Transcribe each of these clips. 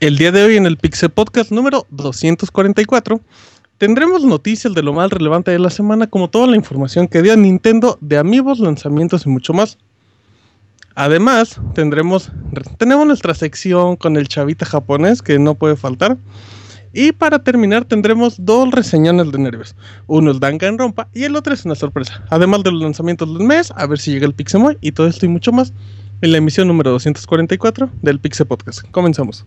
El día de hoy en el Pixel Podcast número 244 tendremos noticias de lo más relevante de la semana como toda la información que dio Nintendo de amigos, lanzamientos y mucho más. Además, tendremos tenemos nuestra sección con el chavita japonés que no puede faltar. Y para terminar tendremos dos reseñones de nervios. Uno es Danganronpa y el otro es una sorpresa. Además de los lanzamientos del mes, a ver si llega el Pixemoy y todo esto y mucho más en la emisión número 244 del Pixel Podcast. Comenzamos.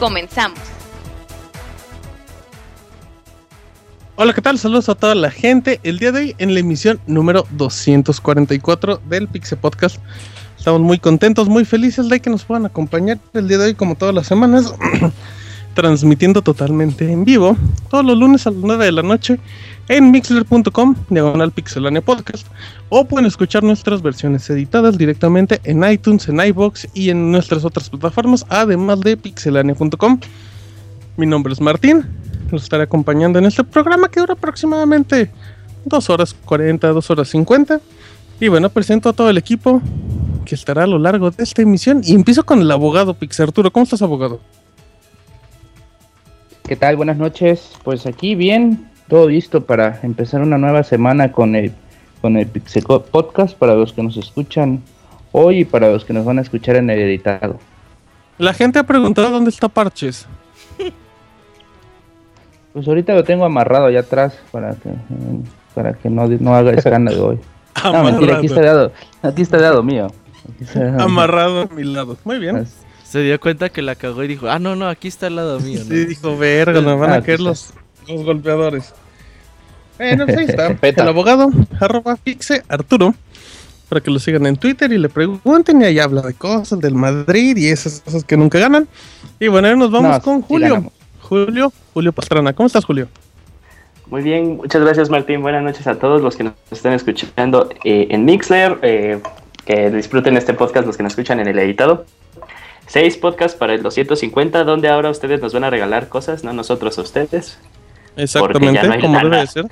Comenzamos. Hola, ¿qué tal? Saludos a toda la gente. El día de hoy en la emisión número 244 del Pixel Podcast. Estamos muy contentos, muy felices de que nos puedan acompañar el día de hoy como todas las semanas. transmitiendo totalmente en vivo todos los lunes a las 9 de la noche en mixler.com, diagonal pixelania podcast, o pueden escuchar nuestras versiones editadas directamente en iTunes, en iBox y en nuestras otras plataformas, además de pixelania.com. Mi nombre es Martín, los estaré acompañando en este programa que dura aproximadamente 2 horas 40, 2 horas 50. Y bueno, presento a todo el equipo que estará a lo largo de esta emisión y empiezo con el abogado Pix Arturo. ¿Cómo estás, abogado? ¿Qué tal? Buenas noches. Pues aquí bien, todo listo para empezar una nueva semana con el con el Pixel Podcast para los que nos escuchan hoy y para los que nos van a escuchar en el editado. La gente ha preguntado dónde está Parches. Pues ahorita lo tengo amarrado allá atrás para que para que no, no haga escándalo hoy. No, mentira, aquí está dado, aquí está mío. Aquí está dado. Amarrado a mi lado. Muy bien. Se dio cuenta que la cagó y dijo, ah, no, no, aquí está al lado mío. ¿no? Sí, dijo, verga, nos van a Ah, caer los, los golpeadores. Bueno, pues ahí está. El abogado, arroba fixe Arturo, para que lo sigan en Twitter y le pregunten. Y ahí habla de cosas del Madrid y esas cosas que nunca ganan. Y bueno, ahora nos vamos No, con Julio. Julio, Julio Pastrana. ¿Cómo estás, Julio? Muy bien, muchas gracias Martín. Buenas noches a todos los que nos están escuchando eh, en Mixler. eh, que disfruten este podcast los que nos escuchan en el editado. Seis podcasts para el 250, donde ahora ustedes nos van a regalar cosas, no nosotros a ustedes. Exactamente, no como debe de ser.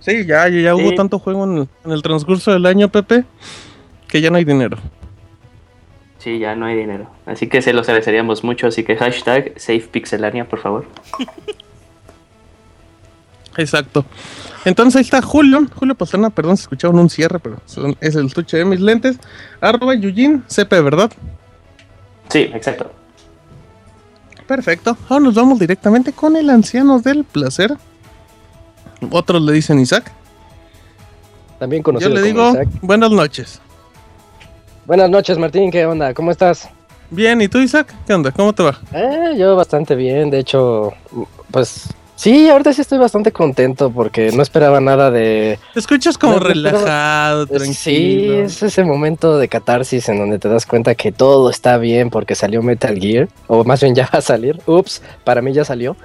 Sí, ya, ya, ya hubo tanto juego en el, en el transcurso del año, Pepe, que ya no hay dinero. Sí, ya no hay dinero. Así que se los agradeceríamos mucho. Así que hashtag SafePixelania, por favor. Exacto. Entonces ahí está Julio, Julio Pastrana, perdón, se escucharon un cierre, pero son- es el estuche de mis lentes. Arroba Yujin, CP, ¿verdad? Sí, exacto. Perfecto. Ahora nos vamos directamente con el anciano del placer. Otros le dicen Isaac. También Yo conocido le como digo Isaac. buenas noches. Buenas noches, Martín, ¿qué onda? ¿Cómo estás? Bien, ¿y tú Isaac? ¿Qué onda? ¿Cómo te va? Eh, yo bastante bien, de hecho, pues sí, ahorita sí estoy bastante contento porque no esperaba nada de... Te escuchas como No, no, pero- relajado, Sí, tranquilo. es ese momento de catarsis en donde te das cuenta que todo está bien porque salió Metal Gear, o más bien ya va a salir. Ups, para mí ya salió.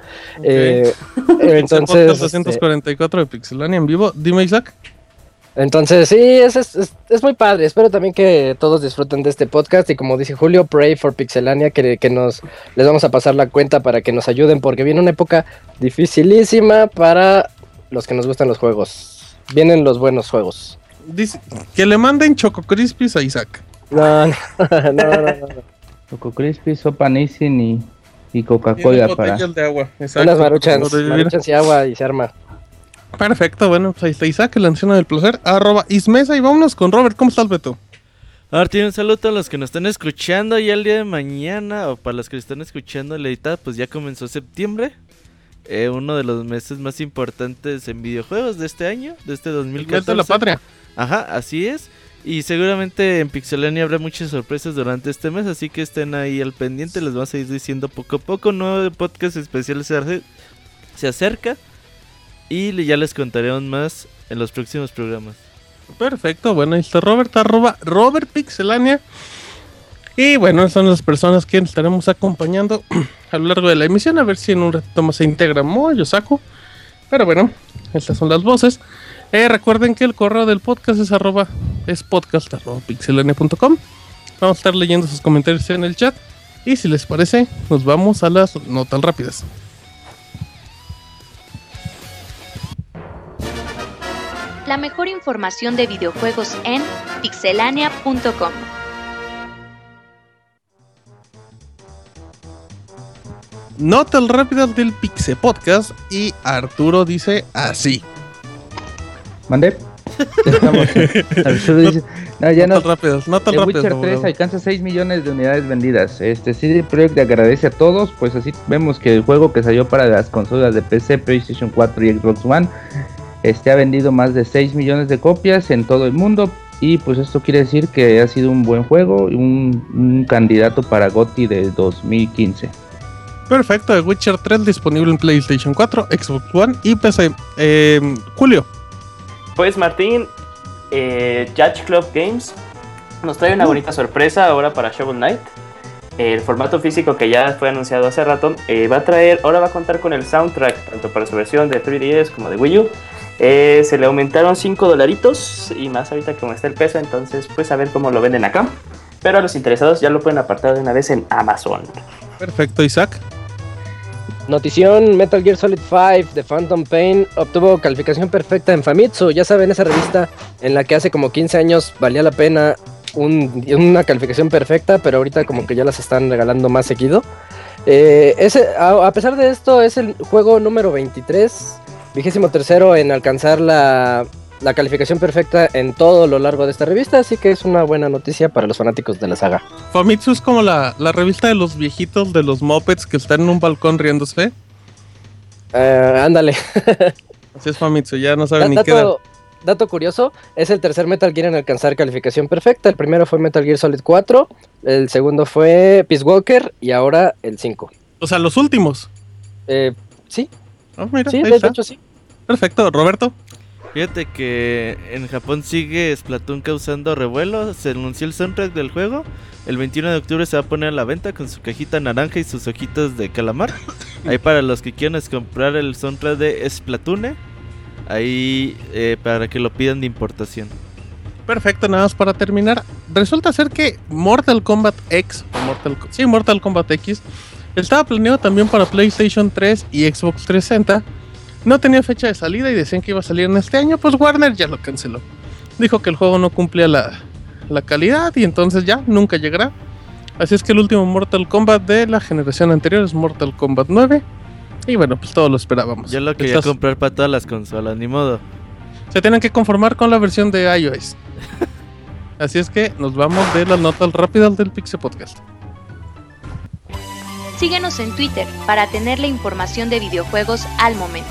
Eh, Entonces, entonces, este, 244 de Pixelania en vivo. Dime, Isaac. Entonces, sí, es, es, es- es muy padre. Espero también que todos disfruten de este podcast. Y como dice Julio, pray for Pixelania, que, que nos les vamos a pasar la cuenta para que nos ayuden, porque viene una época dificilísima para los que nos gustan los juegos. Vienen los buenos juegos. Dice que le manden Choco Crispies a Isaac. No, no, no, no, no. Choco Crispy, sopa Nissin y, y Coca-Cola para. botellas de agua. Exacto. Unas maruchans, maruchans y agua y se arma. Perfecto, bueno, pues ahí está Isaac, el anciano del placer, arroba Ismesa y vámonos con Robert. ¿Cómo estás, Beto? Martín, un saludo a los que nos están escuchando ya el día de mañana o para los que están escuchando la editada, pues ya comenzó septiembre. eh, uno de los meses más importantes en videojuegos de este año, de este El 2014. mes de la patria. Ajá, así es. Y seguramente en Pixelania habrá muchas sorpresas durante este mes, así que estén ahí al pendiente, les vamos a ir diciendo poco a poco. Nuevo podcast especial se, ace- se acerca y ya les contaremos más en los próximos programas. Perfecto, bueno, ahí está Robert, arroba Robert Pixelania. Y bueno, son las personas que estaremos acompañando a lo largo de la emisión. A ver si en un ratito más se integra Mo, Yosaku. Pero bueno, estas son las voces. Eh, recuerden que el correo del podcast es arroba es arroba pixelania.com. Vamos a estar leyendo sus comentarios en el chat. Y si les parece, nos vamos a las notas rápidas. La mejor información de videojuegos en pixelania.com. Notas rápidas del Pixe Podcast. Y Arturo dice así. ¿Mandé? Ya estamos. Arturo dice- no, ya no. Notas rápidas, notas The. Witcher como 3 luego. alcanza 6 millones de unidades vendidas. Este CD Projekt agradece a todos, pues así vemos que el juego que salió para las consolas de PC, PlayStation 4 y Xbox One este ha vendido más de 6 millones de copias en todo el mundo y pues esto quiere decir que ha sido un buen juego y un, un candidato para GOTY del 2015. Perfecto, The Witcher 3 disponible en PlayStation 4, Xbox One y PC. Eh, Julio, Pues Martín, eh, Judge Club Games nos trae una bonita sorpresa ahora para Shovel Knight. El formato físico que ya fue anunciado hace rato eh, va a traer, ahora va a contar con el soundtrack tanto para su versión de 3DS como de Wii U. Eh, se le aumentaron 5 dolaritos y más ahorita como está el peso, entonces pues a ver cómo lo venden acá. Pero a los interesados ya lo pueden apartar de una vez en Amazon. perfecto, Isaac. Notición, Metal Gear Solid 5 de Phantom Pain obtuvo calificación perfecta en Famitsu. Ya saben, esa revista en la que hace como 15 años valía la pena un- una calificación perfecta, pero ahorita como que ya las están regalando más seguido. Eh, ese, a, a pesar de esto, es el juego número 23, vigésimo tercero en alcanzar la, la calificación perfecta en todo lo largo de esta revista, así que es una buena noticia para los fanáticos de la saga. Famitsu es como la, la revista de los viejitos de los mopeds que están en un balcón riéndose. Eh, ándale. Así es Famitsu, ya no saben ni qué dato curioso, es el tercer Metal Gear en alcanzar calificación perfecta. El primero fue Metal Gear Solid 4, el segundo fue Peace Walker y ahora el 5. O sea, los últimos. Eh, sí, Ah, mira, sí, ahí de está. hecho sí. Perfecto, Roberto. Fíjate que en Japón sigue Splatoon causando revuelo. Se anunció el soundtrack del juego. El 21 de octubre se va a poner a la venta con su cajita naranja y sus ojitos de calamar. Ahí para los que quieran es comprar el soundtrack de Splatoon. Ahí eh, para que lo pidan de importación. Perfecto, nada más para terminar. Resulta ser que Mortal Kombat X, o Mortal, sí, Mortal Kombat X, estaba planeado también para PlayStation 3 y Xbox 360. No tenía fecha de salida y decían que iba a salir en este año, pues Warner ya lo canceló. Dijo que el juego no cumplía la, la calidad y entonces ya nunca llegará. Así es que el último Mortal Kombat de la generación anterior es Mortal Kombat 9. Y bueno, pues todo lo esperábamos. Yo lo quería Estas- comprar para todas las consolas, ni modo. se tienen que conformar con la versión de iOS. Así es que nos vamos de las notas rápidas del Pixel Podcast. Síguenos en Twitter para tener la información de videojuegos al momento.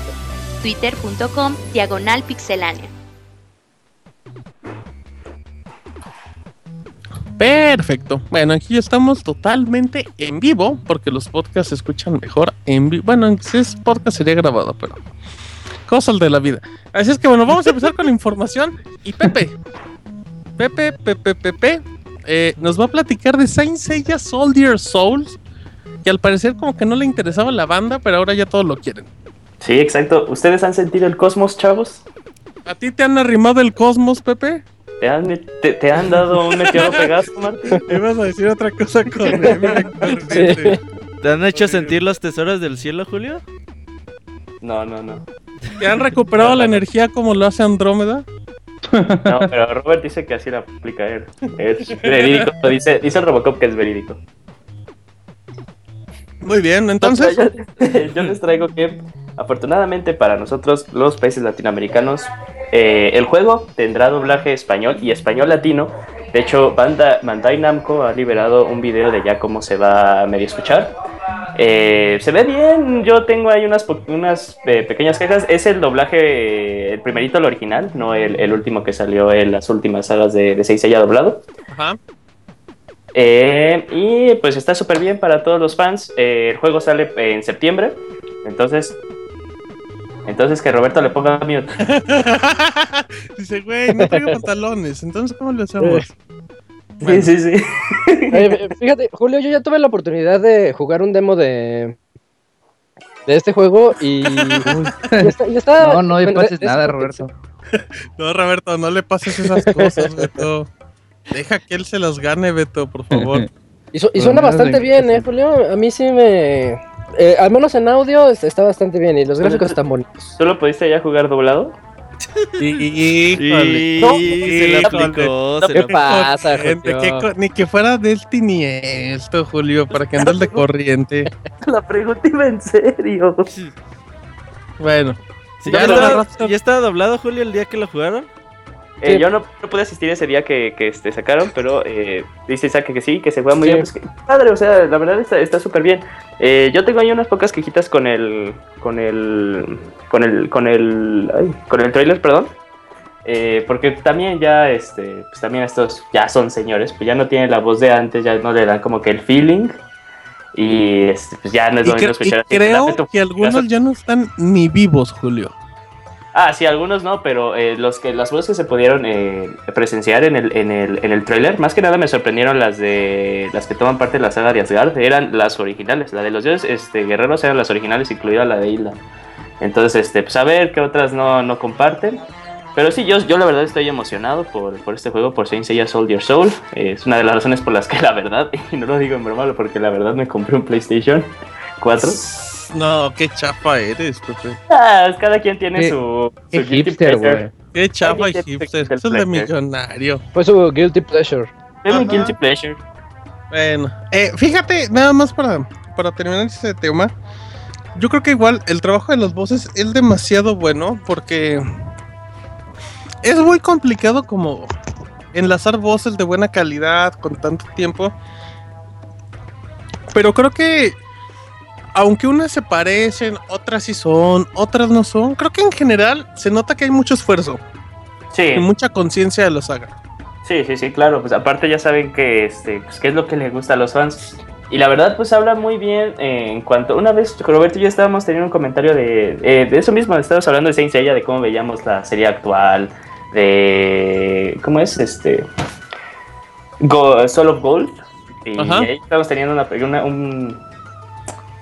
twitter.com diagonal pixelánea. Perfecto. Bueno, aquí estamos totalmente en vivo porque los podcasts se escuchan mejor en vivo. Bueno, si es podcast sería grabado, pero cosas de la vida. Así es que bueno, vamos a empezar con la información y Pepe. Pepe, Pepe, Pepe, eh, nos va a platicar de Saint Seiya Soldier Souls, que al parecer como que no le interesaba la banda, pero ahora ya todos lo quieren. Sí, exacto. ¿Ustedes han sentido el cosmos, chavos? ¿A ti te han arrimado el cosmos, Pepe? ¿Te han, te, te han dado un meteoro pegazo, Martín? Me ibas a decir otra cosa con. ¿Te han hecho sentir los tesoros del cielo, Julio? No, no, no. ¿Te han recuperado la energía como lo hace Andrómeda? No, pero Robert dice que así la aplica él. Es verídico. Dice, dice el Robocop que es verídico. Muy bien, entonces. Yo, les traigo que, afortunadamente para nosotros, los países latinoamericanos, eh, el juego tendrá doblaje español y español latino De hecho, Banda, Bandai Namco ha liberado un video de ya cómo se va a medio escuchar. Eh, se ve bien, yo tengo ahí unas, unas eh, pequeñas quejas. Es el doblaje, el primerito, el original, no el, el último que salió en las últimas sagas de, de Saint Seiya doblado. Ajá. Eh, y pues está súper bien para todos los fans. Eh, el juego sale en septiembre. Entonces, entonces que Roberto le ponga mute. Dice, güey, no traigo pantalones. Entonces, ¿cómo le hacemos? Sí, sí, sí. Eh, fíjate, Julio, yo ya tuve la oportunidad de jugar un demo de de este juego y, y está, y está- No, no le pases es- nada, es- Roberto. No, Roberto, no le pases esas cosas, Beto. Deja que él se las gane, Beto, por favor. Y, su- y suena lo bastante en- bien, ¿eh, Julio? A mí sí me... eh, al menos en audio es- está bastante bien y los gráficos están bonitos. ¿Tú lo pudiste ya jugar doblado? Híjole. No, se híjole. aplicó. se ¿Qué pasa, Gente, Julio? qué ni que fuera Delti ni esto, Julio, para que andes de corriente. La pregunta iba en serio. Bueno, Sí, Ya ¿Ya, lo. ¿Ya estaba doblado, Julio, el día que lo jugaron? Eh, Sí. Yo no, no pude asistir ese día que, que este, sacaron, pero eh, dice Isaac que sí, que se juega muy Sí. bien. Pues, que padre, o sea, la verdad está está súper bien. Eh, yo tengo ahí unas pocas quejitas con el. con el. con el. con el. ay, con el trailer, perdón. Eh, porque también ya, este, pues también estos ya son señores, pues ya no tienen la voz de antes, ya no le dan como que el feeling. Y este, pues ya no es lo mismo y escuchar. creo "Dame tu que algunos ya no están ni vivos, Julio. Ah, sí, algunos no, pero eh, los que las voces que se pudieron eh, presenciar en el, en, el, en el trailer, más que nada me sorprendieron las de las que toman parte de la saga de Asgard, eran las originales, la de los dioses este, guerreros eran las originales, incluida la de Hilda. Entonces, este, pues a ver qué otras no, no comparten. Pero sí, yo, yo la verdad estoy emocionado por, por este juego, por Saint Seiya Soldier Soul. Es una de las razones por las que la verdad, y no lo digo en broma, porque la verdad me compré un PlayStation 4. No, qué chafa eres, Pepe. Ah, cada quien tiene Qué- su, Qué su guilty hipster, güey. Qué chafa y hipster. Eso es de millonario. Fue su guilty pleasure. Es mi Ajá. guilty pleasure. Bueno, eh, fíjate, nada más para, para terminar este tema. Yo creo que igual el trabajo de las voces es demasiado bueno porque es muy complicado como enlazar voces de buena calidad con tanto tiempo. Pero creo que aunque unas se parecen, otras sí son, otras no son, creo que en general se nota que hay mucho esfuerzo Sí, y mucha conciencia de la saga. sí, sí, sí, claro. Pues aparte ya saben que este, pues, qué es lo que les gusta a los fans. Y la verdad, pues habla muy bien eh, en cuanto. Una vez Roberto y yo estábamos teniendo un comentario de, eh, de eso mismo. Estábamos hablando de Saint Seiya, de cómo veíamos la serie actual, de. ¿Cómo es? Este. Go, Soul of Gold. Y Ajá. ahí estábamos teniendo una, una- un,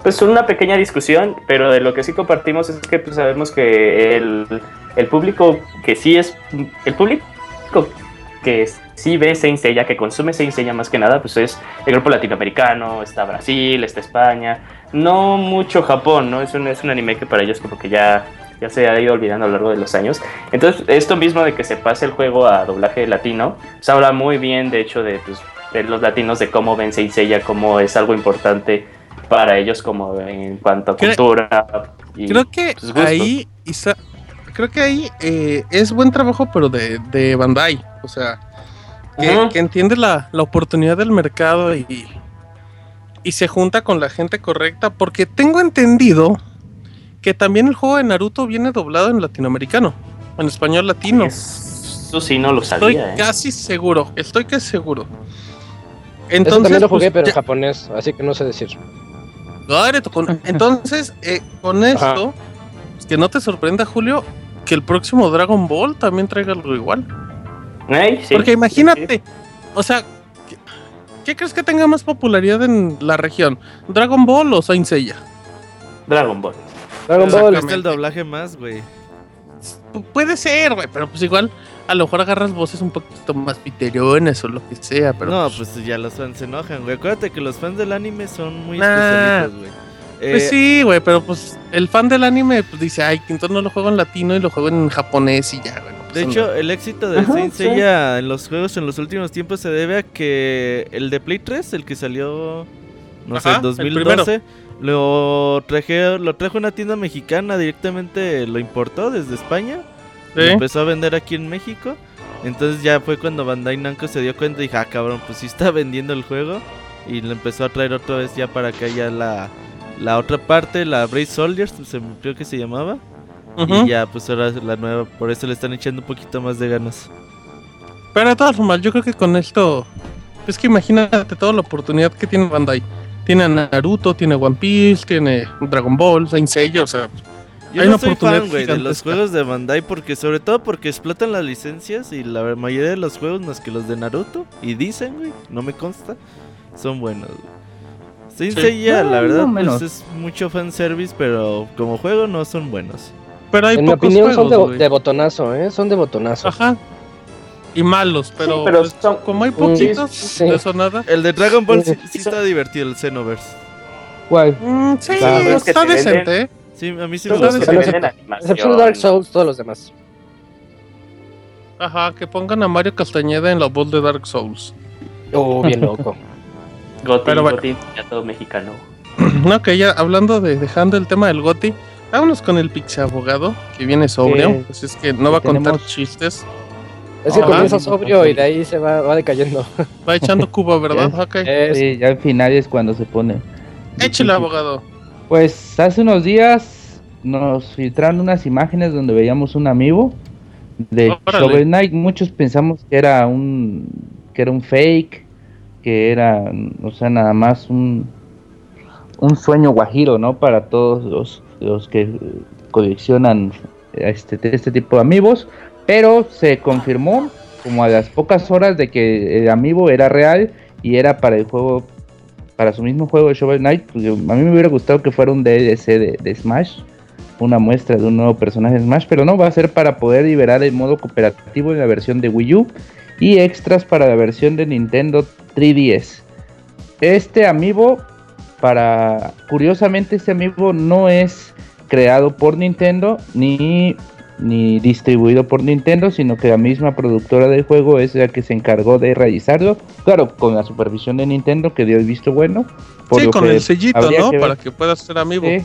pues una pequeña discusión, pero de lo que sí compartimos es que pues, sabemos que el, el público que sí es. El público que sí ve Saint Seiya, que consume Saint Seiya más que nada, pues es el grupo latinoamericano, está Brasil, está España, no mucho Japón, ¿no? Es un, es un anime que para ellos como que ya, ya se ha ido olvidando a lo largo de los años. Entonces, esto mismo de que se pase el juego a doblaje latino, se habla muy bien, de hecho, de, pues, los latinos, de cómo ven Saint Seiya, cómo es algo importante para ellos como en cuanto a cultura. y- Creo que pues, ahí Isa- creo que ahí eh, es buen trabajo, pero de, de Bandai. O sea, que, entiende la, la oportunidad del mercado y, y se junta con la gente correcta. Porque tengo entendido que también el juego de Naruto viene doblado en latinoamericano, en español latino. Eso sí no lo Estoy sabía, ¿eh? casi seguro, estoy que seguro. Eso Entonces, también lo jugué, pues, pero en japonés, así que no sé decir. Entonces, eh, con esto, pues, que no te sorprenda, Julio, que el próximo Dragon Ball también traiga algo igual. Sí, Porque imagínate, sí. o sea, ¿qué, qué crees que tenga más popularidad en la región? ¿Dragon Ball o Saint Seiya? Dragon Ball. Dragon. Ball. El doblaje más, güey. Pu- puede ser, güey, pero pues igual a lo mejor agarras voces un poquito más piterones o lo que sea, pero no, pues ya los fans se enojan, güey. Acuérdate que los fans del anime son muy Nah. especialistas, güey. Pues Eh, sí, güey, pero pues el fan del anime pues dice, ay, entonces no lo juego en latino y lo juego en japonés y ya, güey. De hecho, el éxito de Ajá, Saint sí. En los juegos en los últimos tiempos se debe a que el de Play 3, el que salió, no sé, Ajá, en el 2012, lo, traje, lo trajo una tienda mexicana, directamente lo importó desde España, Sí. lo empezó a vender aquí en México. Entonces ya fue cuando Bandai Namco se dio cuenta y dijo, ah, cabrón, pues sí está vendiendo el juego. Y le empezó a traer otra vez ya para que haya la, la otra parte, la Brave Soldiers, se- creo que se llamaba. Y ya, pues ahora la nueva, por eso le están echando un poquito más de ganas. Pero de todas formas, yo creo que con esto. Es que imagínate toda la oportunidad que tiene Bandai. Tiene a Naruto, tiene One Piece, tiene Dragon Ball, Saint Seiya, o sea. Yo Hay no una soy oportunidad fan, güey, de los juegos de Bandai porque sobre todo porque explotan las licencias y la mayoría de los juegos más que los de Naruto y dicen, güey, no me consta, son buenos. Saint Sí. Seiya, la Ah, verdad, no pues menos. es mucho fanservice, pero como juego no son buenos. Pero hay En mi pocos opinión son juegos, de, güey. de botonazo, ¿eh? Son de botonazo. Ajá. Y malos, pero, pero pues, son- como hay Mm, poquitos, sí. de eso nada. El de Dragon Ball sí, Sí. sí está divertido, el Xenoverse. ¿Cuál? Mm, sí, Son que está decente, ¿eh? Sí, a mí sí me gusta. de Dark. Souls, todos los demás. Ajá, que pongan a Mario Castañeda en la voz de Dark Souls. Oh, bien loco. Goti, Pero bueno. Goti, ya todo mexicano. No, que ya hablando de dejando el tema del Goti, vámonos con el Pixie Abogado, que viene sobrio. Que- Pues es que no va a contar tenemos- chistes. Es que Ajá. comienza sobrio y de ahí se va, va decayendo. Va echando cuba, ¿verdad? Ya. Ok. Es- Sí, ya al final es cuando se pone. Échale, abogado. Pues hace unos días nos filtraron unas imágenes donde veíamos un amigo de. Shovel Knight. Muchos pensamos que era un que era un fake, que era, o sea, nada más un un sueño guajiro, ¿no? Para todos los, los que coleccionan este, este tipo de amigos. Pero se confirmó como a las pocas horas de que el amigo era real y era para el juego para su mismo juego de Shovel Knight, porque a mí me hubiera gustado que fuera un DLC de, Smash, una muestra de un nuevo personaje de Smash, pero no, va a ser para poder liberar el modo cooperativo en la versión de Wii U y extras para la versión de Nintendo 3DS. Este amiibo, para curiosamente este amiibo no es creado por Nintendo ni ni distribuido por Nintendo, sino que la misma productora del juego es la que se encargó de realizarlo. Claro, con la supervisión de Nintendo, que dio el visto bueno. por Sí, con el sellito, ¿no? que. Para que puedas ser amigo. Sí.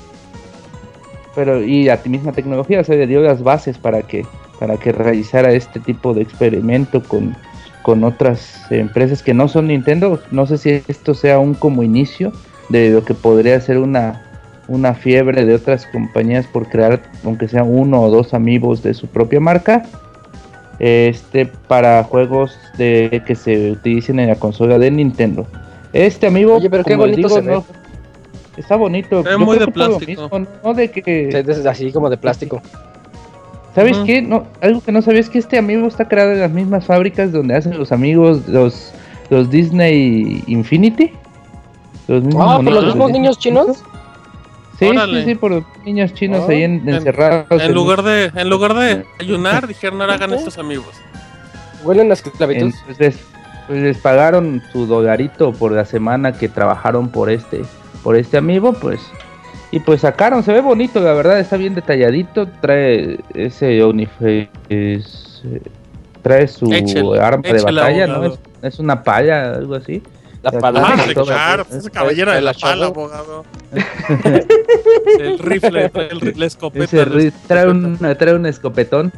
Pero y a ti misma tecnología, o sea, le dio las bases para que para que realizara este tipo de experimento con, con otras empresas que no son Nintendo. No sé si esto sea un como inicio de lo que podría ser una una fiebre de otras compañías por crear, aunque sea uno o dos amigos de su propia marca, este para juegos de que se utilicen en la consola de Nintendo. Este amigo, Oye, pero qué bonito ve. está bonito. Yo muy de plástico. mismo, ¿no? De que, es así como de plástico. ¿sabes Ujú. qué? No, algo que no sabías que este amigo está creado en las mismas fábricas donde hacen los amigos los los Disney Infinity. Los mismos Ah, ¿por monitos los mismos Disney niños chinos? Sí, Órale. sí, sí, por los niños chinos Ah, ahí en- en- encerrados. En lugar de, en lugar de ayunar, dijeron ahora hagan estos amigos. Huelen a esclavitud. Pues, les, pues, les pagaron su dolarito por la semana que trabajaron por este por este amigo, pues y pues sacaron, se ve bonito, la verdad, está bien detalladito, trae ese unife, es, eh, trae su arma de batalla, ¿no? Es, es una palla, algo así. La pala. Ah, todo, claro, ese caballero de El la pala, abogado. el rifle, el, ri- la escopeta. Ri- trae, un, trae un escopetón,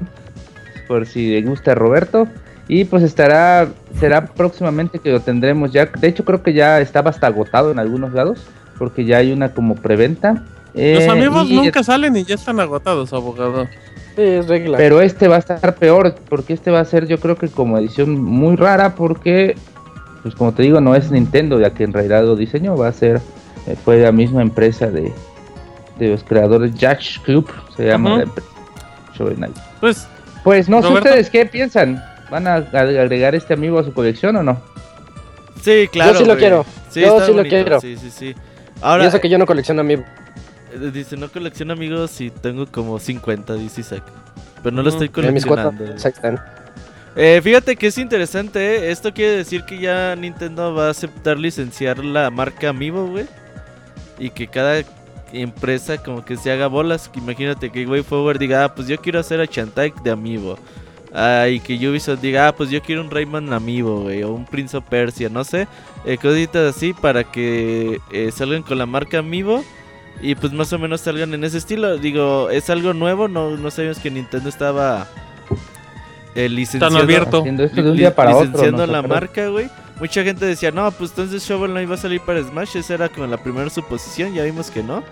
por si le gusta a Roberto. Y pues estará, será próximamente que lo tendremos ya. De hecho, creo que ya estaba hasta agotado en algunos lados, porque ya hay una como preventa. Los Eh, amigos y- nunca salen y ya están agotados, abogado. Sí, es regla. Pero este va a estar peor, porque este va a ser, yo creo que como edición muy rara, porque, pues como te digo, no es Nintendo ya que en realidad lo diseñó, va a ser, eh, fue la misma empresa de, de los creadores Jack Club, se llama Ujú. la empresa. Shovel Knight. Pues, Pues no sé Roberto. ustedes qué piensan, ¿van a ag- agregar este amigo a su colección o no? Sí, claro. sí lo quiero. Sí, Yo sí lo quiero. Sí, sí, sí. y Ahora, eso que yo no colecciono amigos. eh, dice, no colecciono amigos y tengo como 50, dice Isaac. Pero no lo Ujú. estoy En mis cuatro. Eh, fíjate que es interesante, ¿eh? Esto quiere decir que ya Nintendo va a aceptar licenciar la marca Amiibo, güey. Y que cada empresa como que se haga bolas. Imagínate que Way Forward diga, ah, pues yo quiero hacer a Chantaik de Amiibo. Ah, y que Ubisoft diga, ah, pues yo quiero un Rayman Amiibo, güey. O un Prince Persia, no sé. Eh, cositas así para que eh, salgan con la marca Amiibo. Y pues más o menos salgan en ese estilo. Digo, es algo nuevo, no, no sabíamos que Nintendo estaba eh, licenciando, abierto. Haciendo esto de un li- día para otro. licenciando ¿no? la marca, güey. Mucha gente decía, no, pues entonces Shovel Knight va a salir para Smash. Esa era como la primera suposición, ya vimos que no.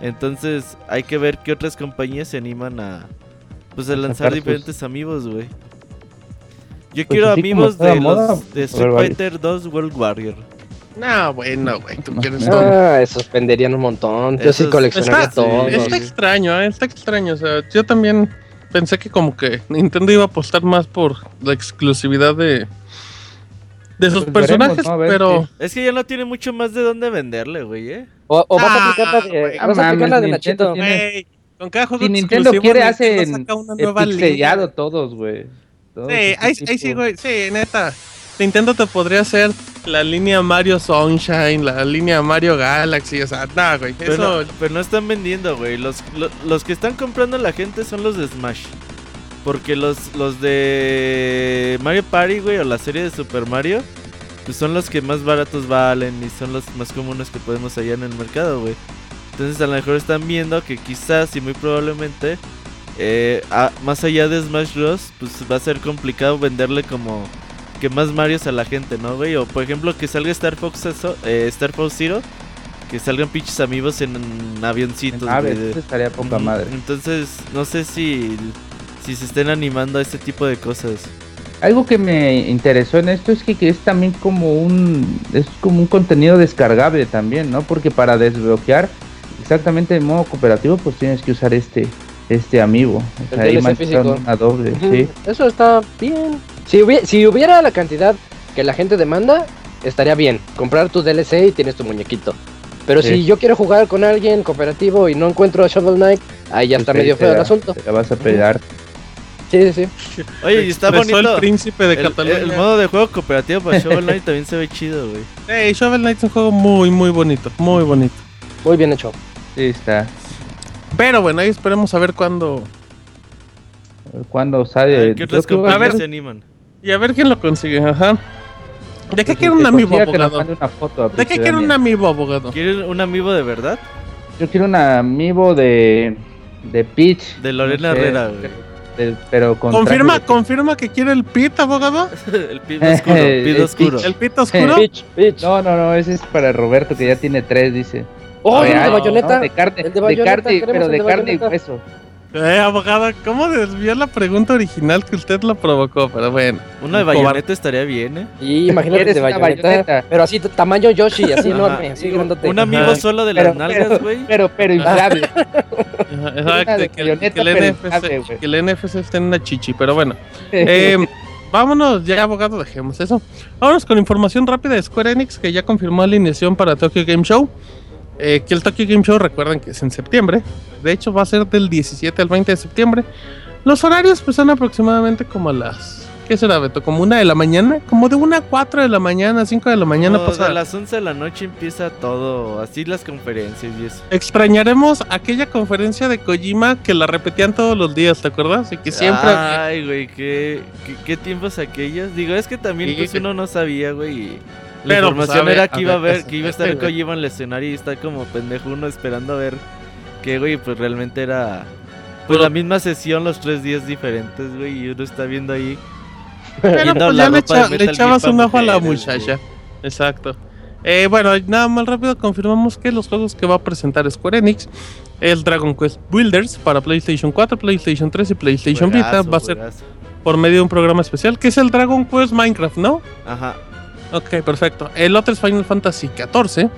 Entonces hay que ver qué otras compañías se animan a, pues, a lanzar diferentes amigos, güey. Yo Pues quiero amigos de moda, los, de a Street. Fighter 2 World Warrior. No, bueno, güey, tú quieres no. todo. Ah, esos venderían un montón. Yo sí Esos- coleccionaría Está, todo. está extraño, ¿eh? está extraño. O sea, yo también pensé que como que Nintendo iba a apostar más por la exclusividad de, de sus Pues personajes, veremos, ¿no? A ver pero Es que ya no tiene mucho más de dónde venderle, güey, ¿eh? O, o vas a Ah, aplicar la de, vas a aplicar la de Nachito. Nintendo tiene- Güey, con cada juego Si Nintendo quiere, hacen pixeleado todos, güey. Todos Sí, ahí, tipo. ahí sí, güey. Sí, neta. Nintendo te podría hacer la línea Mario Sunshine, la línea Mario Galaxy, o sea, nada, güey. Pero, Eso, no, pero no están vendiendo, güey. Los, lo- los que están comprando la gente son los de Smash. Porque los, los de Mario Party, güey, o la serie de Super Mario, pues son los que más baratos valen y son los más comunes que podemos hallar en el mercado, güey. Entonces a lo mejor están viendo que quizás y muy probablemente, eh, a- más allá de Smash Bros, pues va a ser complicado venderle como que más Marios a la gente, ¿no, güey? O por ejemplo que salga Star Fox, eso- eh, Star Fox Zero, que salgan pinches amigos en, avioncitos, A güey, ver, de- eso estaría poca madre. Entonces, no sé si, si se estén animando a este tipo de cosas. Algo que me interesó en esto es que, que es también como un es como un contenido descargable también, ¿no? Porque para desbloquear exactamente en modo cooperativo, pues tienes que usar este este amigo. O sea, ahí físico. una doble, sí. Eso está bien. Si hubiera, si hubiera la cantidad que la gente demanda, estaría bien. Comprar tu DLC y tienes tu muñequito. Pero Sí. si yo quiero jugar con alguien cooperativo y no encuentro a Shovel Knight, ahí ya está medio feo el asunto. te la vas a pegar. Sí, sí, sí. Oye, y está bonito. el príncipe de El, Cataluña. el modo de juego cooperativo para Shovel Knight también se ve chido, güey. Hey, Shovel Knight es un juego muy, muy bonito, muy bonito. Muy bien hecho. Sí, está. Pero bueno, ahí esperemos a ver cuándo. Cuando A sale. ver, ¿Qué otras yo creo que- compañías ver. se animan? Y a ver quién lo consigue, ajá. ¿De qué pues, quiere un amigo abogado? ¿De qué quiere un amigo abogado? ¿Quieren un amigo de verdad? Yo quiero un amigo de de Peach. De Lorena no sé, Herrera, güey. de- pero con Confirma, confirma que quiere el pit, abogado. el pido oscuro, El pido oscuro. El pit oscuro. Bitch, bitch. No, no, no, ese es para Roberto que ya tiene tres, dice. Oh, el de ay, bayoneta. no, de carne, El de de, bayoneta, carne, pero de de carne y hueso. Eh, abogado, ¿cómo desvió la pregunta original que usted lo provocó? Pero bueno. Uno de bayoneta estaría bien, ¿eh? Y imagínate ¿Quieres de una bayoneta, bayoneta? Pero así, tamaño Yoshi, así enorme, así Un- grandote. Un amigo Ajá. solo de Pero, las nalgas, güey. pero, pero inflable. Una Exacto, que, bayoneta, que el pero NFC, inflable, güey. que el NFC esté en una chichi, pero bueno. Eh, vámonos, ya abogado, dejemos eso. Vámonos con información rápida de Square Enix, que ya confirmó alineación para Tokyo Game Show. Eh, que el Tokyo Game Show, recuerden que es en septiembre. De hecho, va a ser del 17 al 20 de septiembre. Los horarios pues son aproximadamente como a las... ¿Qué será, Beto? ¿Como una de la mañana? Como de una a 4 de la mañana, 5 de la mañana No, pasada. a las 11 de la noche empieza todo, así las conferencias y eso. Extrañaremos aquella conferencia de Kojima que la repetían todos los días, ¿te acuerdas? Y que siempre... Ay, güey, ¿qué, qué, qué tiempos aquellos. Digo, es que también Sí, pues uno no sabía, güey. y La Pero, pues, información a ver, era a que iba a ver, que iba a estar. Kojima en el escenario y está como pendejo uno esperando a ver que, güey, pues realmente era... Pues Pero- la misma sesión los tres días diferentes, güey, y uno está viendo ahí... Pero pues ya le, echa- le echabas un ojo a la güey. muchacha. Exacto. Eh, bueno, nada más rápido confirmamos que los juegos que va a presentar Square Enix es Dragon Quest Builders para PlayStation 4, PlayStation 3 y PlayStation Vita. Juegazo, Va a ser juegazo. por medio de un programa especial que es el Dragon Quest Minecraft, ¿no? Ajá. Ok, perfecto. El otro es Final Fantasy XIV,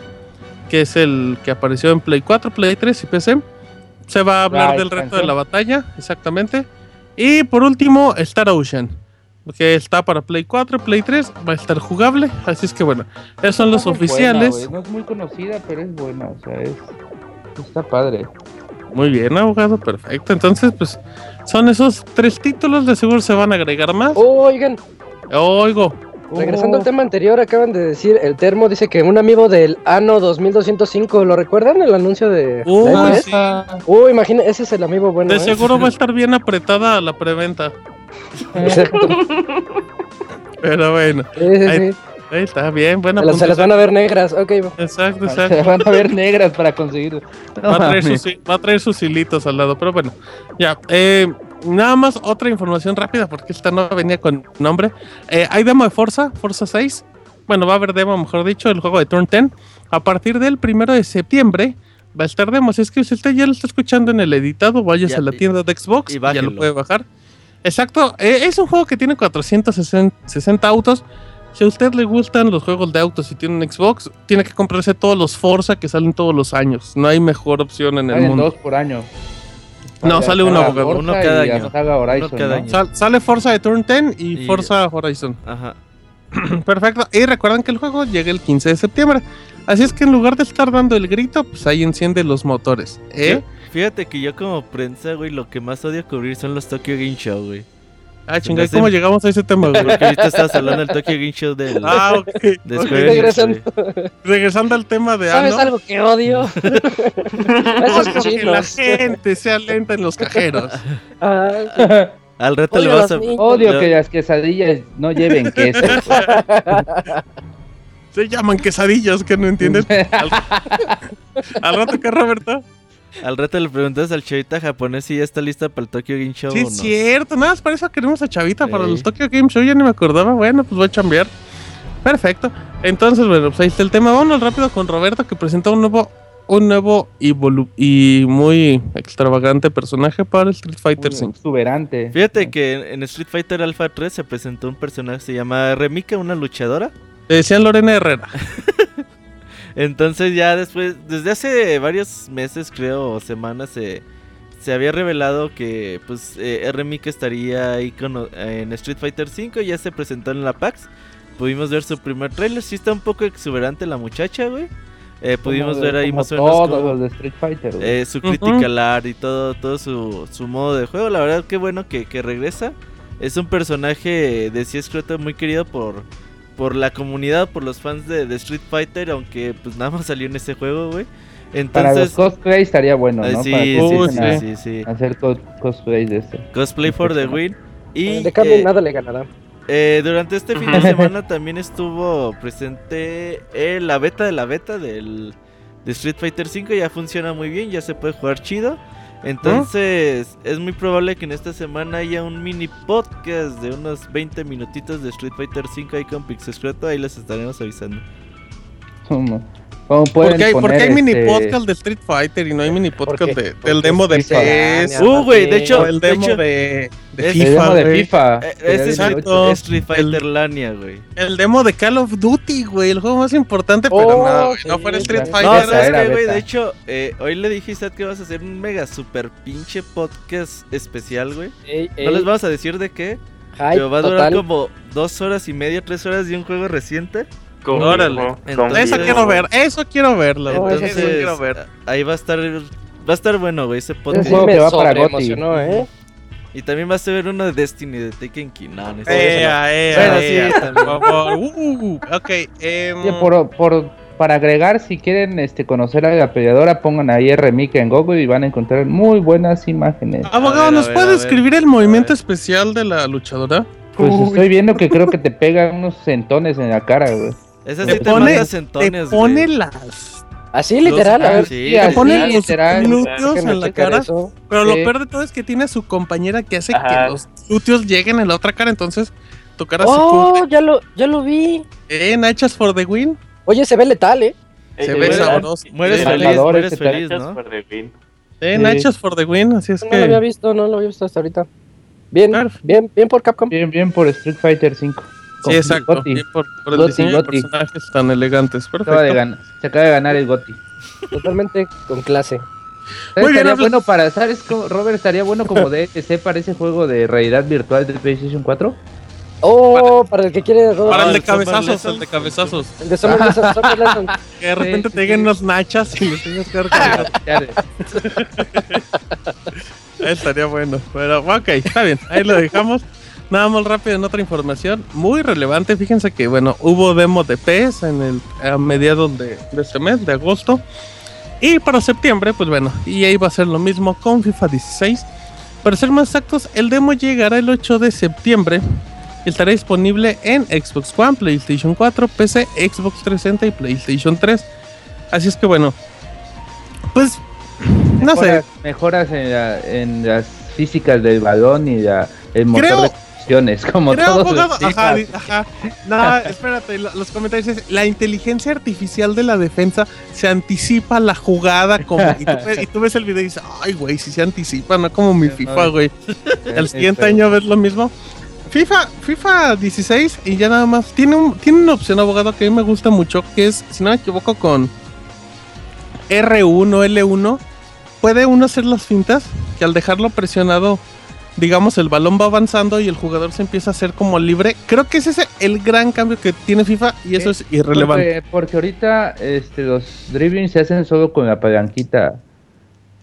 que es el que apareció en Play 4, Play 3 y PC. Se va a hablar La del reto de la batalla, exactamente. Y por último, Star Ocean, que está para Play 4, Play 3, va a estar jugable. Así es que bueno, esos son los oficiales. buena, no es muy conocida, pero es buena. O sea, es, está padre. Muy bien, abogado, perfecto. Entonces, pues son esos tres títulos, de seguro se van a agregar más. Oigan, Oigo, regresando al tema anterior, acaban de decir, el termo dice que un amigo del ano 2205, ¿lo recuerdan? El anuncio de... Uy, NES? sí. Uy, imagina, ese es el amigo bueno. de ¿eh? seguro va a estar bien apretada la preventa. Exacto. Pero bueno, Sí, sí, Ahí- sí. ahí está bien, buena Se las- se las van a ver negras, ok. va. Exacto, Se exacto. van a ver negras para conseguir. No Va a, traer sus, va a traer sus hilitos al lado, pero bueno, ya. eh, Nada más otra información rápida porque esta no venía con nombre. Eh, hay demo de Forza, Forza 6. Bueno, va a haber demo, mejor dicho, el juego de Turn 10. A partir del primero de septiembre va a estar demo. Si es que si usted ya lo está escuchando en el editado, vayas Ya, a la tienda de Xbox y y ya lo puede bajar. Exacto, eh, es un juego que tiene 460 autos. Si a usted le gustan los juegos de autos y tiene un Xbox, tiene que comprarse todos los Forza que salen todos los años. No hay mejor opción en el mundo. dos por año. No, sale uno. Forza Uno cada año. Horizon, Uno cada ¿no? año. Sal- sale Forza de Turn 10 y, Y- Forza Horizon. Ajá. Perfecto. Y recuerden que el juego llega el 15 de septiembre. Así es que en lugar de estar dando el grito, pues ahí enciende los motores. ¿Eh? Fíjate que yo como prensa, güey, lo que más odio cubrir son los Tokyo Game Show, güey. Ah, chingada, ¿cómo llegamos a ese tema, güey? Porque ahorita estabas hablando del Tokyo Game Show del... Ah, ok. de Regresando. güey. Regresando al tema de ¿Sabes algo que odio? Esos que la gente sea lenta en los cajeros. Ah, Al rato Odio le vas a... Odio que las quesadillas no lleven queso. Se llaman quesadillas, que no entienden. Al, al rato que Roberto. Al rato le preguntas al chavita japonés si ya está lista para el Tokyo Game Show Sí, o no. es cierto. Nada más para eso queremos a Chavita para los Tokyo Game Show. Ya ni me acordaba. Bueno, pues voy a chambear. Perfecto. Entonces, bueno, pues ahí está el tema. Vámonos rápido con Roberto que presenta un nuevo, un nuevo y, muy extravagante personaje para el Street Fighter Muy 5. exuberante. Fíjate que en- en Street Fighter Alpha 3 se presentó un personaje que se llama Remika, una luchadora. Le decían Lorena Herrera. Entonces ya después, desde hace varios meses creo, o semanas, se, se había revelado que pues eh, Remika estaría ahí con, en Street Fighter 5, ya se presentó en la PAX. Pudimos ver su primer trailer, sí está un poco exuberante la muchacha, güey. Eh, pudimos Como- ver ahí como más o menos Todos los de Street Fighter. güey. eh, su Ujú. critical art y todo, todo su, su modo de juego. La verdad que bueno que, que regresa. Es un personaje de sí escroto muy querido por, por la comunidad, por los fans de, de Street Fighter, aunque pues nada más salió en ese juego, güey. Para los Entonces, cosplay estaría bueno, eh, ¿no? sí, Para que a- sí, sí, sí. hacer co- cosplay de este. Cosplay for the win. Y de cambio eh, nada le ganará. eh, durante este fin de semana también estuvo presente eh, la beta de la beta del de Street Fighter 5. Ya funciona muy bien, ya se puede jugar chido. Entonces es muy probable que en esta semana haya un mini podcast de unos 20 minutitos de Street Fighter 5 ahí con Pixescroto. Ahí les estaremos avisando. ¿Cómo, cómo pueden Porque hay, porque poner, hay mini este, podcast de Street Fighter y no hay mini podcast de- del demo de PES. Uh, güey, de hecho- el de demo hecho, de, de es- el FIFA. demo de. FIFA. Eh, este es. Street Fighter Lania, güey. El demo de Call of Duty, güey. El juego más importante, Oh, pero no, güey, sí, no fuera Street. Fighter. No, Fighter ¿sabes era qué, güey? De hecho, eh, hoy le a Isaac que vas a hacer un mega super pinche podcast especial, güey. Ey, No les vamos a decir de qué, hype pero va a durar total. como dos horas y media, tres horas de un juego reciente. Órale. Entonces- Eso quiero ver, eso quiero verlo. Ese eso quiero ver. ahí va a estar va a estar bueno, güey, ese podcast. sí me va para sobreemocionó, ¿eh? Y también vas a ver uno de Destiny de Taken King. No, no Ea, ea, Bueno, ea, sí, por favor. Uh, ok, por, por, para agregar, si quieren este, conocer a la peleadora, pongan ahí Remika en Google y van a encontrar muy buenas imágenes. Abogado, ¿nos puede describir el movimiento especial de la luchadora? Pues Uy. estoy viendo que creo que te pegan unos centones en la cara, güey. Esa Te sí te pone- manda Te pone güey. las. Así literal, a Ah, ver. sí, así, pone los glúteos en la cara. eso. Pero lo peor de todo es que tiene a su compañera que hace Ajá. que los glúteos lleguen en la otra cara. Entonces, tu cara Oh, se cubre. ya lo, ya lo vi. Eh, Nachas for the win. Oye, se ve letal, ¿eh? Se ve sabroso. Mueres feliz, Salvador, mueres feliz, ¿no? por the win. Eh, Sí. Nachos for the win. Así es No lo había que. visto, no lo había visto hasta ahorita. Bien, Claro. bien, bien por Capcom. Bien, bien por Street Fighter 5. Sí, exacto. Gotti. Bien por, por el Gotti, diseño de personajes tan elegantes. Se acaba, de Perfecto. se acaba de ganar el GOTI. Totalmente con clase. Muy estaría bueno para, ¿sabes? Robert, estaría bueno como DLC para ese juego de realidad virtual de PlayStation 4. Oh, para, el que quiere. Para el de cabezazos, el de cabezazos. El de Summer Lessons. Que de repente sí, te lleguen sí. unos nachas y les tengas que dar Estaría bueno. Pero ok, está bien. Ahí lo dejamos. Nada más rápido en otra información muy relevante. Fíjense que, bueno, hubo demo de PES en el, a mediados de, de este mes, de agosto. Y para septiembre, pues bueno, EA va a hacer lo mismo con FIFA 16. Para ser más exactos, el demo llegará el 8 de septiembre. y Estará disponible en Xbox One, PlayStation 4, PC, Xbox 360 y PlayStation 3. Así es que bueno, pues no sé. mejoras, mejoras en, la- en las físicas del balón y la- el motor Creo- de funciones, como Creo, todos abogado. los Ajá, ajá. No, espérate, lo- los comentarios es, la inteligencia artificial de la defensa se anticipa a la jugada como y tú, ves- y tú ves el video y dices, ay güey, si se anticipa, no como mi FIFA, güey. El siguiente año ves lo mismo. FIFA, FIFA 16 y ya nada más. Tiene, un, tiene una opción, abogado, que a mí me gusta mucho, que es, si no me equivoco, con R1, L1, puede uno hacer las fintas, que al dejarlo presionado, digamos, el balón va avanzando y el jugador se empieza a hacer como libre. Creo que ese es el gran cambio que tiene FIFA y eso es irrelevante. Porque, porque ahorita este, los driblings se hacen solo con la palanquita,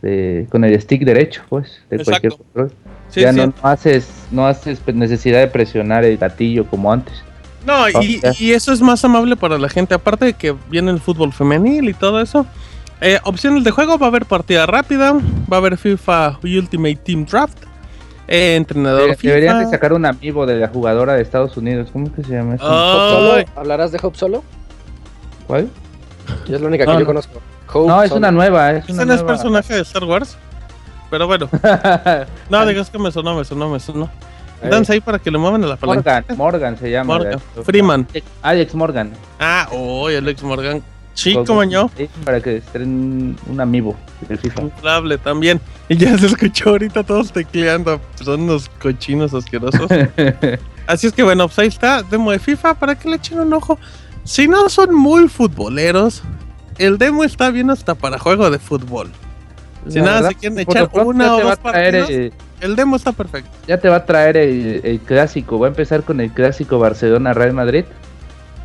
de- con el stick derecho, pues, de cualquier control. Sí, ya sí. No, no haces, no haces necesidad de presionar el gatillo como antes. No, y, y eso es más amable para la gente. Aparte de que viene el fútbol femenil y todo eso. Eh, opciones de juego: va a haber partida rápida, va a haber FIFA Ultimate Team Draft, eh, entrenador Debe- FIFA. Deberían de sacar un amigo de la jugadora de Estados Unidos. ¿Cómo que se llama eso? Ah, ¿Hope Ay. Solo? ¿Hablarás de Hope Solo? ¿Cuál? Yo es la única que No, yo no. conozco. Hope No, es Solo. una nueva. Es Ese una no es personaje de Star Wars. Pero bueno, no, digas que me sonó, me sonó, me sonó. Danza ahí para que le muevan a la palanca. Morgan, Morgan se llama. Morgan. Freeman. Alex Morgan. Ah, oh, Alex Morgan. Sí, como yo. sí, Para que estén un amigo del FIFA. Inflable también. Y ya se escuchó ahorita todos tecleando. Son unos cochinos asquerosos. Así es que bueno, pues ahí está, demo de FIFA para que le echen un ojo. Si no son muy futboleros, el demo está bien hasta para juego de fútbol. Si La nada verdad, se quieren echar una o dos a traer partidos, el- el demo está perfecto. ya te va a traer el, el clásico. Va a empezar con el clásico Barcelona-Real Madrid.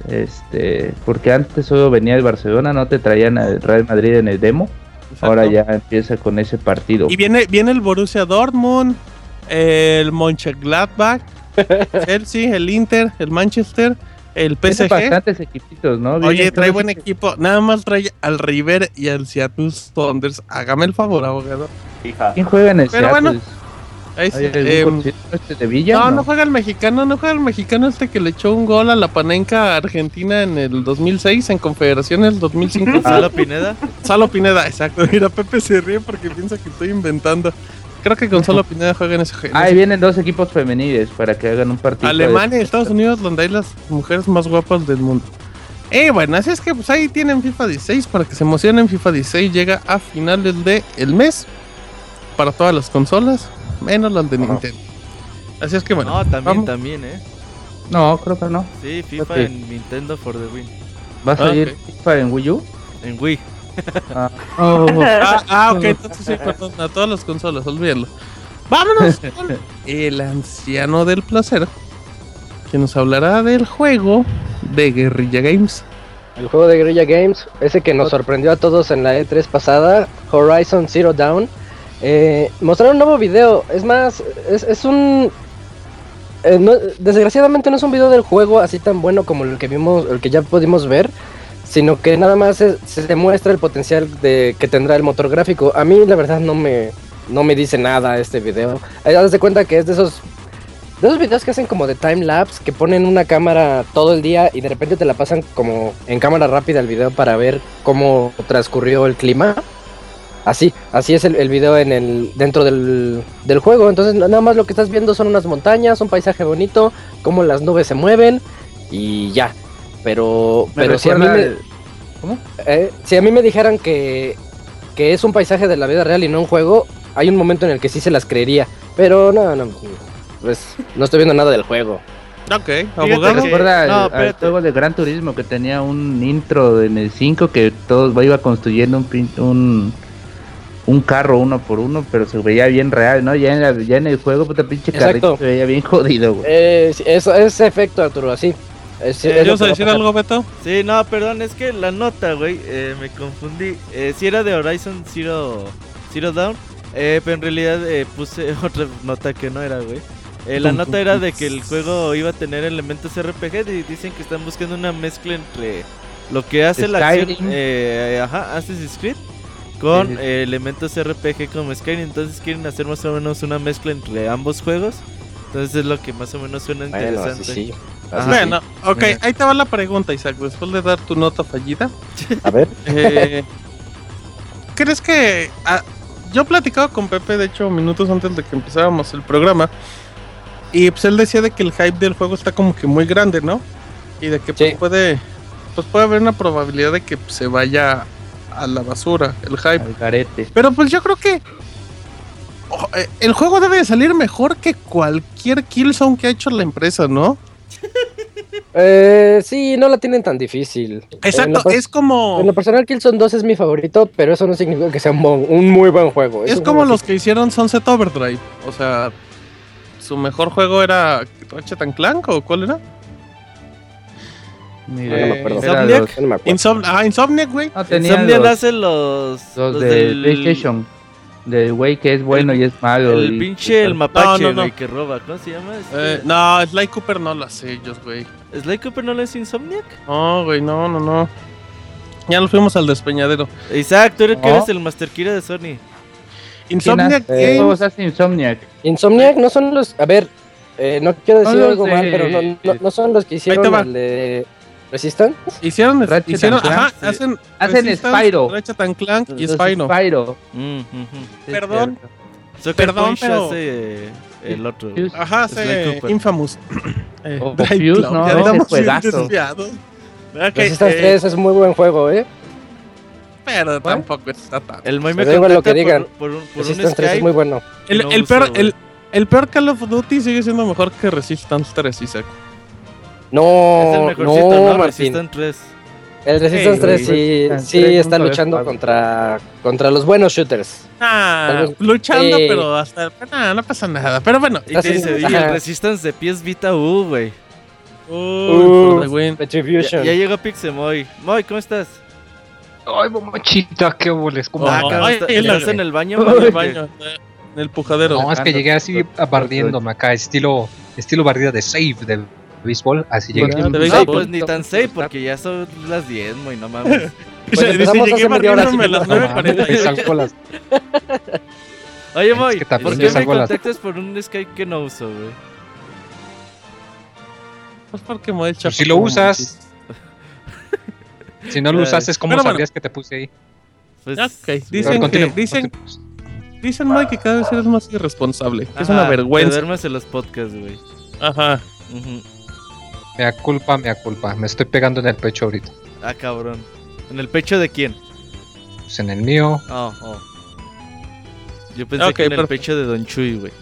Este, porque antes solo venía el Barcelona, no te traían al Real Madrid en el demo. Ahora ya empieza con ese partido. Y viene, viene el Borussia Dortmund, el Mönchengladbach, Chelsea, el Inter, el Manchester, el Tiene PSG. bastantes equipitos, ¿no? Oye, trae buen equipo. Nada más trae al River y al Seattle Thunders. Hágame el favor, abogado. ¿Quién juega en el Pero Seattle? bueno, Ahí sí, ¿Hay algún em, conocido este de Villa? no, no juega el mexicano, no juega el mexicano este que le echó un gol a la Panenca Argentina en el 2006 en Confederaciones 2005. Gonzalo Pineda. Salo Pineda, exacto. Mira, Pepe se ríe porque piensa que estoy inventando. Creo que Gonzalo Pineda juega en ese en Ahí vienen dos equipos femeniles para que hagan un partido. Alemania y Estados Unidos, donde hay las mujeres más guapas del mundo. Eh, bueno, así es que pues ahí tienen FIFA 16 para que se emocionen. FIFA 16 llega a finales de el mes para todas las consolas, menos las de Nintendo. Así es que bueno, No, también, vamos. también, eh. No, creo que no. Sí, FIFA en Nintendo for the win. ¿Va a salir Ok. FIFA en Wii U? En Wii. Ah, oh, Ah, ah, ok, entonces sí, perdón, a todas las consolas, olvídalo. Vámonos con el anciano del placer, que nos hablará del juego de Guerrilla Games. El juego de Guerrilla Games, ese que nos sorprendió a todos en la E3 pasada, Horizon Zero Dawn. Eh, mostraron un nuevo video, es más, es, es un... eh, desgraciadamente no es un video del juego así tan bueno como el que vimos, el que ya pudimos ver, sino que nada más se, se demuestra el potencial de que tendrá el motor gráfico. A mí la verdad no me, no me dice nada este video. Eh, haz de cuenta que es de esos de esos videos que hacen como de time lapse, que ponen una cámara todo el día y de repente te la pasan como en cámara rápida el video para ver cómo transcurrió el clima. Así, así es el, el video en el, dentro del, del juego. Entonces nada más lo que estás viendo son unas montañas, un paisaje bonito, cómo las nubes se mueven y ya. Pero, me pero si a mí recuerda me, el- ¿Cómo? eh, si a mí me dijeran que, que es un paisaje de la vida real y no un juego, hay un momento en el que sí se las creería. Pero no, no, pues no estoy viendo nada del juego. Ok, abogado. recuerda al- no, al, juego de Gran Turismo que tenía un intro en el 5 que todos iba construyendo un, pin- un un carro uno por uno, pero se veía bien real, ¿no? Ya en, la- ya en el juego, puta pinche Exacto. carrito se veía bien jodido, güey. Eh, sí, eso, ese efecto, Arturo, así. Es, Eh, es lo ¿Ibas a que va decir algo, Beto? Sí, no, perdón, es que la nota, güey, eh, me confundí. Eh, si era de Horizon Zero, Zero Dawn, eh, pero en realidad eh, puse otra nota que no era, güey. Eh, la nota era de que el juego iba a tener elementos RPG y dicen que están buscando una mezcla entre lo que hace la acción, eh, ajá, Assassin's Creed con Sí, sí. eh, elementos RPG como Skyrim. Entonces quieren hacer más o menos una mezcla entre ambos juegos. Entonces es lo que más o menos suena Bueno, interesante. así sí. Ajá. Así Bueno, ok, Mira. ahí te va la pregunta, Isaac. Después de dar tu nota fallida. A ver. eh, ¿crees que ah, yo platicaba con Pepe, de hecho, minutos antes de que empezáramos el programa. Y pues él decía de que el hype del juego está como que muy grande, ¿no? Y de que pues, puede. Pues puede haber una probabilidad de que pues, se vaya a la basura el hype. Al garete. Pero pues yo creo que. eh, El juego debe de salir mejor que cualquier Killzone que ha hecho la empresa, ¿no? Eh, sí, no la tienen tan difícil. Exacto, es como. en lo personal, Killzone 2 es mi favorito, pero eso no significa que sea un, bon- un muy buen juego. Es como los que hicieron Sunset Overdrive. O sea, su mejor juego era Ratchet Clank o cuál era? No, era Insomniac. no ah, Insomniac, güey. No, tenía Insomniac los, hace los. los los de del- PlayStation. Del güey que es bueno y es malo. El y- pinche el mapache, No, no, no. güey, que roba. ¿Cómo se llama? Eh, Este, no, Sly Cooper no lo hace ellos, güey. ¿Sly Cooper no lo es Insomniac? No, güey, no, no, no. Ya nos fuimos al despeñadero. Isaac, tú eres, que eres el Master Kira de Sony. ¿Quién Insomniac Eh, ¿Qué juegos hace Insomniac? Insomniac no son los. A ver, eh, no quiero decir algo mal, de- pero no, no, no son los que hicieron el de Resistance. Hicieron, Ratchet hicieron, and Clank, ajá, sí. hacen, Hacen Spyro. Ratchet and Clank y Los Spyro. Spyro. Mm, ujú. Sí, Perdón. Perdón, Punch pero- hace el otro. Ajá, hace. Infamous. Eh, O Drive Fuse, Club, ¿no? ya juegazo. Resistance eh, 3 es muy buen juego, ¿eh? Pero tampoco está tan. El me igual lo que digan. por, por un, por un Resistance 3 es muy bueno. El, no el uso, peor, el peor Call of Duty sigue siendo mejor que Resistance 3, Isaac. Es el No, no, ¿no? Martín. Resistant 3. El Resistance Sí, 3 sí, Resistance sí 3 está luchando contra, contra los buenos shooters. Ah, vez- luchando, pero hasta. nah, no pasa nada. Pero bueno. Y Ah, te dice, y el Resistance de pies Vita U, güey. Uy, Uh, the win. Ya, Retribution. ya llegó Pixemoy. Moy, ¿cómo estás? Ay, mamachita, qué boles. ¿Cómo Oh, Ah, ay, está- ¿Estás en el baño? En el baño, en el pujadero. No, es que llegué así barriéndome acá, estilo, estilo barrida de save de béisbol. Así llegué. Ya, de No, pues ni tan safe, porque ya son las 10, Moy, no mames. Pues empezamos llegué hace media hora, barriéndome a las No mames, 9.48. salgo a las- Oye, Moy, que ¿por qué me las- contactas por un Skype que no uso, güey? Pues porque he hecho Pues si lo usas. Si no lo ¿cómo Pero bueno. sabías que te puse ahí? Pues, Ok, Pero dicen que, dicen, dicen Mike que cada vez eres más irresponsable. Que es ajá, una Te vergüenza. duermes en los podcasts, güey. Ajá. Mea culpa, mea culpa. Me estoy pegando en el pecho ahorita. Ah, cabrón. ¿En el pecho de quién? Pues en el mío. Oh, oh. Yo pensé que en el pecho de Don Chuy, güey.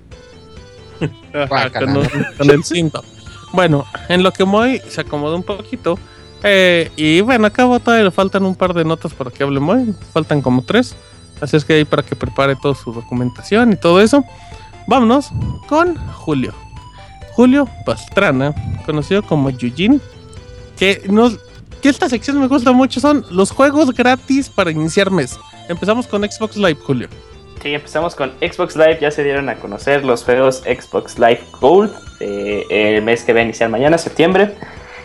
Con el cinto. Bueno, en lo que Moy se acomodó un poquito. eh, y bueno, acabo todavía le faltan un par de notas para que hable Moy. Faltan como tres. Así es que ahí para que prepare toda su documentación y todo eso. Vámonos con Julio. Julio Pastrana, conocido como Yujin. Que nos. Que esta sección me gusta mucho. Son los juegos gratis para iniciar mes. Empezamos con Xbox Live, Julio. Sí, empezamos con Xbox Live. Ya se dieron a conocer los juegos Xbox Live Gold. eh, el mes que va a iniciar mañana, septiembre.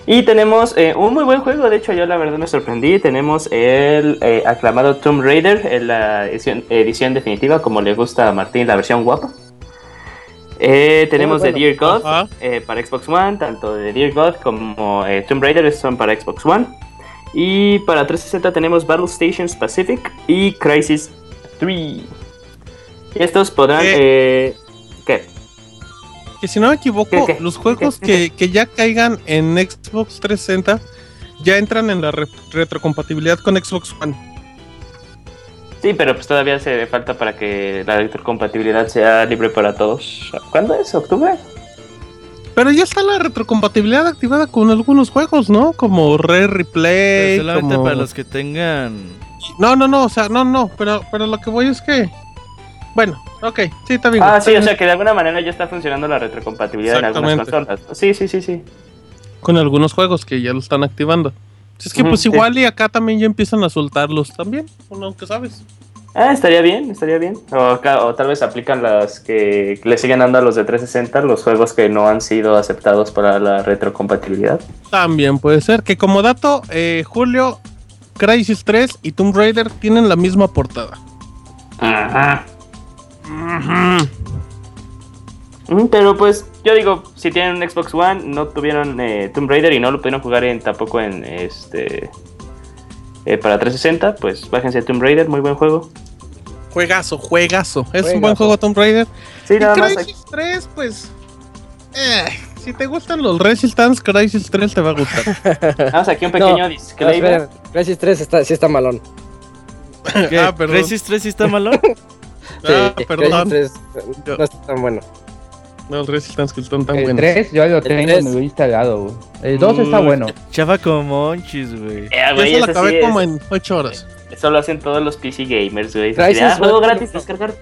Y tenemos eh, un muy buen juego. De hecho, yo la verdad me sorprendí. Tenemos el eh, aclamado Tomb Raider en la edición, edición definitiva, como le gusta a Martín, la versión guapa. Eh, tenemos The bueno. Dear God eh, para Xbox One. Tanto The Dear God como eh, Tomb Raider son para Xbox One. Y para 360 tenemos Battle Stations Pacific y Crisis 3. Y estos podrán. ¿Qué? Que si no me equivoco, ¿Qué, qué? los juegos que, que ya caigan en Xbox 360 ya entran en la re- retrocompatibilidad con Xbox One. Sí, pero pues todavía hace falta para que la retrocompatibilidad sea libre para todos. ¿Cuándo es? ¿Octubre? Pero ya está la retrocompatibilidad activada con algunos juegos, ¿no? Como Rare Replay. Pero solamente como- para los que tengan. No, no, no, o sea, no, no, pero, pero lo que voy es que... Bueno, ok, sí, está bien. Ah, está sí, bien. o sea que de alguna manera ya está funcionando la retrocompatibilidad en algunas consolas. Sí, sí, sí, sí. Con algunos juegos que ya lo están activando. Es que pues igual y acá también ya empiezan a soltarlos también, uno que sabes. Ah, estaría bien, estaría bien. O, acá- o tal vez aplican las que le siguen dando a los de 360, los juegos que no han sido aceptados para la retrocompatibilidad. También puede ser que como dato, eh, Julio, Crisis 3 y Tomb Raider tienen la misma portada. Ajá. Mm, Pero pues yo digo, si tienen un Xbox One, no tuvieron eh, Tomb Raider y no lo pudieron jugar en tampoco en este eh, para 360, pues bájense Tomb Raider, muy buen juego. Juegazo, juegazo. Es un buen juego Tomb Raider. Sí, Y nada más. Crysis 3, pues. eh, si te gustan los Resistance, Crysis 3 te va a gustar. Más aquí un pequeño No, disclaimer. espera, Crisis 3 está, sí está malón. ¿Qué? ah, perdón. ¿Crisis 3 sí está malón? Ah, Sí, perdón. Crisis 3 no está tan bueno. No, los Resistance que están tan El buenos. 3 yo lo tengo en mi instalado, güey. El 2 está Uy, bueno. Chafa como monchis, güey. Eh, güey, se lo acabé sí como es- en 8 horas. Eso lo hacen todos los PC gamers, güey. Crysis, Ah, juego gratis, descargar.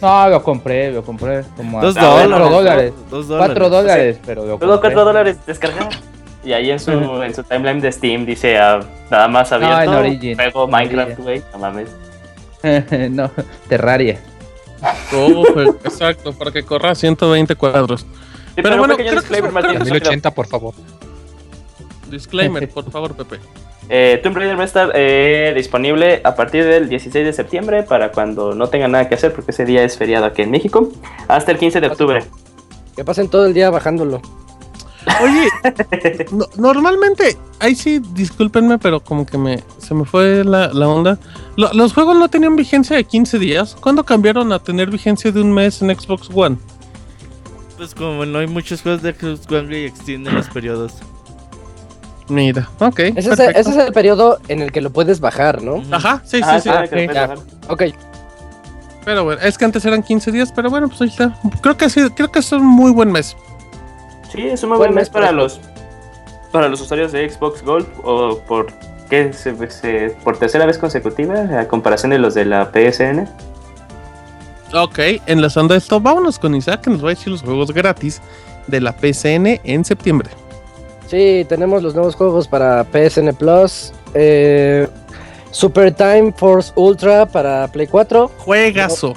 No, lo compré, lo compré como a Dos Ah, bueno, cuatro dólares. dólares. Dos dólares. 4 dólares, pero lo Juego compré. 4 dólares, descargar. Y ahí en su, en su timeline de Steam dice ah, nada más abierto. en Origin. Juego En Minecraft, Origin. güey. No mames. no, Terraria. Oh, pues, exacto, para que corra a 120 cuadros. Sí, Pero pero, bueno, creo que disclaimer, eso- Martín, creo A que rápido. 1080, por favor. Disclaimer, por favor, Pepe. Eh, Tomb Raider va a estar eh, disponible a partir del 16 de septiembre para cuando no tengan nada que hacer, porque ese día es feriado aquí en México, hasta el 15 de octubre. Que pasen todo el día bajándolo. Oye, no- normalmente, ahí sí, discúlpenme, pero como que me se me fue la, la onda. Lo- los juegos no tenían vigencia de 15 días. ¿Cuándo cambiaron a tener vigencia de un mes en Xbox One? Pues como no hay muchos juegos de Xbox One y extienden los periodos. Mira, ok. Ese es, el, perfecto. ese es el periodo en el que lo puedes bajar, ¿no? Ajá, sí, Ah, sí, sí. sabe que lo ok, puedes ya. bajar. Ok, Pero bueno, es que antes eran 15 días, pero bueno, pues ahí está. Creo que sí, creo que es un muy buen mes. Sí, es un muy Buen mes para los para los usuarios de Xbox Gold o por ¿qué? Se- se- por tercera vez consecutiva a comparación de los de la PSN. Ok, enlazando esto, vámonos con Isaac que nos va a decir los juegos gratis de la PCN en septiembre. sí, tenemos los nuevos juegos para PSN Plus. eh, Super Time Force Ultra para Play 4. Juegazo,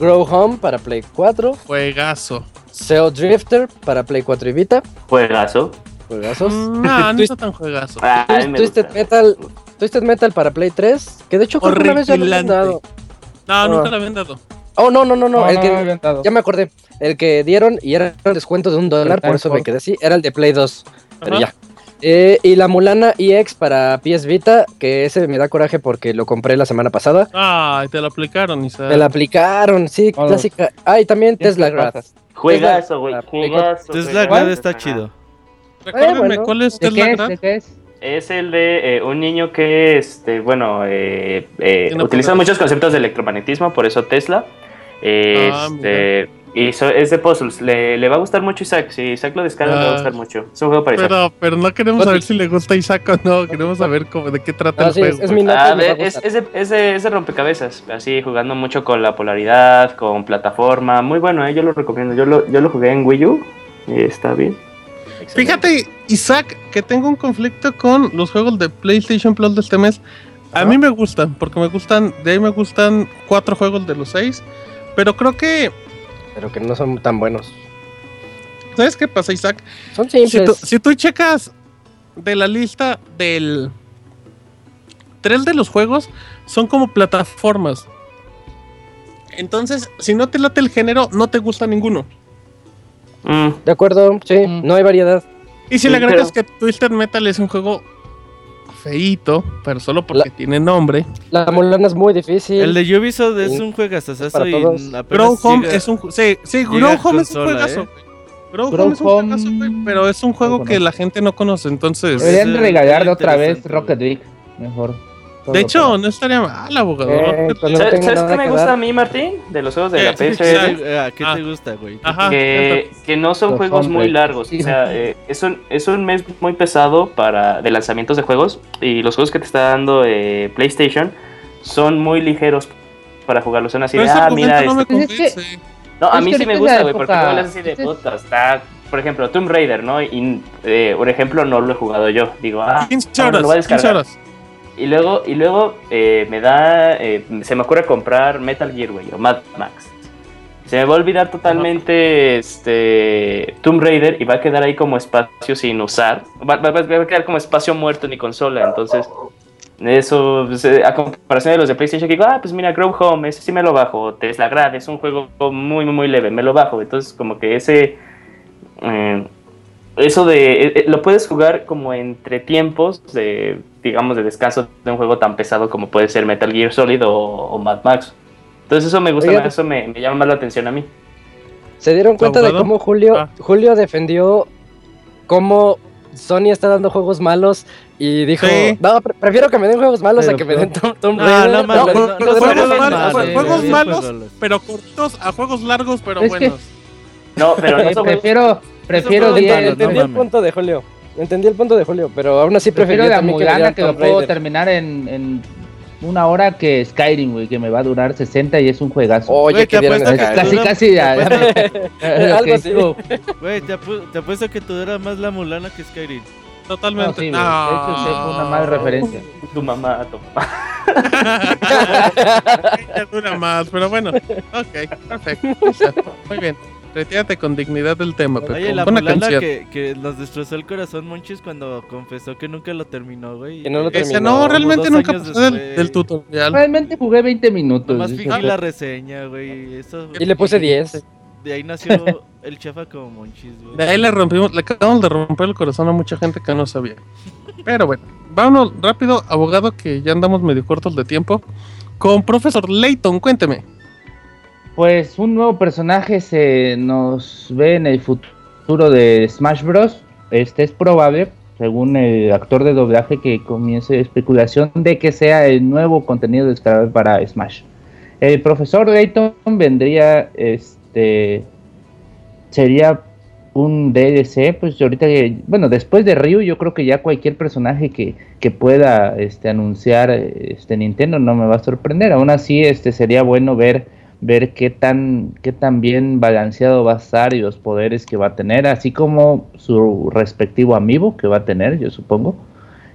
Grow Home para Play 4. juegazo. SEO Drifter para Play 4 y Vita. Juegazo. Juegazos. Mm, No, no está tan juegazo. Ah, me Twisted gusta. Metal. Twisted Metal para Play 3. Que de hecho creo que una vez ya lo habían dado. No, nunca Ah. lo habían dado. Oh, no, no, no, no. el no, que, no, ya me acordé. El que dieron y era un descuento de un dólar, por eso me quedé así. Era el de Play 2. Pero ya. Eh, y la Mulana EX para PS Vita, que ese me da coraje porque lo compré la semana pasada. Ay, te lo aplicaron, Isaac. Me la aplicaron, sí, Oh. clásica. Ah, y también Tesla pasas. Juegazo, güey. Juegazo. Tesla. Grad está chido. Eh, bueno. ¿cuál es ¿De Tesla qué es? Grad? ¿De qué es? Es el de eh, un niño que, este, bueno, eh, eh, utiliza muchos conceptos de electromagnetismo, por eso Tesla. Ah, Este, y so- es de puzzles. Le, le va a gustar mucho Isaac. Si Isaac lo descarga, le va a Ah. gustar mucho. Es un juego para Isaac. Pero, pero no queremos saber si le gusta Isaac o no. Queremos saber cómo, de qué trata Ah, el sí, juego. es, es mi nota Ah, es, de, es de- es de rompecabezas, así jugando mucho con la polaridad, con plataforma, muy bueno, ¿eh? yo lo recomiendo, yo lo, yo lo jugué en Wii U y está bien. Excelente. Fíjate, Isaac, que tengo un conflicto con los juegos de PlayStation Plus de este mes. A Ajá. mí me gustan, porque me gustan, de ahí me gustan cuatro juegos de los seis. Pero creo que, Pero que no son tan buenos. ¿sabes qué pasa, Isaac? Son Si simples. tú, si tú checas de la lista del... Tres de los juegos son como plataformas. Entonces, si no te late el género, no te gusta ninguno. Mm, De acuerdo, sí, Mm. no hay variedad. Y si Sí, le agregas pero- que Twisted Metal es un juego feíto, pero solo porque La- tiene nombre. La Mulana es muy difícil. El de Ubisoft es Sí. un apenas Grow Home llega- es un sí, sí, llega Grow a Home es un juegazo. ¿eh? Grow, Home es un juegazo, güey, pero es un juego No que la gente no conoce, entonces. Deberían de regalarle otra vez Rocket League. Mejor. De hecho, no estaría mal, abogado. Eh, League. ¿Sabes, qué me gusta dar. a mí, Martín? De los juegos de ¿Qué? la PSN. sí. ¿A qué Ah. te gusta, güey? Ajá. que, que no son Los juegos muy largos. Sí. O sea, eh, es, un, es un mes muy pesado para de lanzamientos de juegos. Y los juegos que te está dando eh, PlayStation son muy ligeros para jugarlos. Son así de, ah, mira, no este- Pues es que-. No, a mí sí me gusta, güey, porque no hablas así de puta. Está, por ejemplo, Tomb Raider, ¿no? Y, eh, por ejemplo, no lo he jugado yo. Digo, ah, 15 ahora horas, lo voy a 15 descargar. horas. Y luego, y luego eh, me da, eh, se me ocurre comprar Metal Gear, güey, o Mad Max. Se me va a olvidar totalmente este Tomb Raider y va a quedar ahí como espacio sin usar. Va, va- a quedar como espacio muerto en mi consola. Entonces, eso, pues, eh, a comparación de los de PlayStation, que digo, ah, pues mira, Grow Home, ese sí me lo bajo. Tesla Grad es un juego muy, muy, muy leve, me lo bajo. Entonces, como que ese. Eso de. eh, eh, lo puedes jugar como entre tiempos de, digamos, de descanso de un juego tan pesado como puede ser Metal Gear Solid o, o Mad Max. Entonces eso me gusta Oigan. más, eso me, me llama más la atención a mí. ¿Se dieron cuenta de cómo Julio, Ah. Julio defendió cómo Sony está dando juegos malos y dijo, Sí. no, pre- prefiero que me den juegos malos Pero a que me den Tomb No, Raider"? no mames, no, no, no, no, juegos malos, Pero cortos a juegos largos, pero Es que- buenos. No, pero no son prefiero, prefiero fue diez- malo, no Entendí el punto de Julio. Entendí el punto de Julio, pero aún así prefiero la también que lo puedo terminar en, en una hora que Skyrim, güey, que me va a durar 60 y es un juegazo. Oye, que te dieran apuesto Es que- Skyrim. casi, casi Algo así. Güey, te, apu- te apuesto que te dura más la mulana que Skyrim. No, Totalmente. sí, güey, de hecho, fue una mala referencia. tu mamá, tu mamá. Ya dura más, pero bueno. Ok, perfecto. Muy bien. Retírate con dignidad del tema, pero Oye, la canción. que, que nos destrozó el corazón, Monchis, cuando confesó que nunca lo terminó, güey. Que no lo Ese terminó. no, realmente nunca pasó del, del tutorial. Realmente jugué 20 minutos. Fingí fue- la reseña, güey. Eso, Y le puse 10. De ahí nació el chafa como Monchis, güey. De ahí le rompimos, le acabamos de romper el corazón a mucha gente que no sabía. Pero bueno, vámonos rápido, abogado, que ya andamos medio cortos de tiempo. Con profesor Layton, cuénteme. Pues un nuevo personaje se nos ve en el futuro de Smash Bros. Este es probable, según el actor de doblaje, que comience especulación de que sea el nuevo contenido descargable para Smash. El profesor Layton vendría, este, sería un DLC, pues ahorita, bueno, después de Ryu, yo creo que ya cualquier personaje que, que pueda este, anunciar este, Nintendo no me va a sorprender. Aún así, este, sería bueno ver, ver qué tan, qué tan bien balanceado va a estar y los poderes que va a tener, así como su respectivo amiibo que va a tener, yo supongo.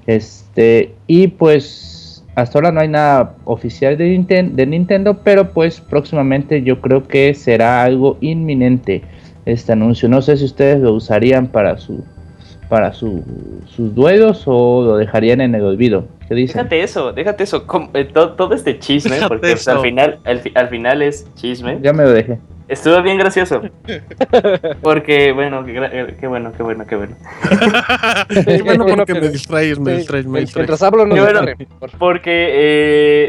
Este, y pues hasta ahora no hay nada oficial de, de Nintendo, pero pues próximamente yo creo que será algo inminente este anuncio. No sé si ustedes lo usarían para su para su, sus duelos o lo dejarían en el olvido. ¿Qué dicen? Déjate eso, déjate eso. eh, to- todo, este chisme, Déjate porque pues, al final, al, al final es chisme. Ya me lo dejé. Estuvo bien gracioso. Porque, bueno, qué, eh, qué bueno, qué bueno, qué bueno. Qué bueno porque que- me distraes, me distraes, me distraes. Mientras hablo, no bueno. Porque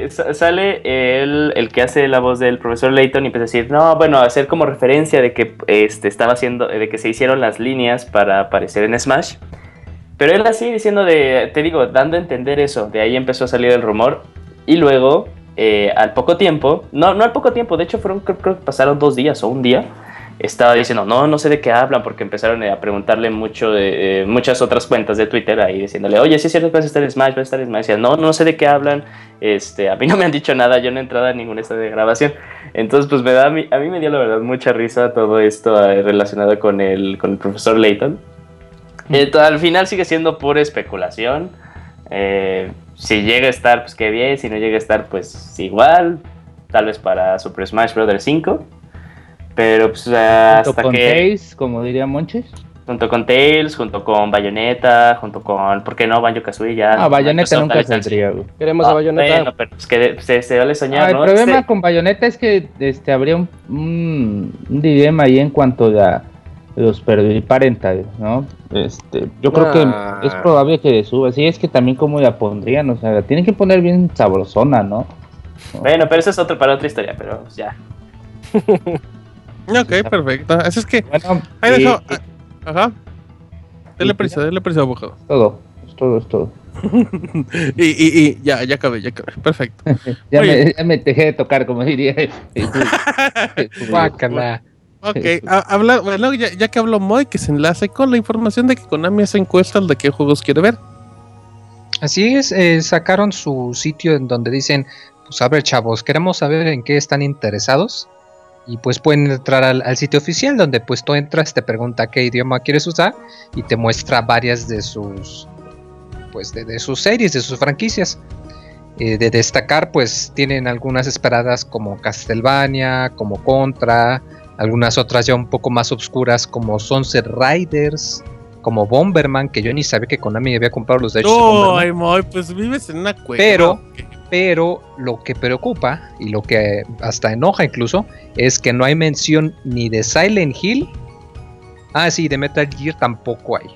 eh, sa- sale el, el que hace la voz del profesor Layton y empieza a decir, no, bueno, hacer como referencia de que este, estaba haciendo, de que se hicieron las líneas para aparecer en Smash. Pero él así diciendo de, te digo, dando a entender eso, de ahí empezó a salir el rumor. Y luego, eh, al poco tiempo, no, no al poco tiempo, de hecho fueron, creo, creo que pasaron dos días o un día, estaba diciendo, no, no sé de qué hablan, porque empezaron a preguntarle mucho de, eh, muchas otras cuentas de Twitter ahí diciéndole, oye, sí es cierto que vas a estar en Smash, vas a estar en Smash. Decía, no, no sé de qué hablan, este, a mí no me han dicho nada, yo no he entrado a ningún estadio de grabación. Entonces, pues me da, a mí, a mí me dio la verdad mucha risa todo esto eh, relacionado con el, con el profesor Layton. Eh, to- al final sigue siendo pura especulación. Eh, si llega a estar, pues qué bien. Si no llega a estar, pues igual. Tal vez para Super Smash Bros. 5. Pero pues hasta Junto con que... Tails, como diría Monches. Junto con Tails, junto con Bayonetta, junto con... ¿Por qué no? Banjo Kazooie ya. Ah, Bayonetta nunca saldría, güey. Queremos Ah, a Bayonetta. Bueno, pero pues que se, se vale soñar, Ah, el ¿no? problema Este- con Bayonetta es que este habría un, un, un dilema ahí en cuanto a la- los parentales, ¿no? Este, yo creo Ah. que es probable que le suba. Sí, es que también como la pondrían, o sea, la tienen que poner bien sabrosona, ¿no? Bueno, pero eso es otro para otra historia, pero ya. Ok, perfecto. Así es que, Bueno, ahí y- dejo. ah, Ajá. Dele prisa, dele prisa, abogado. todo, es todo, es todo. Y, y, y ya, ya acabé, ya acabé. Perfecto. Ya me, ya me dejé de tocar, como diría. Guácala. Ok, ha- habla, bueno, ya, ya que habló Moy, que se enlace con la información de que Konami hace encuestas de qué juegos quiere ver. Así es, eh, sacaron su sitio en donde dicen, pues a ver chavos, queremos saber en qué están interesados. Y pues pueden entrar al, al sitio oficial donde pues tú entras, te pregunta qué idioma quieres usar y te muestra varias de sus pues de, de sus series, de sus franquicias. Eh, de destacar pues tienen algunas esperadas como Castlevania, como Contra, algunas otras ya un poco más obscuras como Sunset Riders, como Bomberman, que yo ni sabía que Konami había comprado los derechos de Bomberman. Ay, pues vives en una cueva. Pero-. Pero lo que preocupa y lo que hasta enoja incluso es que no hay mención ni de Silent Hill. Ah, sí, de Metal Gear tampoco hay.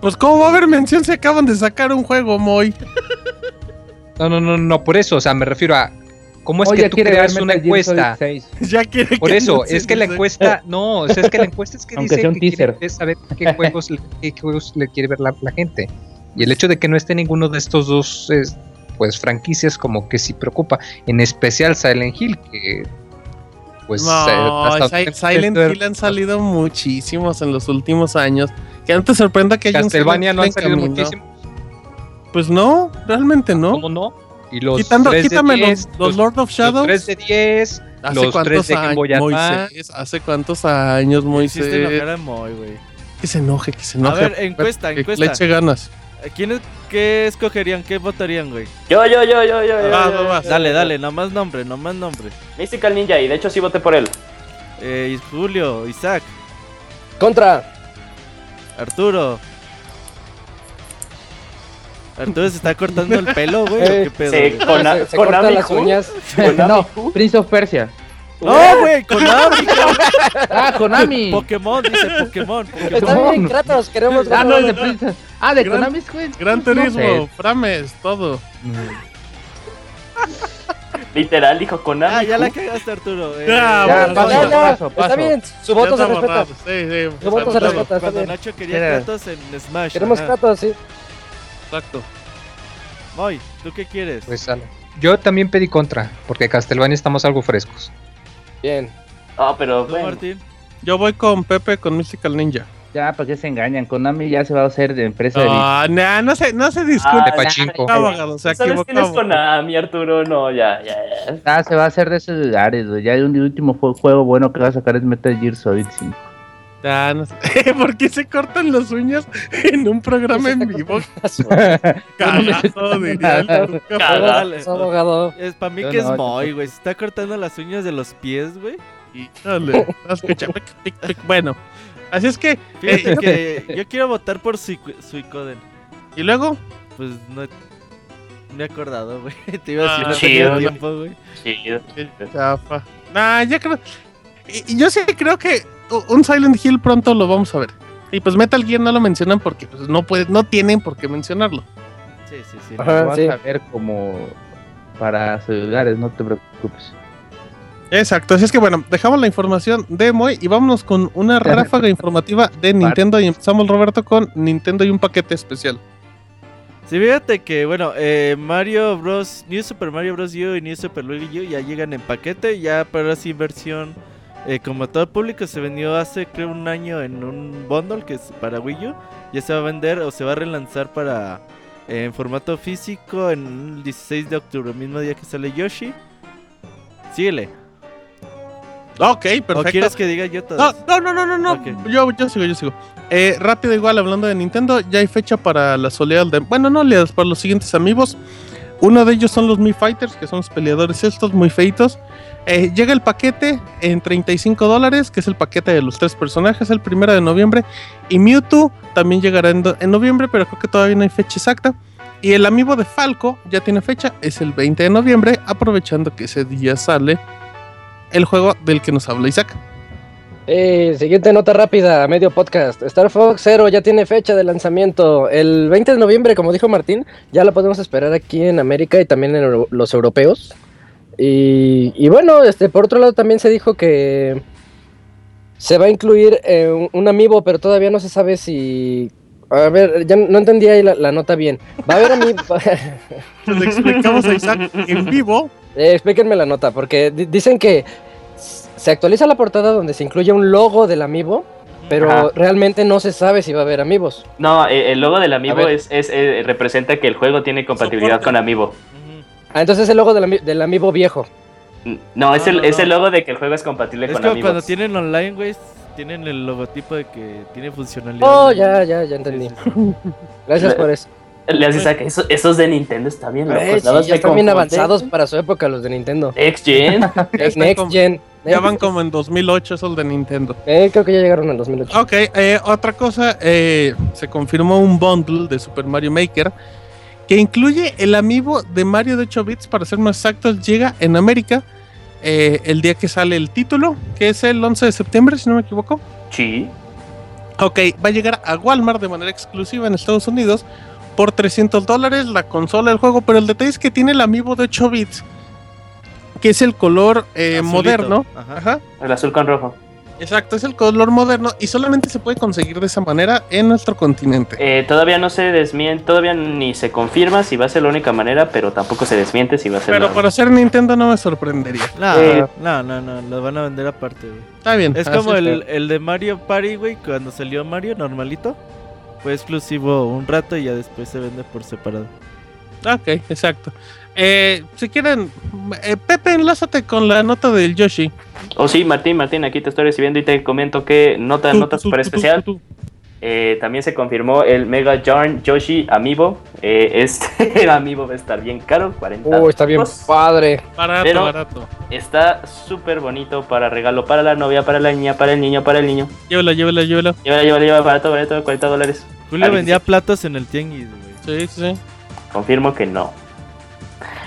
Pues, ¿cómo va a haber mención si acaban de sacar un juego, Moy? No, no, no, no, por eso, o sea, me refiero a ¿Cómo es Oye, que tú quiere creas una encuesta? 6. Ya quiere Por eso, es que la encuesta, no, o sea, es que la encuesta es que Aunque dice sea un que quiere saber qué juegos, le- qué juegos le quiere ver la, la gente. Y el hecho de que no esté ninguno de estos dos es, pues franquicias como que sí preocupa, en especial Silent Hill que pues No, eh, Silent Hill han salido muchísimos en los últimos años. Que no te sorprenda que haya un Castlevania no han salido muchísimos, Pues no, realmente no. ¿cómo no? Y los Quitando, 3 de quítame 10, los, los Lord of Shadows. 3 de 10, ¿Hace los cuántos 3 de Game años? Moisés, ¿hace cuántos años, Moisés? enojar a Moy, güey. Que se enoje, que se A enoje. ver, encuesta, que encuesta. Le eche ganas. ¿Quiénes qué escogerían? ¿Qué votarían, güey? Yo, yo, yo, yo, yo. yo, Vas, yo, vas, yo, Dale, yo. dale, nomás nombre, nomás nombre. Mystical Ninja, y de hecho sí voté por él. Eh, Julio, Isaac, Contra. Arturo. Arturo se está cortando el pelo, güey. ¿o Eh, ¿Qué pedo? sí, güey? Con- se, corta las uñas. no, Prince of Persia. No, güey, Konami. Ah, Konami. Pokémon, dice Pokémon. Pokémon. Está bien, Kratos, queremos Ah, no, es de Prince. Ah, de Gran- Konami, güey. Gran No Turismo, sé. Frames, todo. Literal dijo Konami. Ah, ya la cagaste, Arturo. Eh, Ya, Ya, paso, ya, ya, paso, Está bien, su voto se respeta. Sí, sí. Su voto se respeta, Cuando. Nacho quería Kratos en Smash. Queremos. Kratos, sí. Exacto. Moy, ¿tú qué quieres? Pues sale. Yo también pedí contra, porque Castlevania estamos algo frescos. Bien. Ah, pero ¿Tú, bueno. Martín? Yo voy con Pepe con Mystical Ninja. Ya, ¿para qué se engañan? Konami ya se va a hacer de empresa de Ah, nah, no se, no se discute. Ah, de pachinko. Se ¿Sabes quién es. Konami, Arturo? No, ya, ya, ya. Ah, se va a hacer de esos lugares. Ya un último jue- juego bueno que va a sacar es Metal Gear Solid 5. Ya, no sé. ¿Por qué se cortan las uñas en un programa en vivo? Cagazo, diría el abogado. Es para mí Yo que es no, yo Moy, güey. Se está cortando las uñas de los pies, güey. Híjole. Bueno, así es que, Fíjate eh, que yo quiero votar por Suic- Suicoden. y luego, Pues no me he acordado, güey. Te iba a decir, Ah, no chido, tiempo, güey. Chido. chafa. Nah, ya creo. y- y yo sí creo que un Silent Hill pronto lo vamos a ver. Y pues Metal Gear no lo mencionan porque pues, no puede, no tienen por qué mencionarlo. Sí, sí, sí. Ajá. Vas sí. a ver como para celulares, no te preocupes. Exacto, así es que bueno, dejamos la información de Moy y vámonos con una ráfaga informativa de Nintendo y empezamos Roberto con Nintendo y un paquete especial. Sí, fíjate que, bueno, eh, Mario Bros. New Super Mario Bros. U y New Super Luigi U ya llegan en paquete. Ya para esa inversión, eh, como todo público, se vendió hace creo un año en un bundle que es para Wii U. Ya se va a vender o se va a relanzar para eh, en formato físico en el 16 de octubre, mismo día que sale Yoshi. Síguele. Ok, ¿O perfecto. quieres que diga yo todo? No, no, no, no, no. Yo, yo sigo, yo sigo. Eh, rápido, igual hablando de Nintendo, ya hay fecha para las oleadas de. Bueno, no oleadas, para los siguientes amigos. Uno de ellos son los Mi Fighters, que son los peleadores estos, muy feitos. Eh, llega el paquete en 35 dólares, que es el paquete de los tres personajes, el primero de noviembre. Y Mewtwo también llegará en, noviembre, pero creo que todavía no hay fecha exacta. Y el amigo de Falco ya tiene fecha, es el 20 de noviembre, aprovechando que ese día sale el juego del que nos habla Isaac. Eh, siguiente nota rápida, medio podcast. Star Fox Zero ya tiene fecha de lanzamiento. El 20 de noviembre, como dijo Martín, ya la podemos esperar aquí en América y también en los europeos. Y, y bueno, este, por otro lado también se dijo que se va a incluir eh, un, un amiibo, pero todavía no se sabe si... A ver, ya no entendí ahí la, la nota bien. Va a haber amiibo... Le explicamos a Isaac en vivo. Eh, explíquenme la nota, porque di- dicen que se actualiza la portada donde se incluye un logo del amiibo, pero Ajá. realmente no se sabe si va a haber amigos. No, eh, el logo del Amiibo es, es, eh, representa que el juego tiene compatibilidad Soporte. con Amiibo. Ah, entonces es el logo del, ami- del amiibo viejo. No, es, No, el, no, es no. el logo de que el juego es compatible Es con Amiibo. cuando tienen online, güey, tienen el logotipo de que tiene funcionalidad. Oh, ya, ya, ya entendí. Sí, sí, sí. Gracias por eso. Le haces a que eso- esos de Nintendo están bien locos. Eh, sí, ya están bien avanzados para su época los de Nintendo. Next Gen. Next como- Gen. ya van como en 2008 esos de Nintendo. Eh, creo que ya llegaron al 2008. Ok, eh, otra cosa, eh, se confirmó un bundle de Super Mario Maker que incluye el amiibo de Mario de 8 bits, para ser más exactos, llega en América eh, el día que sale el título, que es el 11 de septiembre, si no me equivoco. Sí. Ok, va a llegar a Walmart de manera exclusiva en Estados Unidos por 300 dólares la consola del juego, pero el detalle es que tiene el amiibo de 8 bits que es el color eh, moderno. ajá. Ajá. El azul con rojo. Exacto, es el color moderno y solamente se puede conseguir de esa manera en nuestro continente. Eh, todavía no se desmiente, todavía ni se confirma si va a ser la única manera, pero tampoco se desmiente si va a ser Pero la para ser Nintendo no me sorprendería. No, Eh. no, no, no, lo van a vender aparte, güey. Está bien. Es como el, el de Mario Party, güey, cuando salió Mario normalito. Fue exclusivo un rato y ya después se vende por separado. Ok, exacto. Eh, si quieren, eh, Pepe, enlázate con la nota del Yoshi. Oh sí, Martín, Martín, aquí te estoy recibiendo y te comento que nota, Tú, nota tú, super tú, tú, especial. tú, tú. Eh, también se confirmó el Mega Yarn Yoshi Amiibo. Eh, este Amiibo va a estar bien caro, 40 Uy, está bien padre. Barato, Pero- barato. Está súper bonito para regalo para la novia, para la niña, para el niño, para el niño. Llévelo, llévelo, llévelo. Lleva, lleva, lleva, barato, barato, 40 dólares. Ah, Julio Alguien vendía sí. platos en el tianguis, güey. Sí, sí. Confirmo que no.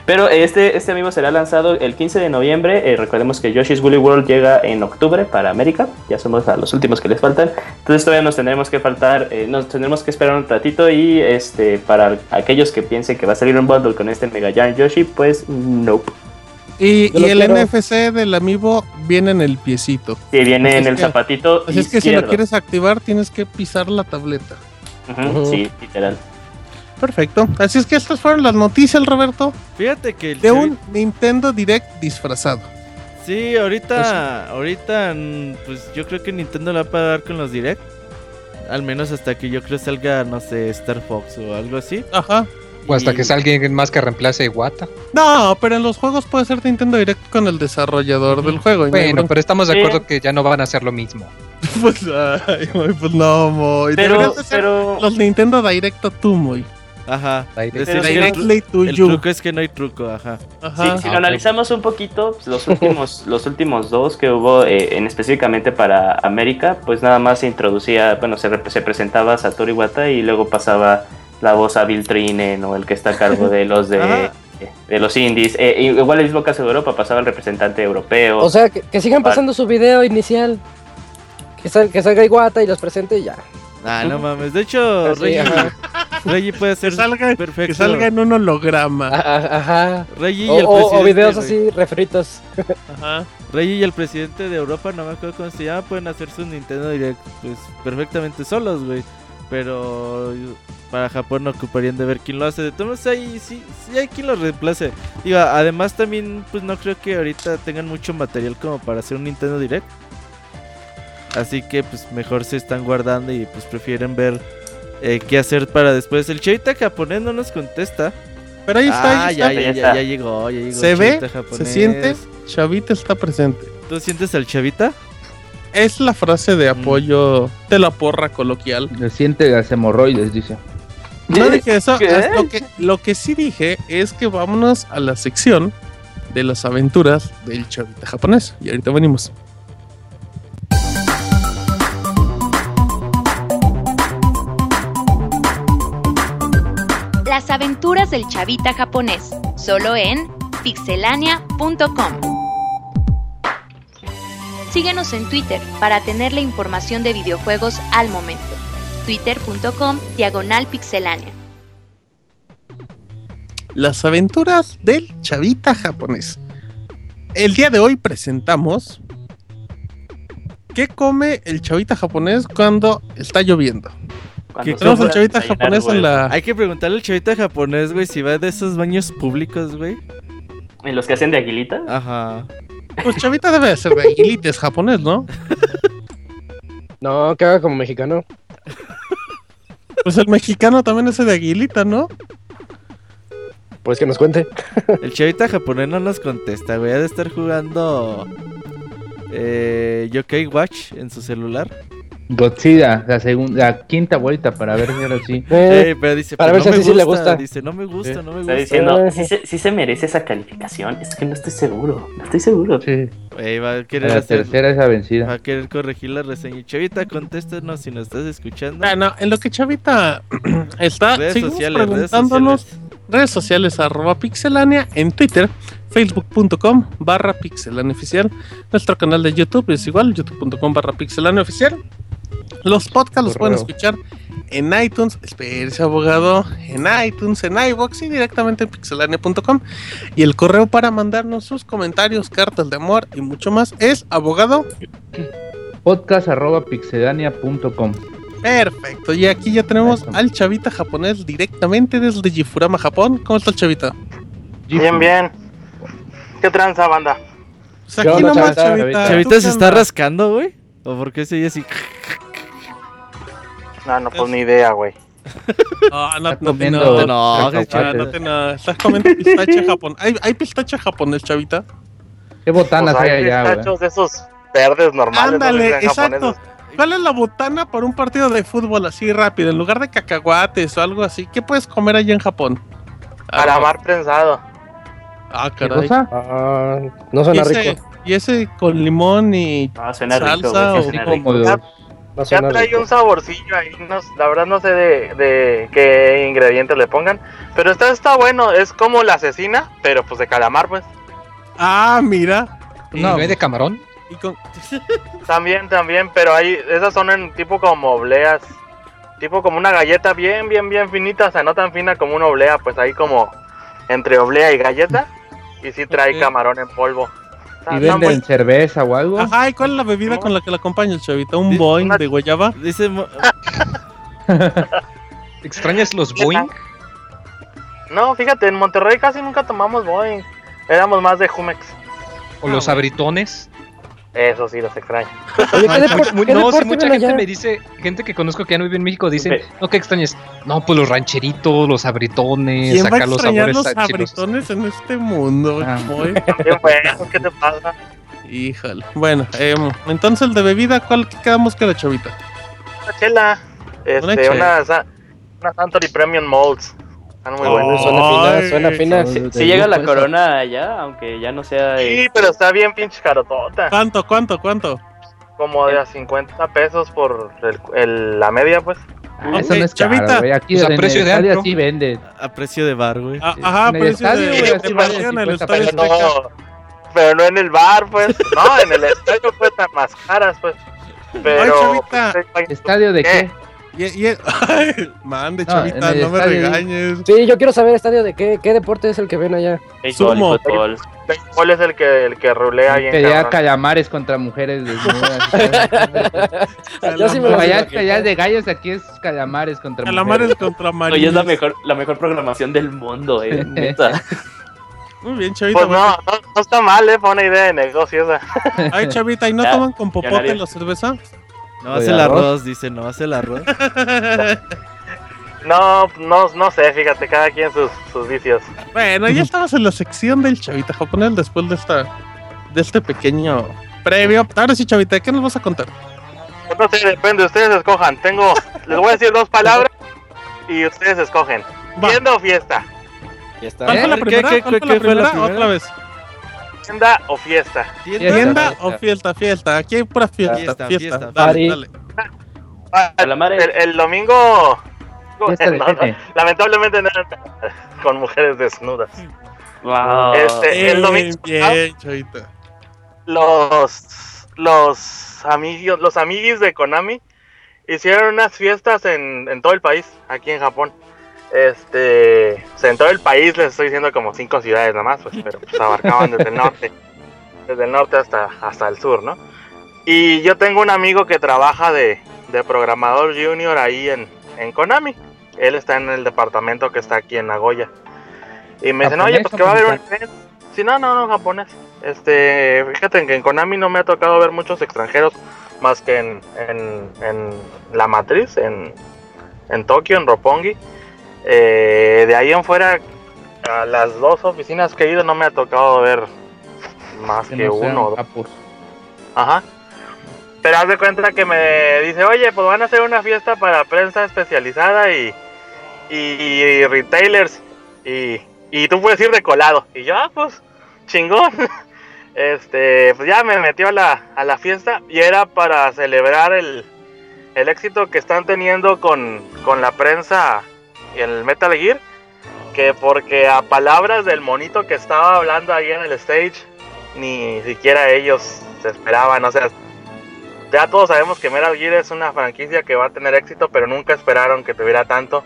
Pero este, este amigo será lanzado el 15 de noviembre. Eh, recordemos que Yoshi's Woolly World llega en octubre para América. Ya somos a los últimos que les faltan. Entonces todavía nos tendremos que faltar, eh, nos tendremos que esperar un ratito. Y este para aquellos que piensen que va a salir un bundle con este Mega Giant Yoshi, pues nope. Y, el quiero. NFC del amiibo viene en el piecito. Sí, viene Así en el que- zapatito. Así es que si lo quieres activar, tienes que pisar la tableta. Sí, literal. Perfecto. Así es que estas fueron las noticias, Roberto, Fíjate que el de un Nintendo Direct disfrazado. Sí, ahorita, ahorita, mm, pues yo creo que Nintendo la va a pagar con los Direct. Al menos hasta que yo creo salga, no sé, Star Fox o algo así. Ajá. O hasta Y- que salga alguien más que reemplace a Iwata. No, pero en los juegos puede ser Nintendo Direct con el desarrollador del juego. no Bueno, pero estamos de acuerdo que ya no van a hacer lo mismo. pues, ay, Moy, pues no, Moy. Pero, los Nintendo Direct tú, muy. Ajá. El, tru- Directly to el you. truco es que no hay truco, ajá. Ajá. si, si Ah, lo analizamos un poquito, pues, los últimos, los últimos dos que hubo eh, en específicamente para América, pues nada más se introducía, bueno, se, se presentaba Satoru Iwata y luego pasaba la voz a Bill Trinen o el que está a cargo de los de, de los indies. Eh, igual el mismo caso de Europa, pasaba el representante europeo. O sea, que, que sigan pasando su video inicial. Que, sal- que salga Iwata y los presente y ya. Ah, no mames. De hecho, Así, Reggie, puede Que ser salga, perfecto. que salga en un holograma. Ajá, ajá. Reggie y O, el o- o presidente, videos así refritos. Ajá. Reggie y el presidente de Europa, no me acuerdo cómo se llama, pueden hacer su Nintendo Direct pues perfectamente solos, güey. Pero para Japón no ocuparían de ver quién lo hace. De todos modos, ahí sí, sí hay quien lo reemplace. Digo, además también, pues no creo que ahorita tengan mucho material como para hacer un Nintendo Direct. Así que pues mejor se están guardando y pues prefieren ver eh, qué hacer para después. El chavita japonés no nos contesta. Pero ahí está, ah, ahí ya, está. ya, ya, está. ya llegó, ya llegó. Se el ve, chavita se japonés. siente, Chavita está presente. ¿Tú sientes al chavita? Es la frase Mm. de apoyo de la porra coloquial. Le siente las hemorroides, dice. No dije eso. Es Lo que, lo que sí dije es que vámonos a la sección de las aventuras del chavita japonés. Y ahorita venimos. Las aventuras del chavita japonés, solo en pixelania.com. Síguenos en Twitter para tener la información de videojuegos al momento. twitter.com diagonal pixelania. Las aventuras del chavita japonés. El día de hoy presentamos ¿Qué come el chavita japonés cuando está lloviendo? Cuando ¿Qué Tenemos al sobra chavita desayunar japonés en huevo. la... Hay que preguntarle al chavita japonés, güey, si va de esos baños públicos, güey. ¿En los que hacen de aguilita? Ajá. Pues chavita debe de ser de aguilites japonés, ¿no? No, que haga como mexicano. Pues el mexicano también es de aguilita, ¿no? Pues que nos cuente. El chavita japonés no nos contesta, güey. Ha de estar jugando eh, Yokai Watch en su celular. Godzilla, la segunda, la quinta vuelta para ver si ahora sí. Eh, pero dice, para "Pero ver si no sí le gusta". Dice, no me gusta, Sí. no me Está gusta. diciendo, Eh. ¿sí se, sí se merece esa calificación? Es que no estoy seguro, no estoy seguro. Sí, Güey, va a querer la hacer... tercera es la Va vencida. a querer corregir la reseña. Chavita, contéstanos si nos estás escuchando. Ah, no, en lo que Chavita está, redes sociales, redes preguntándonos sociales. redes sociales arroba pixelania en Twitter, facebook.com barra pixelania oficial, nuestro canal de YouTube es igual, youtube.com barra pixelania oficial. Los podcasts los pueden escuchar en iTunes, espérese abogado, en iTunes, en iBox y directamente en pixelania.com. Y el correo para mandarnos sus comentarios, cartas de amor y mucho más es abogado. Podcast arroba pixelania.com. Perfecto, y aquí ya tenemos al chavita japonés directamente desde Jifurama, Japón. ¿Cómo está el chavita? Bien, bien. ¿Qué tranza, banda? Pues aquí nomás, Chavita? chavita. Chavita ¿Tú se está rascando, güey. ¿O por qué se oye así? No, no, pues ni idea, güey. Ah, no, no, te- no, no, no, no te- no, Estás comiendo pistache japonés. ¿Hay, hay pistache japonés, chavita? ¿Qué botanas Pues hay hay allá, güey? pistachos de esos verdes normales. no Ándale, sean exacto. japoneses. ¿Cuál es la botana para un partido de fútbol así rápido? En lugar de cacahuates o algo así, ¿qué puedes comer allá en Japón? Ah, Calamar prensado. Ah, ¿Qué caray. cosa? Ah, no ¿Y suena ese, rico. y ese con limón y Ah, suena rico, Salsa güey. o suena rico. como Ya trae rico. un saborcillo ahí. no- la verdad no sé de, de qué ingredientes le pongan. Pero está, está bueno. Es como la asesina, pero pues de calamar, pues. Ah, mira. ¿Y No. de camarón? Y con... También, también. Pero ahí, esas son en tipo como obleas. Tipo como una galleta bien, bien, bien finita. O sea, no tan fina como una oblea. Pues ahí como entre oblea y galleta. Y sí trae camarón en polvo. ¿Y venden cerveza o algo? Ajá, ¿y cuál es la bebida con la que la acompaña el chavita? ¿Un una- de guayaba? Dice. ¿Extrañas los Boeing? No, fíjate, en Monterrey casi nunca tomamos Boeing. Éramos más de Jumex. ¿O los abritones? Eso sí, los extraño. Oye, ¿qué no, deporte sí, mucha gente allá? me dice, gente que conozco que ya no vive en México, dicen, Ve. no, ¿qué extrañas? No, pues los rancheritos, los abritones, ¿Quién va a acá los sabores los abritones en este mundo? Ah. boy? Qué bueno, ¿qué te pasa? Híjole. Bueno, em, entonces el de bebida, ¿cuál que quedamos que la chavita? Una chela. Este, Una chela. una, una Santory Premium Molds. Están muy Oh. buenas. Suena fina, suena Ay, fina. Si llega la Eso. corona allá, aunque ya no sea. Sí, pero está bien pinche carotota. ¿Cuánto, cuánto, cuánto? Como de a 50 pesos por el, el- la media, pues. Ah, eso Ok, no es caro, chavita. güey. Aquí Pues a en el precio de estadio vende. a precio de bar, güey. Ah, ajá, En el precio estadio, de, así vale en el 50 estadio Pero no, pero no en el bar, pues. No, en el estadio cuestan más caras, pues. Pero. chavita. pues, ¿Estadio de qué? Y, y- ay, mande, chavita, no me estadio- regañes. Sí, yo quiero saber estadio de qué, qué deporte es el que ven allá. béisbol fútbol. béisbol es el que, el que rulea ahí en Pelea calamares contra mujeres desnudas. Yo sí me allá de gallos, aquí es calamares contra Calamares mujeres. contra Oye, marinos. es la mejor, la mejor programación del mundo, eh. neta. Muy bien, chavita. Pues no, no, no está mal, eh. Fue una idea de negocio esa. Ay, chavita, ¿y no Ya, toman con popote la cerveza? No hace el arroz. arroz, dice, no hace el arroz. No, no, no sé, fíjate, cada quien sus, sus vicios. bueno, ya estamos en la sección del chavita japonés después de esta de este pequeño previo. Ahora sí, chavita, ¿qué nos vas a contar? No sé, depende, ustedes escojan. Tengo, les voy a decir dos palabras y ustedes escogen. Va. Tienda o fiesta. ¿Cuál fue la ¿Qué- primera? qué- ¿Cuál qué fue la fue la primera? primera? Otra vez. Tienda o fiesta. ¿Tienda fiesta. o fiesta? Fiesta. Aquí hay pura fiesta. Fiesta, Fiesta. fiesta. Dale, Party. dale. Ah. El, el domingo. De no, no, lamentablemente no eran con mujeres desnudas. Wow. Este, el domingo bien, chavita. los los amigos los amiguis de Konami hicieron unas fiestas en, en todo el país, aquí en Japón. Este, o sea, en todo el país les estoy diciendo como cinco ciudades nada más, pues, pero pues abarcaban desde el norte, desde el norte hasta, hasta el sur, ¿no? Y yo tengo un amigo que trabaja de, de programador junior ahí en, en Konami. Él está en el departamento que está aquí en Nagoya. Y me dicen, oye, ¿Japonés pues que va a haber un evento. Sí, no, no, no, japonés. Este, fíjate que en Konami no me ha tocado ver muchos extranjeros más que en, en, en la matriz, en, en Tokio, en Roppongi. Eh, de ahí en fuera, a las dos oficinas que he ido no me ha tocado ver más que, Que no sean uno o dos. Ajá. Pero haz de cuenta que me dice, oye, pues van a hacer una fiesta para prensa especializada y, y, y retailers. Y, y tú puedes ir de colado. Y yo, ah, pues, chingón. Este, pues ya me metió a la, a la fiesta y era para celebrar el, el éxito que están teniendo con, con la prensa el Metal Gear. Que porque a palabras del monito que estaba hablando ahí en el stage, ni siquiera ellos se esperaban, o sea, ya todos sabemos que Metal Gear es una franquicia que va a tener éxito, pero nunca esperaron que tuviera tanto.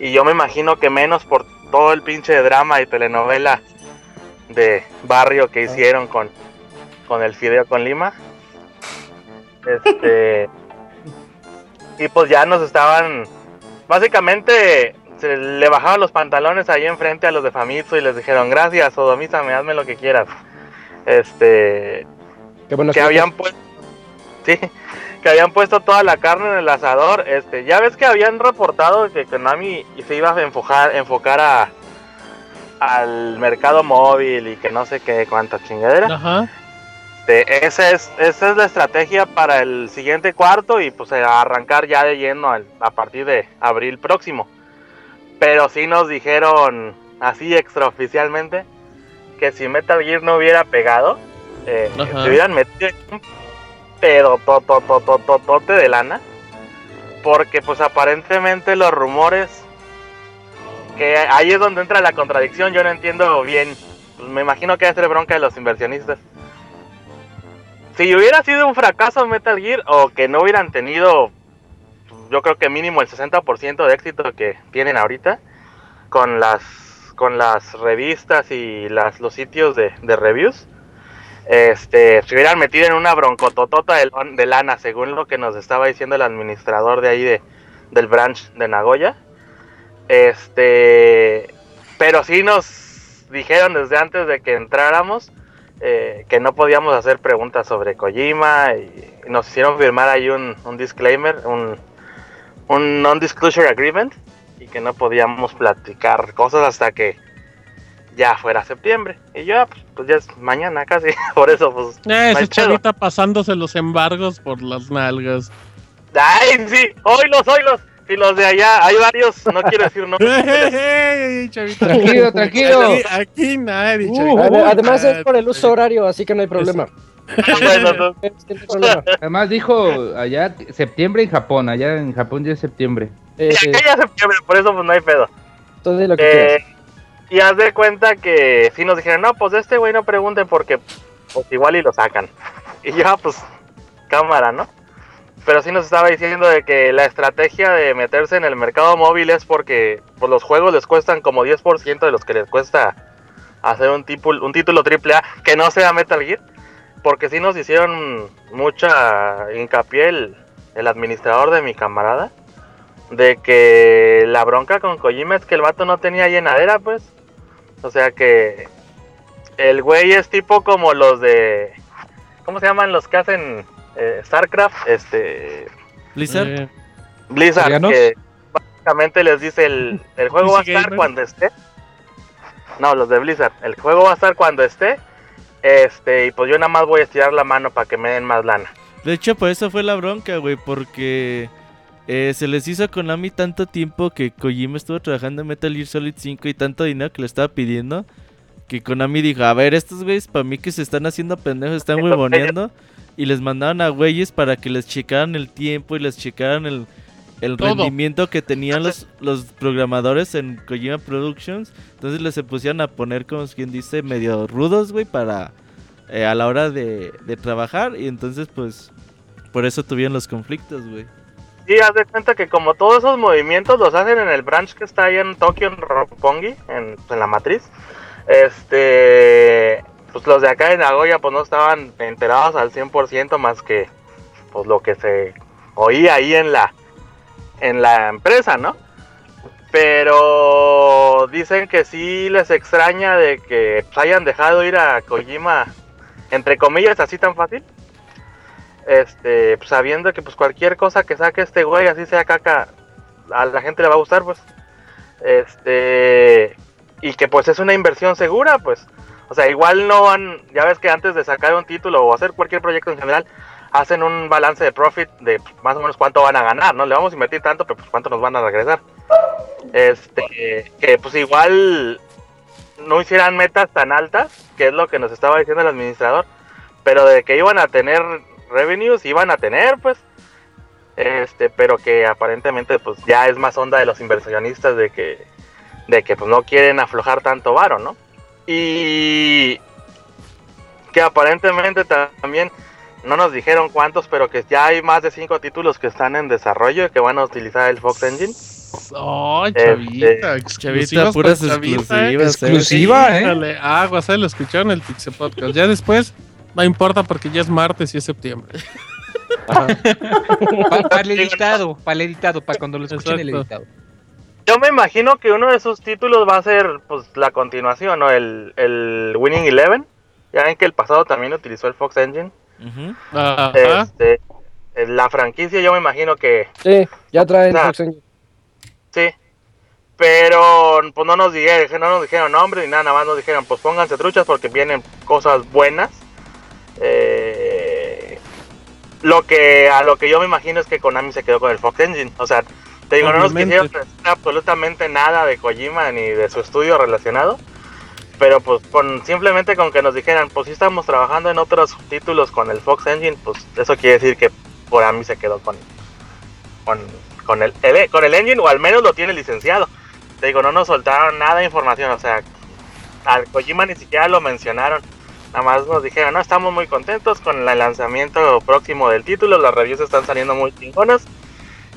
Y yo me imagino que menos por todo el pinche drama y telenovela de barrio que hicieron con, con el Fideo con Lima. Este. y pues ya nos estaban. Básicamente se le bajaban los pantalones ahí enfrente a los de Famitsu y les dijeron: Gracias, sodomízame, hazme lo que quieras. Este. Qué bueno que habían puesto. Sí, que habían puesto toda la carne en el asador. Este, ya ves que habían reportado que Konami se iba a enfocar, enfocar a al mercado móvil y que no sé qué cuánta chingadera. Ajá. Este, esa es esa es la estrategia para el siguiente cuarto y pues a arrancar ya de lleno al- a partir de abril próximo. Pero sí nos dijeron así extraoficialmente que si Metal Gear no hubiera pegado, eh, se hubieran metido un pedo tototototote de lana. Porque pues aparentemente los rumores que ahí es donde entra la contradicción, yo no entiendo bien. Pues me imagino que va a ser bronca de los inversionistas. Si hubiera sido un fracaso Metal Gear o que no hubieran tenido, yo creo que mínimo el 60% de éxito que tienen ahorita con las con las revistas y las los sitios de, reviews, este, se hubieran metido en una broncototota de, de lana, según lo que nos estaba diciendo el administrador de ahí de, del branch de Nagoya. Este, pero sí nos dijeron desde antes de que entráramos eh, que no podíamos hacer preguntas sobre Kojima y nos hicieron firmar ahí un, un disclaimer, un, un non-disclosure agreement y que no podíamos platicar cosas hasta que ya fuera septiembre. Y yo, pues, pues ya es mañana casi, por eso pues... Eh, ese chavita pasándose los embargos por las nalgas. ¡Ay, sí! ¡Oilos, oilos! Y los de allá, hay varios, no quiero decir no. Tranquilo, tranquilo. Aquí, aquí nadie, Uh, Además es por el uso horario, así que no hay problema. Bueno, no- Es. Además dijo allá septiembre en Japón, allá en Japón ya es septiembre. Eh, y acá ya septiembre, por eso pues no hay pedo. di lo que Eh, y haz de cuenta que sí nos dijeron, no, pues de este güey no pregunten porque pues igual y lo sacan. Y ya, pues, cámara, ¿no? Pero sí nos estaba diciendo de que la estrategia de meterse en el mercado móvil es porque pues, los juegos les cuestan como 10% de los que les cuesta hacer un, tipo, un título que no sea Metal Gear. Porque sí nos hicieron mucha hincapié el, el administrador de mi camarada de que la bronca con Kojima es que el vato no tenía llenadera, pues. O sea que el güey es tipo como los de. ¿Cómo se llaman los que hacen eh, StarCraft? Este. Blizzard. Eh, Blizzard. Que básicamente les dice el, el juego va a estar Gamer. cuando esté. No, los de Blizzard. El juego va a estar cuando esté. Este, y pues yo nada más voy a estirar la mano para que me den más lana. De hecho, por eso fue la bronca, güey, porque eh, se les hizo a Konami tanto tiempo que Kojima estuvo trabajando en Metal Gear Solid 5 y tanto dinero que le estaba pidiendo, que Konami dijo, a ver, estos güeyes para mí que se están haciendo pendejos, están huevoneando, y les mandaron a güeyes para que les checaran el tiempo y les checaran el, el rendimiento que tenían los, los programadores en Kojima Productions, entonces les se pusieron a poner, como quien dice, medio rudos, güey, para... eh, a la hora de, de trabajar y entonces pues por eso tuvieron los conflictos, güey. Sí, haz de cuenta que como todos esos movimientos los hacen en el branch que está ahí en Tokio, en Roppongi, en, en la matriz. Este, pues los de acá en Nagoya pues no estaban enterados al 100% más que pues lo que se oía ahí en la en la empresa, ¿no? Pero dicen que sí les extraña de que pues, hayan dejado ir a Kojima entre comillas así tan fácil este, pues, sabiendo que pues cualquier cosa que saque este güey, así sea caca, a la gente le va a gustar, pues. Este, y que pues es una inversión segura, pues. O sea, igual no van, ya ves que antes de sacar un título o hacer cualquier proyecto en general, hacen un balance de profit de más o menos cuánto van a ganar, ¿no? Le vamos a invertir tanto, pero pues cuánto nos van a regresar. Este, que pues igual no hicieran metas tan altas, que es lo que nos estaba diciendo el administrador, pero de que iban a tener revenues, iban a tener, pues, este, pero que aparentemente, pues, ya es más onda de los inversionistas de que, de que, pues, no quieren aflojar tanto varo, ¿no? Y que aparentemente también no nos dijeron cuántos, pero que ya hay más de cinco títulos que están en desarrollo y que van a utilizar el Fox Engine. Este, chavita, puras para Chavita, ¿eh? exclusivas. ¿eh? Exclusiva, ¿eh? Aguas, ¿eh? lo escucharon en el Pixel Podcast. Ya después no importa porque ya es martes y es septiembre. Para el editado, para el editado, para cuando lo escuchen el Exacto. editado. Yo me imagino que uno de sus títulos va a ser pues la continuación, ¿no? El, el Winning Eleven. Ya ven que el pasado también utilizó el Fox Engine. Este, la franquicia yo me imagino que Sí, ya traen Nah. Fox Engine. sí. Pero pues no nos dijeron, no nos dijeron nombre ni nada, nada más nos dijeron, pues pónganse truchas porque vienen cosas buenas. Eh, lo que a lo que yo me imagino es que Konami se quedó con el Fox Engine. O sea, te digo, no nos quisieron absolutamente nada de Kojima ni de su estudio relacionado. Pero pues con simplemente con que nos dijeran, pues sí estamos trabajando en otros títulos con el Fox Engine, pues eso quiere decir que Konami se quedó con con, con el, el- con el engine o al menos lo tiene licenciado. Te digo, no nos soltaron nada de información, o sea, al Kojima ni siquiera lo mencionaron. Nada más nos dijeron, no, estamos muy contentos con el lanzamiento próximo del título, las reviews están saliendo muy chingonas.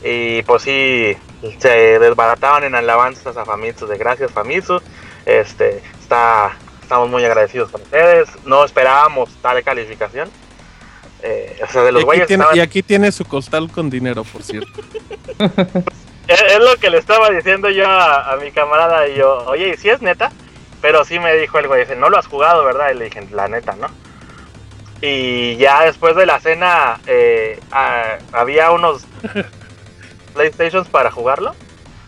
Y pues sí, se desbarataban en alabanzas a Famitsu, de gracias Famitsu. Este, está, estamos muy agradecidos con ustedes. No esperábamos tal calificación. Eh, o sea, de Y los aquí, güeyes tiene, estaban- y aquí tiene su costal con dinero, por cierto. Es, es lo que le estaba diciendo yo a, a mi camarada y yo, oye, ¿y si es neta? Pero sí me dijo el güey, dice, no lo has jugado, ¿verdad? Y le dije, la neta, ¿no? Y ya después de la cena eh, había unos PlayStations para jugarlo.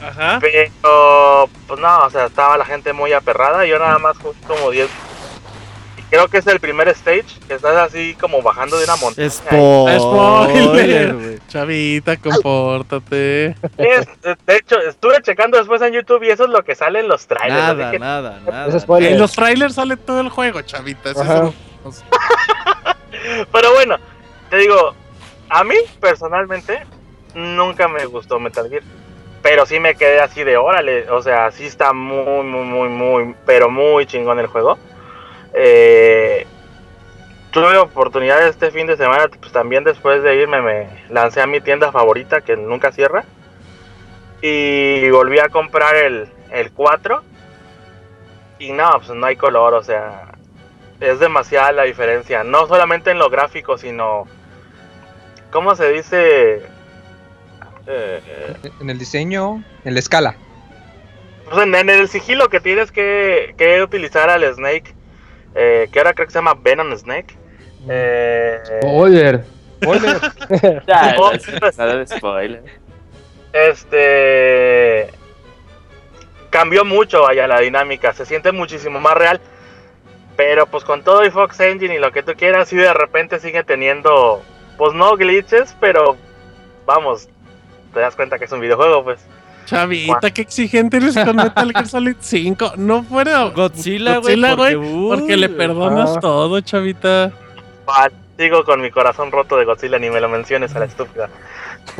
Ajá. Pero, pues no, o sea, estaba la gente muy aperrada. Yo nada más jugué como 10. Y creo que es el primer stage que estás así como bajando de una montaña. Spoiler, Spoiler. Chavita, compórtate. Es- de hecho, estuve checando después en YouTube y eso es lo que sale en los trailers. así Nada, que- nada, Es nada. spoiler. En los trailers sale todo el juego, chavita. eso Ajá. es- Pero bueno, te digo, a mí personalmente nunca me gustó Metal Gear. Pero sí me quedé así de órale. O sea, sí está muy, muy, muy, muy, pero muy chingón el juego. Eh, tuve oportunidad este fin de semana, pues también después de irme me lancé a mi tienda favorita que nunca cierra. Y volví a comprar el, el 4. Y no, pues no hay color, o sea, es demasiada la diferencia. No solamente en lo gráfico, sino. ¿Cómo se dice? Eh, En el diseño, en la escala. pues en, en el sigilo que tienes que, que utilizar al Snake, eh, que ahora creo que se llama Venom Snake. Eh, Spoiler. Spoiler. Ya, no, spoiler. este cambió mucho allá la dinámica, se siente muchísimo más real. Pero pues con todo el Fox Engine y lo que tú quieras, sí de repente sigue teniendo, pues no glitches, pero vamos, te das cuenta que es un videojuego, pues. Chavita, qué exigente eres con Metal Gear Solid 5. No fuera Godzilla, güey. Godzilla, porque, le perdonas Ah. todo, chavita. Ah, Sigo con mi corazón roto de Godzilla, ni me lo menciones a la estúpida.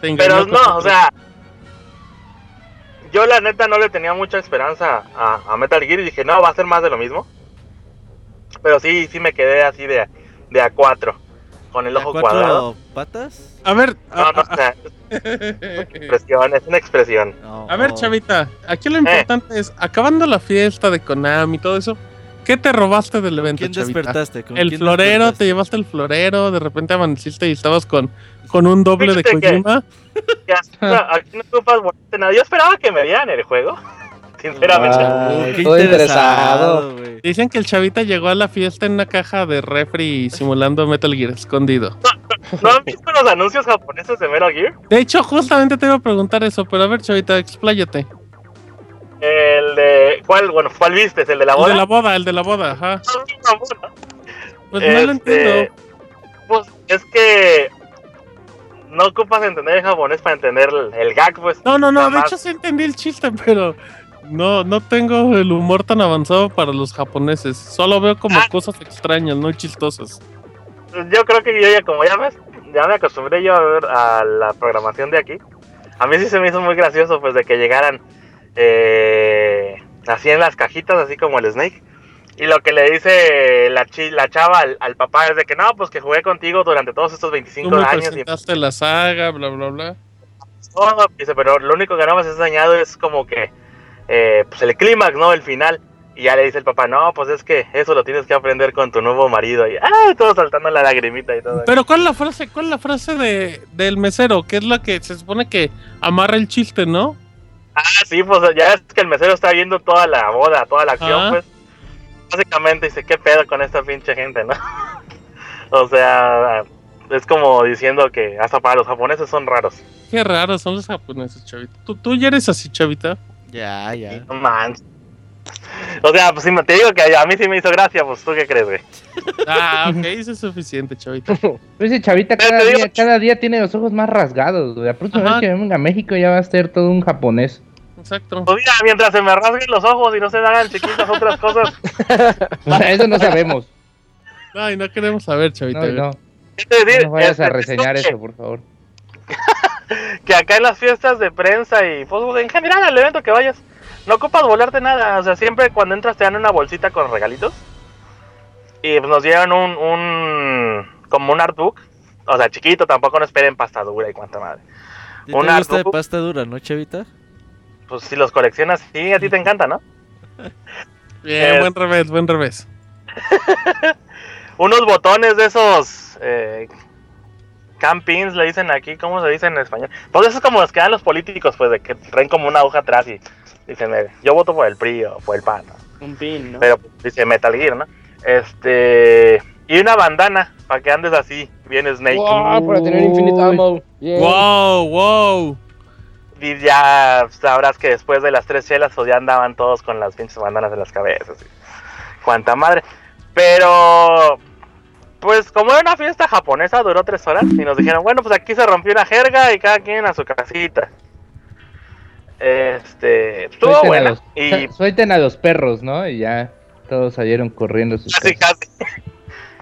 Este, pero no, o sea, yo la neta no le tenía mucha esperanza a, a Metal Gear y dije, no, va a ser más de lo mismo. Pero sí, sí me quedé así de, de A4, con el ¿a ojo cuatro cuadrado. patas? A ver, No, a, no, expresión, es una expresión. No. a ver, chavita, aquí lo importante es, acabando la fiesta de Konami y todo eso, ¿qué te robaste del evento, ¿Quién chavita? despertaste? ¿Con El quién florero, despertaste? te llevaste el florero, de repente amaneciste y estabas con, con un doble de Fíjate que- Kojima. Ya, aquí no ocupas nada. Yo esperaba que me dieran el juego, sinceramente. Ah, qué todo interesado. Dicen que el chavita llegó a la fiesta en una caja de refri simulando Metal Gear escondido. ¿No han visto los anuncios japoneses de Metal Gear? De hecho, justamente te iba a preguntar eso, pero a ver, chavita, expláyate. El de. ¿Cuál? Bueno, ¿cuál viste? ¿El de la El boda? de la boda, el de la boda, ajá. Pues no lo Este, entiendo. Pues es que. No ocupas entender el japonés para entender el, el gag, pues. No, no, no, de hecho sí entendí el chiste, pero no, no tengo el humor tan avanzado para los japoneses. Solo veo como Ah. cosas extrañas, no chistosas. Yo creo que yo ya, como ya ves, ya me acostumbré yo a ver a la programación de aquí. A mí sí se me hizo muy gracioso, pues, de que llegaran eh, así en las cajitas, así como el Snake. Y lo que le dice la, chi- la chava al, al papá es de que no, pues que jugué contigo durante todos estos Tú 25 me años y presentaste la saga, bla, bla, bla. todo. Dice, pero lo único que no me has enseñado es como que eh, pues el clímax, ¿no? El final. Y ya le dice el papá, no, pues es que eso lo tienes que aprender con tu nuevo marido. Y ah, todo saltando la lagrimita y todo. Pero ¿cuál es la frase? ¿Cuál es la frase de, del mesero? Que es la que se supone que amarra el chiste, ¿no? Ah, sí, pues ya es que el mesero está viendo toda la boda, toda la acción, Ah. pues. Básicamente dice, ¿qué pedo con esta pinche gente, no? o sea, es como diciendo que hasta para los japoneses son raros. Qué raros son los japoneses, chavita. ¿Tú, tú ya eres así, chavita. Ya, ya. No manches. O sea, pues sí, te digo que a mí sí me hizo gracia, pues tú qué crees, güey. Ah, ok, eso es suficiente, chavita. Pues ese chavita cada digo- día, cada día tiene los ojos más rasgados, güey. La próxima Ajá. vez que venga a México ya va a ser todo un japonés. Exacto. Pues mira, mientras se me rasguen los ojos y no se hagan chiquitas otras cosas, O sea, eso no sabemos. Ay, no queremos saber, chavita. No, no. ¿qué te decir? No vayas a Este, reseñar es que- eso, por favor. que acá en las fiestas de prensa y pues en general al evento que vayas, no ocupas volarte nada. O sea, siempre cuando entras te dan una bolsita con regalitos. Y pues nos dieron un, un como un artbook. O sea, chiquito, tampoco no esperen pasta dura y cuánta madre. ¿Y ¿Te gusta de pasta dura, no, chavita? Pues si los coleccionas, sí, a ti te encanta, ¿no? Bien, buen revés, buen revés. Unos botones de esos eh, campings, le dicen aquí, ¿cómo se dice en español? Pues esos como los que dan los políticos, pues de que traen como una hoja atrás y dicen, eh, yo voto por el PRI o por el PAN. ¿no? Un pin, ¿no? Pero pues, dice Metal Gear, ¿no? Este. Y una bandana para que andes así, bien Snake. Wow, para tener infinite ammo. Yeah. Wow, wow. Y ya sabrás que después de las tres chelas, pues ya andaban todos con las pinches bandanas en las cabezas. y Cuánta madre. Pero. Pues como era una fiesta japonesa, duró tres horas. Y nos dijeron, bueno, pues aquí se rompió una jerga y cada quien a su casita. Este. Estuvo Suelten a buena. los- Y Suelten a los perros, ¿no? Y ya todos salieron corriendo sus Casi, casas. casi.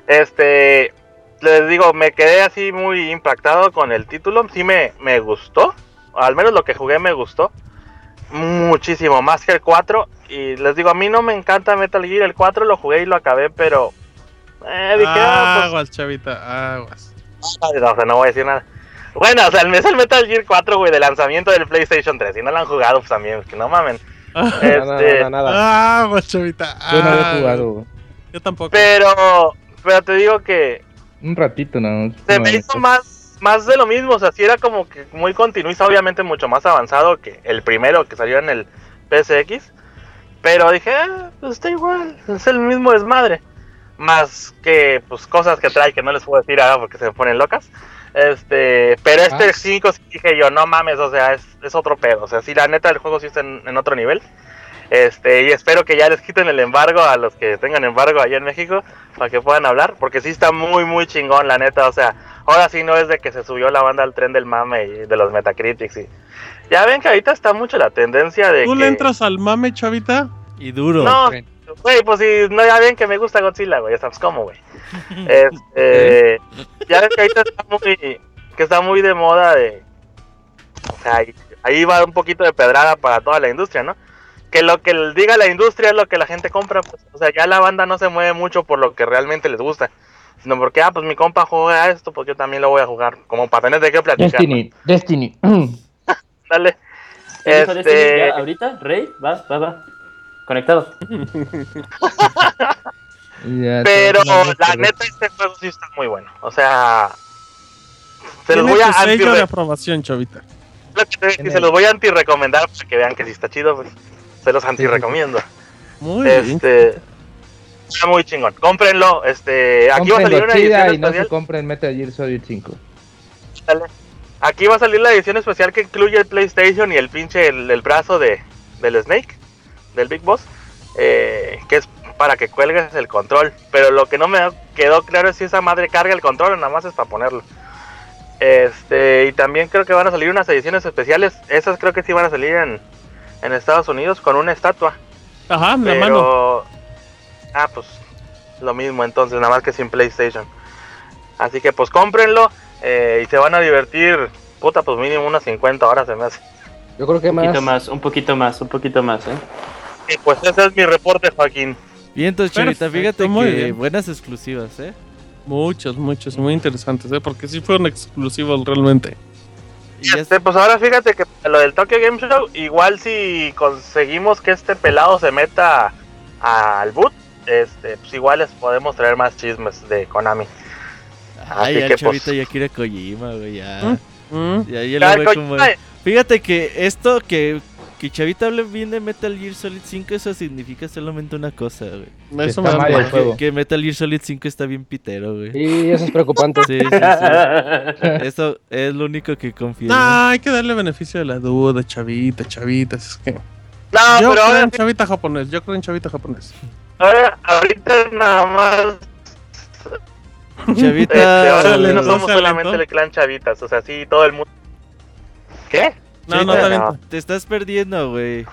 Este, les digo, me quedé así muy impactado con el título. Sí me, me gustó. Al menos lo que jugué me gustó. Muchísimo más que el 4. Y les digo, a mí no me encanta Metal Gear. El 4 lo jugué y lo acabé, pero... Eh, dije, ah, Aguas, chavita, aguas. pues... No, o sea, no voy a decir nada. Bueno, o sea, el mes el Metal Gear 4, güey, de lanzamiento del PlayStation 3. Si no lo han jugado, pues también, que no mamen. Nada, Este, nada, nada. Aguas, chavita. Yo no aguas. había jugado, güey. Yo tampoco. Pero, pero te digo que Un ratito nada más. se No, me no, hizo no. más, más de lo mismo, o sea, sí era como que muy continuista, obviamente mucho más avanzado que el primero que salió en el PSX, pero dije, ah, pues está igual, es el mismo desmadre, más que pues cosas que trae que no les puedo decir ahora porque se me ponen locas, este, pero este Ah. 5 sí dije yo, no mames, o sea, es, es otro pedo, o sea, sí, la neta el juego sí está en, en otro nivel, este, y espero que ya les quiten el embargo a los que tengan embargo allá en México para que puedan hablar, porque sí está muy, muy chingón, la neta. O sea, ahora sí no es de que se subió la banda al tren del mame y de los Metacritics. Y... Ya ven que ahorita está mucho la tendencia de. ¿Tú que... le entras al mame, chavita? Y duro. No, güey, pues sí, no, ya ven que me gusta Godzilla, güey, ya sabes cómo, güey. Este, ya ven que ahorita está muy, que está muy de moda de, o sea, ahí, ahí va un poquito de pedrada para toda la industria, ¿no? Que lo que diga la industria es lo que la gente compra, pues, o sea, ya la banda no se mueve mucho por lo que realmente les gusta, sino porque, ah, pues mi compa juega esto, pues yo también lo voy a jugar, como para tener de qué platicar. Destiny, Destiny. Dale. ¿Qué dijo Destiny? Este, ¿Ya ahorita? Rey, va, va, va. Conectado. Ya, Pero la neta este juego sí está muy bueno. O sea, se los voy a sello de anti aprobación, chavita. se los voy a anti-recomendar para que vean que sí está chido, pues. Se los anti-recomiendo. Muy bien. Este. Está muy chingón. Cómprenlo. Este. Aquí va a salir una edición y no se especial. compren Metal Gear Solid 5. Dale. Aquí va a salir la edición especial que incluye el PlayStation y el pinche el, el brazo de del Snake, del Big Boss, eh, que es para que cuelgues el control. Pero lo que no me quedó claro es si esa madre carga el control o nada más es para ponerlo. Este, y también creo que van a salir unas ediciones especiales. Esas creo que sí van a salir en, en Estados Unidos con una estatua. Ajá, la Pero. Ah, pues lo mismo entonces, nada más que sin PlayStation. Así que pues cómprenlo eh, y se van a divertir. Puta, pues mínimo unas 50 horas se me hace. Yo creo que Un poquito más. más, un poquito más, un poquito más, ¿eh? Y pues ese es mi reporte, Joaquín. Bien, entonces, Chavita, fíjate muy que bien. buenas exclusivas, ¿eh? Muchos, muchos, muy interesantes, ¿eh? Porque sí fueron exclusivos realmente. Y Este, pues ahora fíjate que lo del Tokyo Game Show, igual si conseguimos que este pelado se meta al boot, este, pues igual les podemos traer más chismes de Konami. Ay, Así ya que, el Chavita pues- ya quiere Kojima, güey, ya. Mm, Ya, ya Ya, lo como... Fíjate que esto que, que Chavita hable bien de Metal Gear Solid 5, eso significa solamente una cosa, güey. Eso me mal da el juego. Que Metal Gear Solid 5 está bien pitero, güey. Y eso es preocupante. Sí, sí, sí. Eso es lo único que confirmo. No, hay que darle beneficio de la duda, chavita, chavita. Es que... No, yo pero creo ahora, en chavita japonés, yo creo en chavita japonés. ahora- ahorita nada más. Este, Chavita, ahora le no somos solamente el clan Chavitas, o sea, sí, todo el mundo. ¿Qué? No, no, no. te estás perdiendo, güey.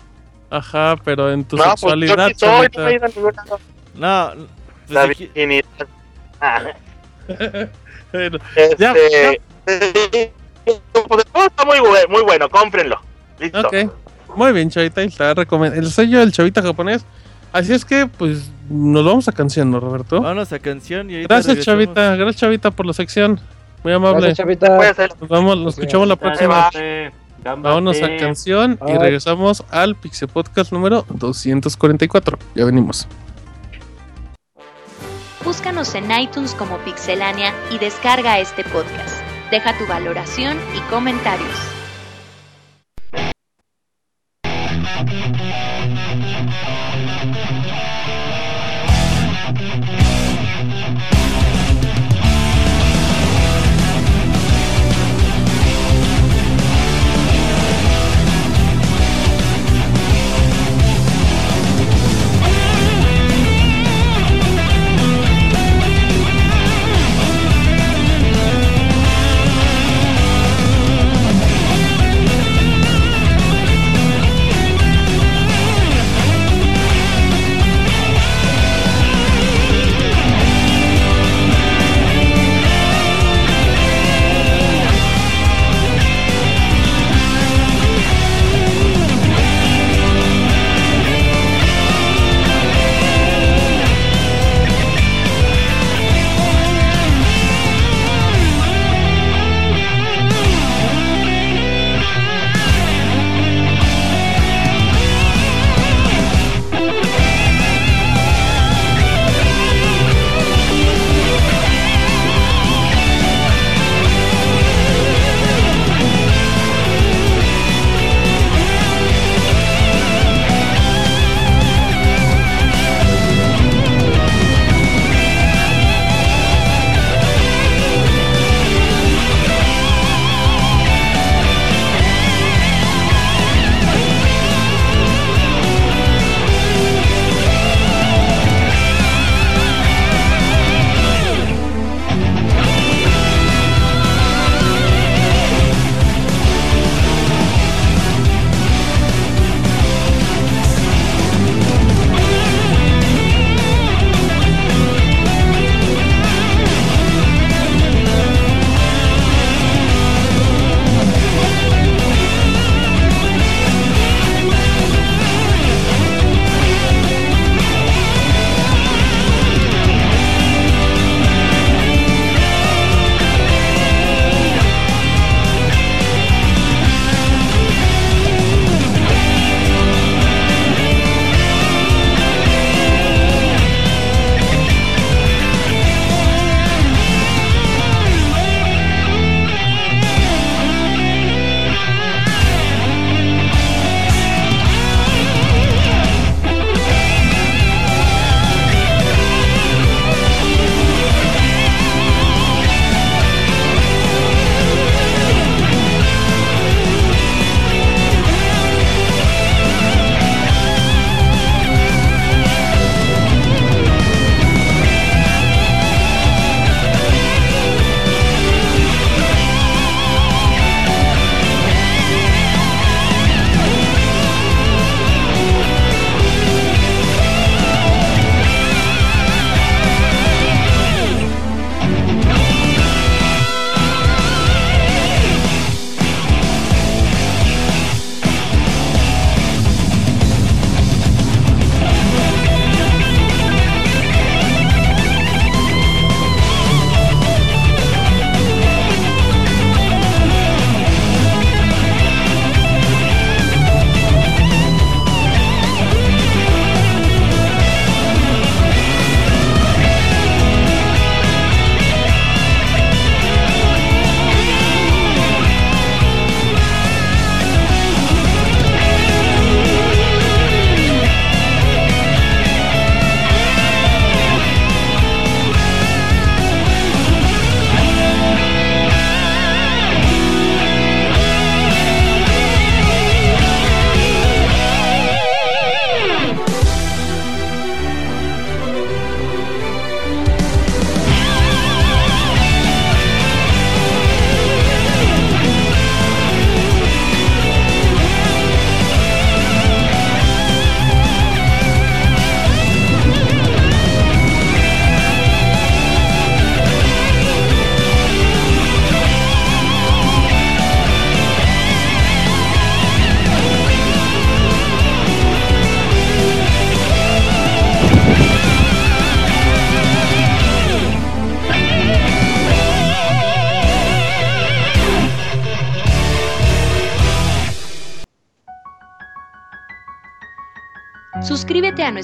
Ajá, pero en tu No, pues yo sexualidad, soy, no chavita. he ido a ningún lado. No, pues La aquí- virginidad. Ah, Bueno, este, Ya, pues juego está muy, bu- muy bueno, cómprenlo. Listo. ok, muy bien, chavita. ahí está recomend- el sello del chavita japonés. Así es que, pues, nos vamos a canción, ¿no, Roberto? vámonos a canción y ahorita Gracias, chavita. Gracias, chavita, por la sección. Muy amable. Gracias, chavita. Nos vamos, nos escuchamos la próxima. Vámonos a canción y regresamos al Pixel Podcast número 244. Ya venimos. Búscanos en iTunes como Pixelania y descarga este podcast. Deja tu valoración y comentarios.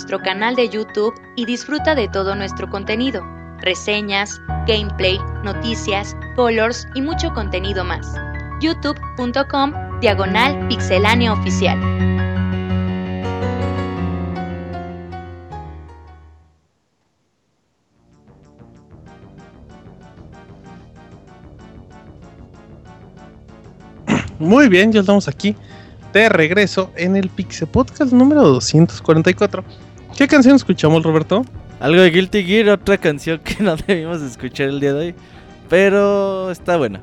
Nuestro canal de YouTube y disfruta de todo nuestro contenido, reseñas, gameplay, noticias, colors y mucho contenido más. youtube.com diagonal pixelánea oficial. Muy bien, ya estamos aquí de regreso en el Pixel Podcast número 244. ¿Qué canción escuchamos, Roberto? Algo de Guilty Gear, otra canción que no debimos escuchar el día de hoy. Pero está buena.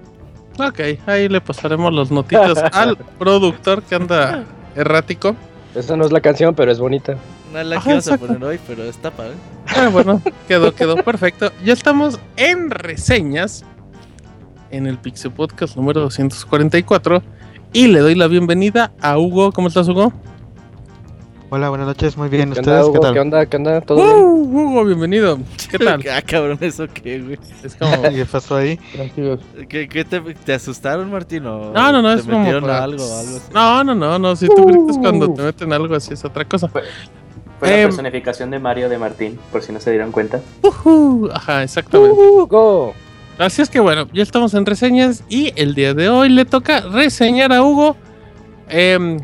Ok, ahí le pasaremos los notitas al productor que anda errático. Esa no es la canción, pero es bonita. No es la que vamos a poner hoy, pero está padre. Ah, bueno, quedó, quedó perfecto. Ya estamos en reseñas en el Pixel Podcast número 244 y le doy la bienvenida a Hugo. ¿Cómo estás, Hugo? Hola, buenas noches, muy bien. ¿Qué ¿Ustedes onda, qué tal? ¿Qué onda? ¿Qué onda? ¿Todo bien? Uh, Hugo, bienvenido. ¿Qué tal? ah, cabrón, ¿eso qué, güey? Es como... ¿Qué pasó ahí? ¿Qué, qué te, te asustaron, Martín? ¿O No, no, no, te es como metieron para- algo algo así? No, no, no, no. Si tú gritas cuando te meten algo así es otra cosa. Fue la Em. personificación de Mario de Martín, por si no se dieron cuenta. Ujú, Ajá, exactamente. Hugo. Así es que bueno, ya estamos en reseñas y el día de hoy le toca reseñar a Hugo. Em, eh,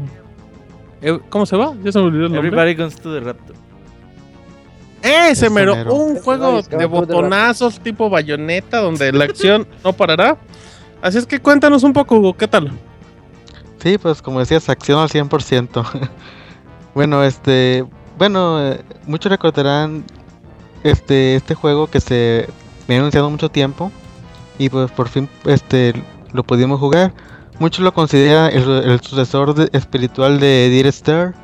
¿Cómo se va? Ya se me olvidó el nombre. Everybody goes to the raptor. Ese Ese mero, mero. un juego de botonazos tipo bayoneta donde la acción no parará. Así es que cuéntanos un poco, Hugo, ¿qué tal? Sí, pues como decías, acción al 100%. bueno, este, bueno, eh, muchos recordarán este este juego que se me ha anunciado mucho tiempo y pues por fin este lo pudimos jugar. Muchos lo consideran el, el sucesor de- espiritual de Dear Star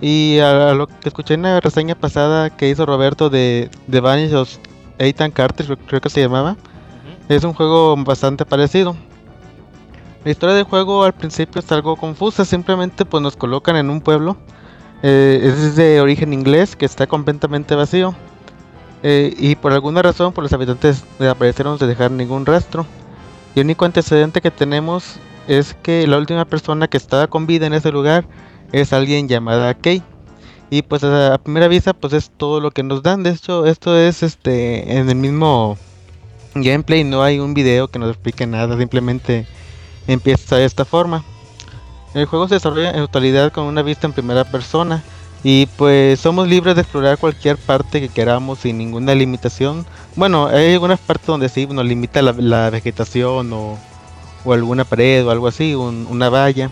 y a, a lo que escuché en la reseña pasada que hizo Roberto de The Vanish of Ethan Carter, creo- creo que se llamaba. Es un juego bastante parecido. La historia del juego al principio es algo confusa, simplemente pues nos colocan en un pueblo. eh, es de origen inglés que está completamente vacío. eh, y por alguna razón pues los habitantes desaparecieron sin dejar ningún rastro. Y el único antecedente que tenemos es que la última persona que estaba con vida en ese lugar es alguien llamada Kay. Y pues a primera vista pues es todo lo que nos dan. De hecho esto es este en el mismo gameplay, no hay un video que nos explique nada, simplemente empieza de esta forma. El juego se desarrolla en totalidad con una vista en primera persona y pues somos libres de explorar cualquier parte que queramos sin ninguna limitación. Bueno, hay algunas partes donde sí nos limita la, la vegetación o, o alguna pared o algo así, un- una valla.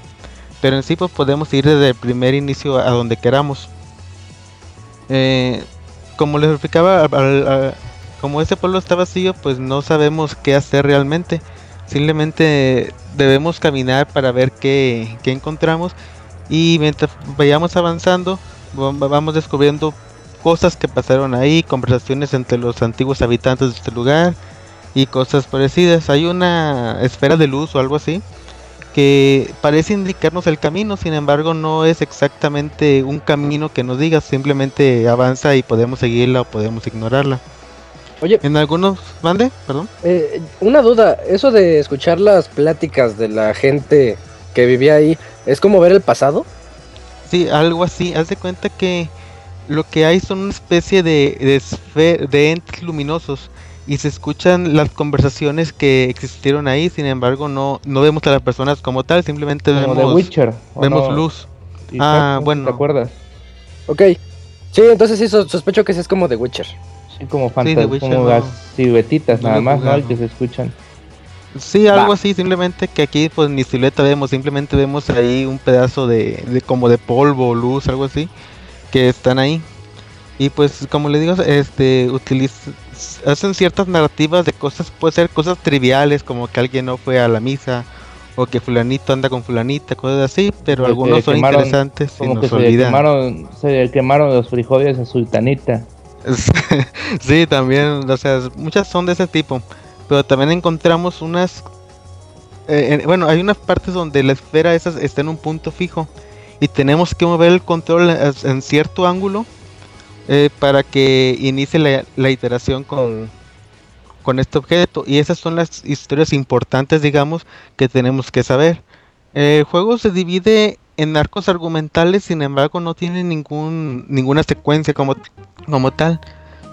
Pero en sí pues podemos ir desde el primer inicio a donde queramos. Eh, como les explicaba, como este pueblo está vacío, pues no sabemos qué hacer realmente. Simplemente debemos caminar para ver qué, qué encontramos y mientras vayamos avanzando va- vamos descubriendo cosas que pasaron ahí, conversaciones entre los antiguos habitantes de este lugar y cosas parecidas. Hay una esfera de luz o algo así que parece indicarnos el camino, sin embargo no es exactamente un camino que nos diga, simplemente avanza y podemos seguirla o podemos ignorarla. Oye, En algunos, mande, perdón. eh, una duda. Eso de escuchar las pláticas de la gente que vivía ahí, ¿es como ver el pasado? Sí, algo así. Haz de cuenta que lo que hay son una especie de, de, de entes luminosos y se escuchan las conversaciones que existieron ahí. Sin embargo, no, no vemos a las personas como tal, simplemente Como vemos, The Witcher. ¿o vemos no? luz. Ah, bueno. ¿Te acuerdas? Ok. Sí, entonces sí, so- sospecho que sí es como The Witcher. Sí, como The fantasmas, Witcher como no- las siluetitas no nada más, ¿no? que se escuchan. Sí, algo Va. así, simplemente que aquí pues ni silueta vemos, simplemente vemos ahí un pedazo de, de como de polvo luz, algo así, que están ahí. Y pues como le digo, este utiliza, hacen ciertas narrativas de cosas, puede ser cosas triviales como que alguien no fue a la misa o que fulanito anda con fulanita, cosas así, pero algunos son quemaron- interesantes y Como que se olvidan. quemaron, se quemaron los frijoles a Sultanita. sí, también, o sea, muchas son de ese tipo, pero también encontramos unas, eh, en- bueno, hay unas partes donde la esfera esa está en un punto fijo y tenemos que mover el control en cierto ángulo eh, para que inicie la, iteración con, con este objeto y esas son las historias importantes, digamos, que tenemos que saber. El juego se divide en arcos argumentales, sin embargo, no tiene ningún ninguna secuencia como, como tal,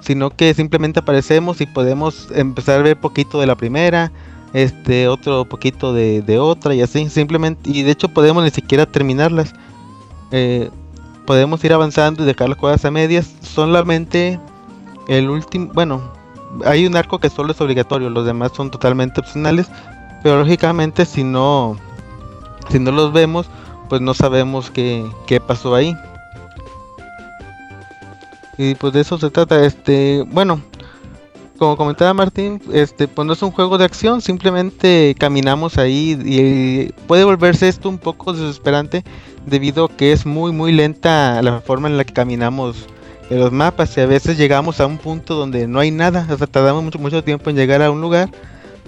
sino que simplemente aparecemos y podemos empezar a ver poquito de la primera, este otro poquito de, de otra y así, simplemente y de hecho podemos ni siquiera terminarlas. Eh, podemos ir avanzando y dejar las cosas a medias, solamente el último, bueno, hay un arco que solo es obligatorio, los demás son totalmente opcionales, pero lógicamente si no si no los vemos, pues no sabemos qué, qué pasó ahí. Y pues de eso se trata, este, bueno, como comentaba Martín, este, pues no es un juego de acción, simplemente caminamos ahí y puede volverse esto un poco desesperante debido a que es muy muy lenta la forma en la que caminamos en los mapas y a veces llegamos a un punto donde no hay nada, o sea, tardamos mucho mucho tiempo en llegar a un lugar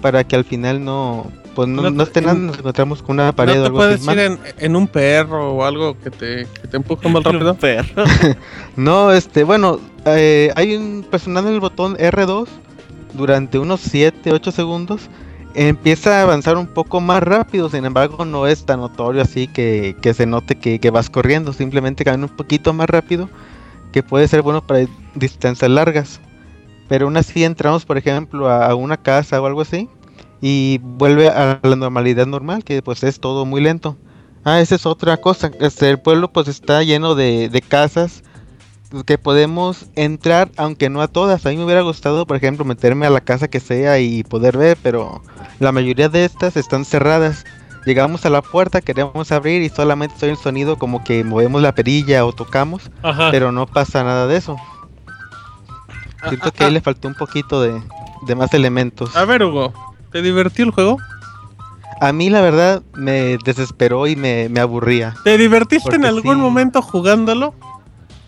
para que al final no pues no, No no, te- esté nada, nos encontramos con una pared ¿No o te algo puedes así ir en, en un perro o algo que te, que te empuje más rápido? perro. No, este, bueno, eh, hay un presionando el botón R2 durante unos 7, 8 segundos. Empieza a avanzar un poco más rápido, sin embargo no es tan notorio así que, que se note que, que vas corriendo, simplemente camina un poquito más rápido, que puede ser bueno para distancias largas. Pero aún así entramos, por ejemplo, a, a una casa o algo así, y vuelve a la normalidad normal, que pues es todo muy lento. Ah, esa es otra cosa. Este, el pueblo pues está lleno de, de casas que podemos entrar, aunque no a todas. A mí me hubiera gustado, por ejemplo, meterme a la casa que sea y poder ver, pero la mayoría de estas están cerradas. Llegamos a la puerta, queremos abrir y solamente soy el sonido como que movemos la perilla o tocamos, Ajá. pero no pasa nada de eso. Siento que ahí le faltó un poquito de, de más elementos. A ver, Hugo, ¿te divertió el juego? A mí la verdad me desesperó y me, me aburría. ¿Te divertiste en algún sí. momento jugándolo?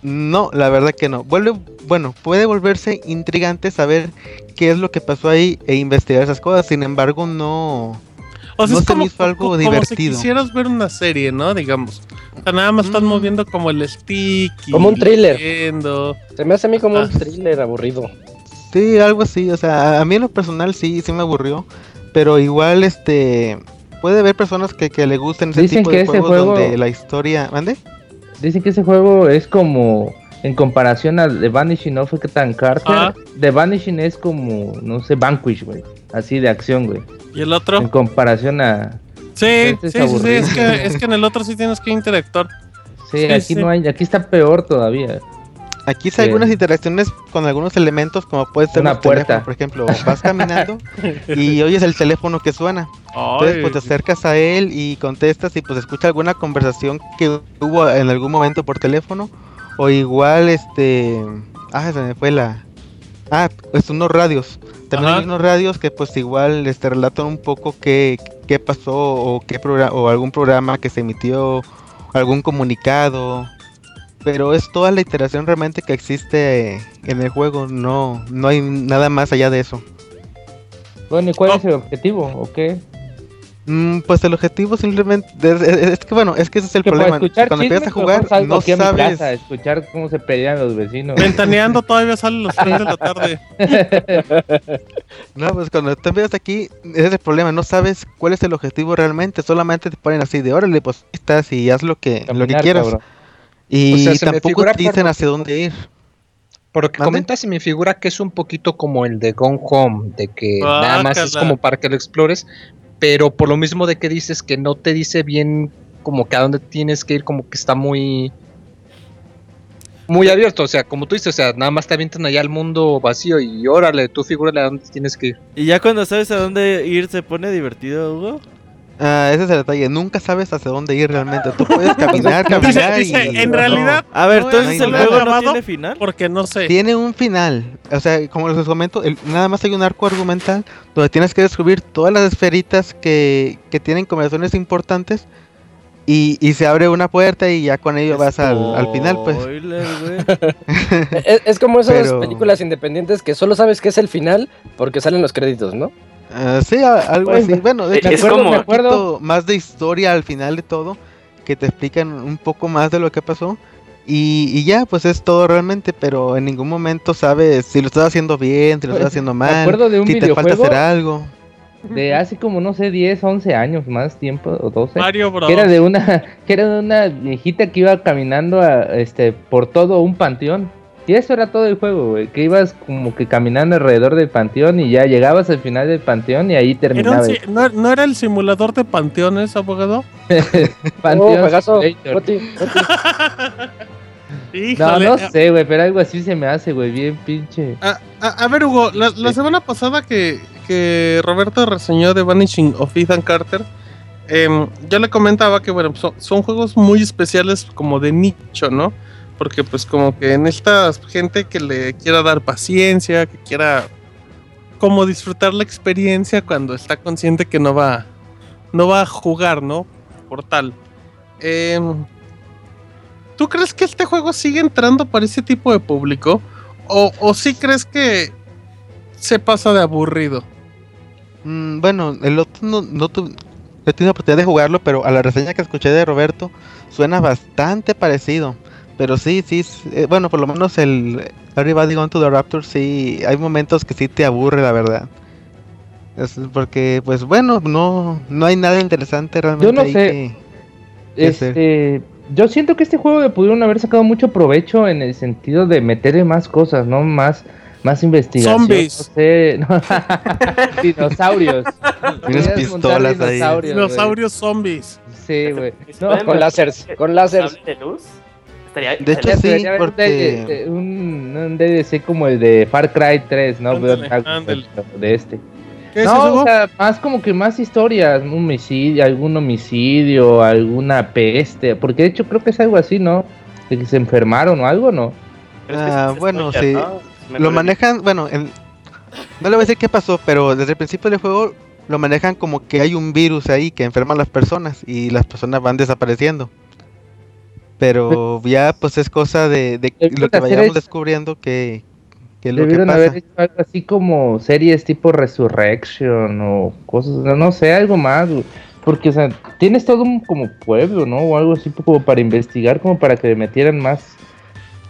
No, la verdad que no. Vuelve, bueno, puede volverse intrigante saber qué es lo que pasó ahí e investigar esas cosas. Sin embargo, no. O sea, No es se me como, hizo algo como divertido. si quisieras ver una serie, ¿no? Digamos. O sea, nada más estás Mm. moviendo como el stick. y Como un thriller. leyendo. Se me hace a mí como Ah. un thriller aburrido. Sí, algo así. O sea, a mí en lo personal sí, sí me aburrió. Pero igual, este. Puede haber personas que, que le gusten ese Dicen tipo que de ese juegos juego- donde la historia. ¿Mande? Dicen que ese juego es como, en comparación al The Vanishing of Ethan Carter, Ah. The Vanishing es como, no sé, Vanquish, güey. Así de acción, güey. ¿Y el En otro? comparación a... Sí, Este sí, es sí, sí, Es que, es que en el otro sí tienes que interactuar. Sí, Sí, aquí sí. no hay, aquí está peor todavía. Aquí Sí. hay algunas interacciones con algunos elementos, como puede ser Una puerta. por ejemplo. Vas caminando y oyes el teléfono que suena. Entonces, pues te acercas a él y contestas y pues escucha alguna conversación que hubo en algún momento por teléfono. O igual, este... Ah, se me fue la... Ah, pues unos radios. También Ajá. hay unos radios que pues igual este, relatan un poco qué, qué pasó o, qué programa, o algún programa que se emitió, algún comunicado. Pero es toda la iteración realmente que existe en el juego. No, no hay nada más allá de eso. Bueno, ¿y cuál Oh. es el objetivo? ¿O qué? Mm, pues el objetivo simplemente es, es- es que bueno, es que ese es el Que problema. Cuando empiezas a jugar no aquí a mi sabes. casa a escuchar cómo se pelean los vecinos. Ventaneando todavía salen los tres de la tarde. No, pues cuando te empiezas aquí ese es el problema, no sabes cuál es el objetivo realmente, solamente te ponen así de órale, pues estás y haz lo que lo que quieras. cabrón. Y O sea, se me tampoco te dicen por- hacia dónde ir. Por lo que comentas, se me figura que es un poquito como el de Gone Home, de que Ah, nada más es como para que lo explores, pero por lo mismo de que dices que no te dice bien como que a dónde tienes que ir, como que está muy muy abierto, o sea, como tú dices, o sea, nada más te avientan allá al mundo vacío y órale, tú figúrale a dónde tienes que ir. Y ya cuando sabes a dónde ir se pone divertido, Hugo. Ah, ese es el detalle, nunca sabes hacia dónde ir realmente. Tú puedes caminar, Dice, caminar dice, y en no. realidad, A ver, No, entonces no el juego no tiene final. porque no sé. Tiene un final, o sea, como les comento, el- nada más hay un arco argumental donde tienes que descubrir todas las esferitas que, que tienen conversaciones importantes y, y se abre una puerta y ya con ello vas al, al final, pues. Es, es como esas Pero- películas independientes que solo sabes que es el final porque salen los créditos, ¿no? Ah, sí, a- algo Bueno, así. Bueno, de hecho, acuerdo, es como me un acuerdo. poquito más de historia al final de todo, que te explican un poco más de lo que pasó. Y, y ya, pues es todo realmente, pero en ningún momento sabes si lo estás haciendo bien, si lo estás haciendo Me mal, acuerdo de un si te falta hacer algo. de hace como, no sé, 10, 11 años, más tiempo, o 12. Mario Bros. Que era de una, que era de una viejita que iba caminando a, este, por todo un panteón. Y eso era todo el juego, güey. Que ibas como que caminando alrededor del panteón y ya llegabas al final del panteón y ahí Era un terminaba. si- ¿no, no era el simulador de panteones, abogado? Panteón Oh, Pegaso. No, no sé, güey, pero algo así se me hace, güey, bien pinche. A, a- a ver, Hugo, la, la semana pasada que, que Roberto reseñó The Vanishing of Ethan Carter, em, yo le comentaba que, bueno, son, son juegos muy especiales como de nicho, ¿no? Porque pues como que necesitas gente que le quiera dar paciencia, que quiera como disfrutar la experiencia cuando está consciente que no va, no va a jugar, ¿no? Por tal. Em, ¿Tú crees que este juego sigue entrando para ese tipo de público? ¿O, o sí crees que se pasa de aburrido? Mm, bueno, el otro no, no tu- he tenido oportunidad de jugarlo, pero a la reseña que escuché de Roberto suena bastante parecido. Pero sí, sí, eh, bueno, por lo menos el Everybody Gone to the Raptor, sí, hay momentos que sí te aburre, la verdad. Es porque, pues bueno, no, no hay nada interesante realmente. no ahí sé. que- que hacer. Este, yo siento que este juego le pudieron haber sacado mucho provecho en el sentido de meterle más cosas, ¿no? Más, más investigación. Zombies. No sé, no. dinosaurios. Tienes pistolas ahí. dinosaurios, güey. Dinosaurios zombies. Sí, güey. ¿Y se No, Con láseres, con láseres. de luz? Estaría, De hecho, sí, debería haber un porque- un, un DLC como el de Far Cry 3, ¿no? De este. ¿Qué es no, eso, Hugo? o sea, más como que más historias, un homicidio, algún homicidio, alguna peste, porque de hecho creo que es algo así, ¿no? De que se enfermaron o algo, ¿no? Es Ah, es bueno, sí. Lo manejan, bueno, en- no le voy a decir qué pasó, pero desde el principio del juego lo manejan como que hay un virus ahí que enferma a las personas y las personas van desapareciendo. Pero ya pues es cosa de, de lo que vayamos descubriendo que, que es lo que Debieron pasa. haber hecho algo así como series tipo Resurrection o cosas, no, no sé, algo más, güey. Porque, o sea, tienes todo un como pueblo, ¿no? O algo así como para investigar, como para que le metieran más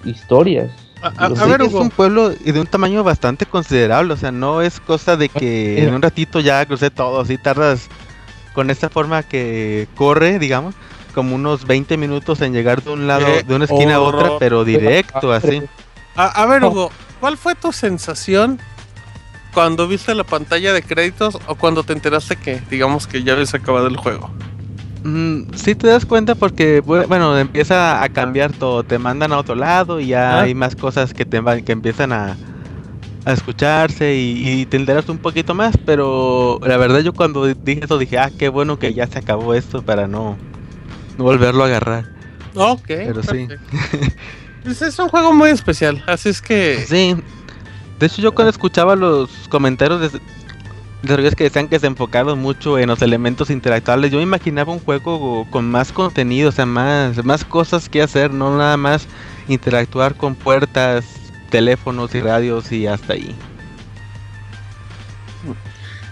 historias. A, ver, es Hugo. un pueblo y de un tamaño bastante considerable, o sea, no es cosa de que en un ratito ya crucé todo, así tardas con esta forma que corre, digamos, como unos 20 minutos en llegar de un lado, de una esquina a otra, pero directo, así. A, a ver, Hugo, ¿cuál fue tu sensación cuando viste la pantalla de créditos o cuando te enteraste que, digamos, que ya habías acabado el juego? Mm, sí te das cuenta porque, bu- bueno, empieza a cambiar todo, te mandan a otro lado y ya Ah. hay más cosas que te que empiezan a, a escucharse y, y te enteras un poquito más, pero la verdad yo cuando dije eso dije, ah, qué bueno que ya se acabó esto para no, no volverlo a agarrar. Ok. Pero sí. Pues es un juego muy especial, así es que... Sí, de hecho yo cuando escuchaba los comentarios de desarrolladores que decían que se enfocaron mucho en los elementos interactuables, yo me imaginaba un juego con más contenido, o sea, más, más cosas que hacer, no nada más interactuar con puertas, teléfonos y radios y hasta ahí.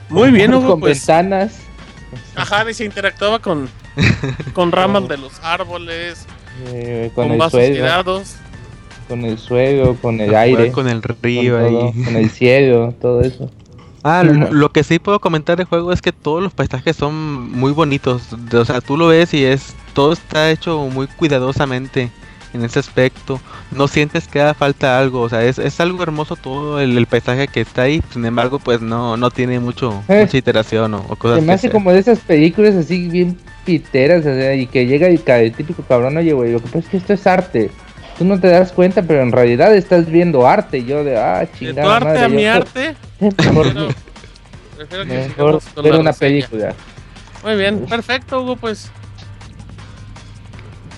Muy bien, Hugo, Con pues... ventanas. Ajá, y se interactuaba con, con ramas de los árboles, eh, con, con, el vasos suelo, tirados. con el suelo, con el aire, con el con, río todo, ahí. con el cielo, todo eso. Ah, lo, lo que sí puedo comentar del juego es que todos los paisajes son muy bonitos. O sea, tú lo ves y es todo está hecho muy cuidadosamente en ese aspecto. No sientes que haga falta algo. O sea, es, es algo hermoso todo el, el paisaje que está ahí. Sin embargo, pues no, no tiene mucho Eh. mucha iteración o, o cosas Se me hace como de esas películas así bien piteras, o sea, y que llega el, el típico cabrón, oye, güey, lo que pasa es que esto es arte. Tú no te das cuenta, pero en realidad estás viendo arte. Y yo de, ah, De tu chingada arte madre. a mi yo- arte. Mejor, Prefiero, prefiero que mejor ver una reseña. película. Muy bien, perfecto, Hugo, pues.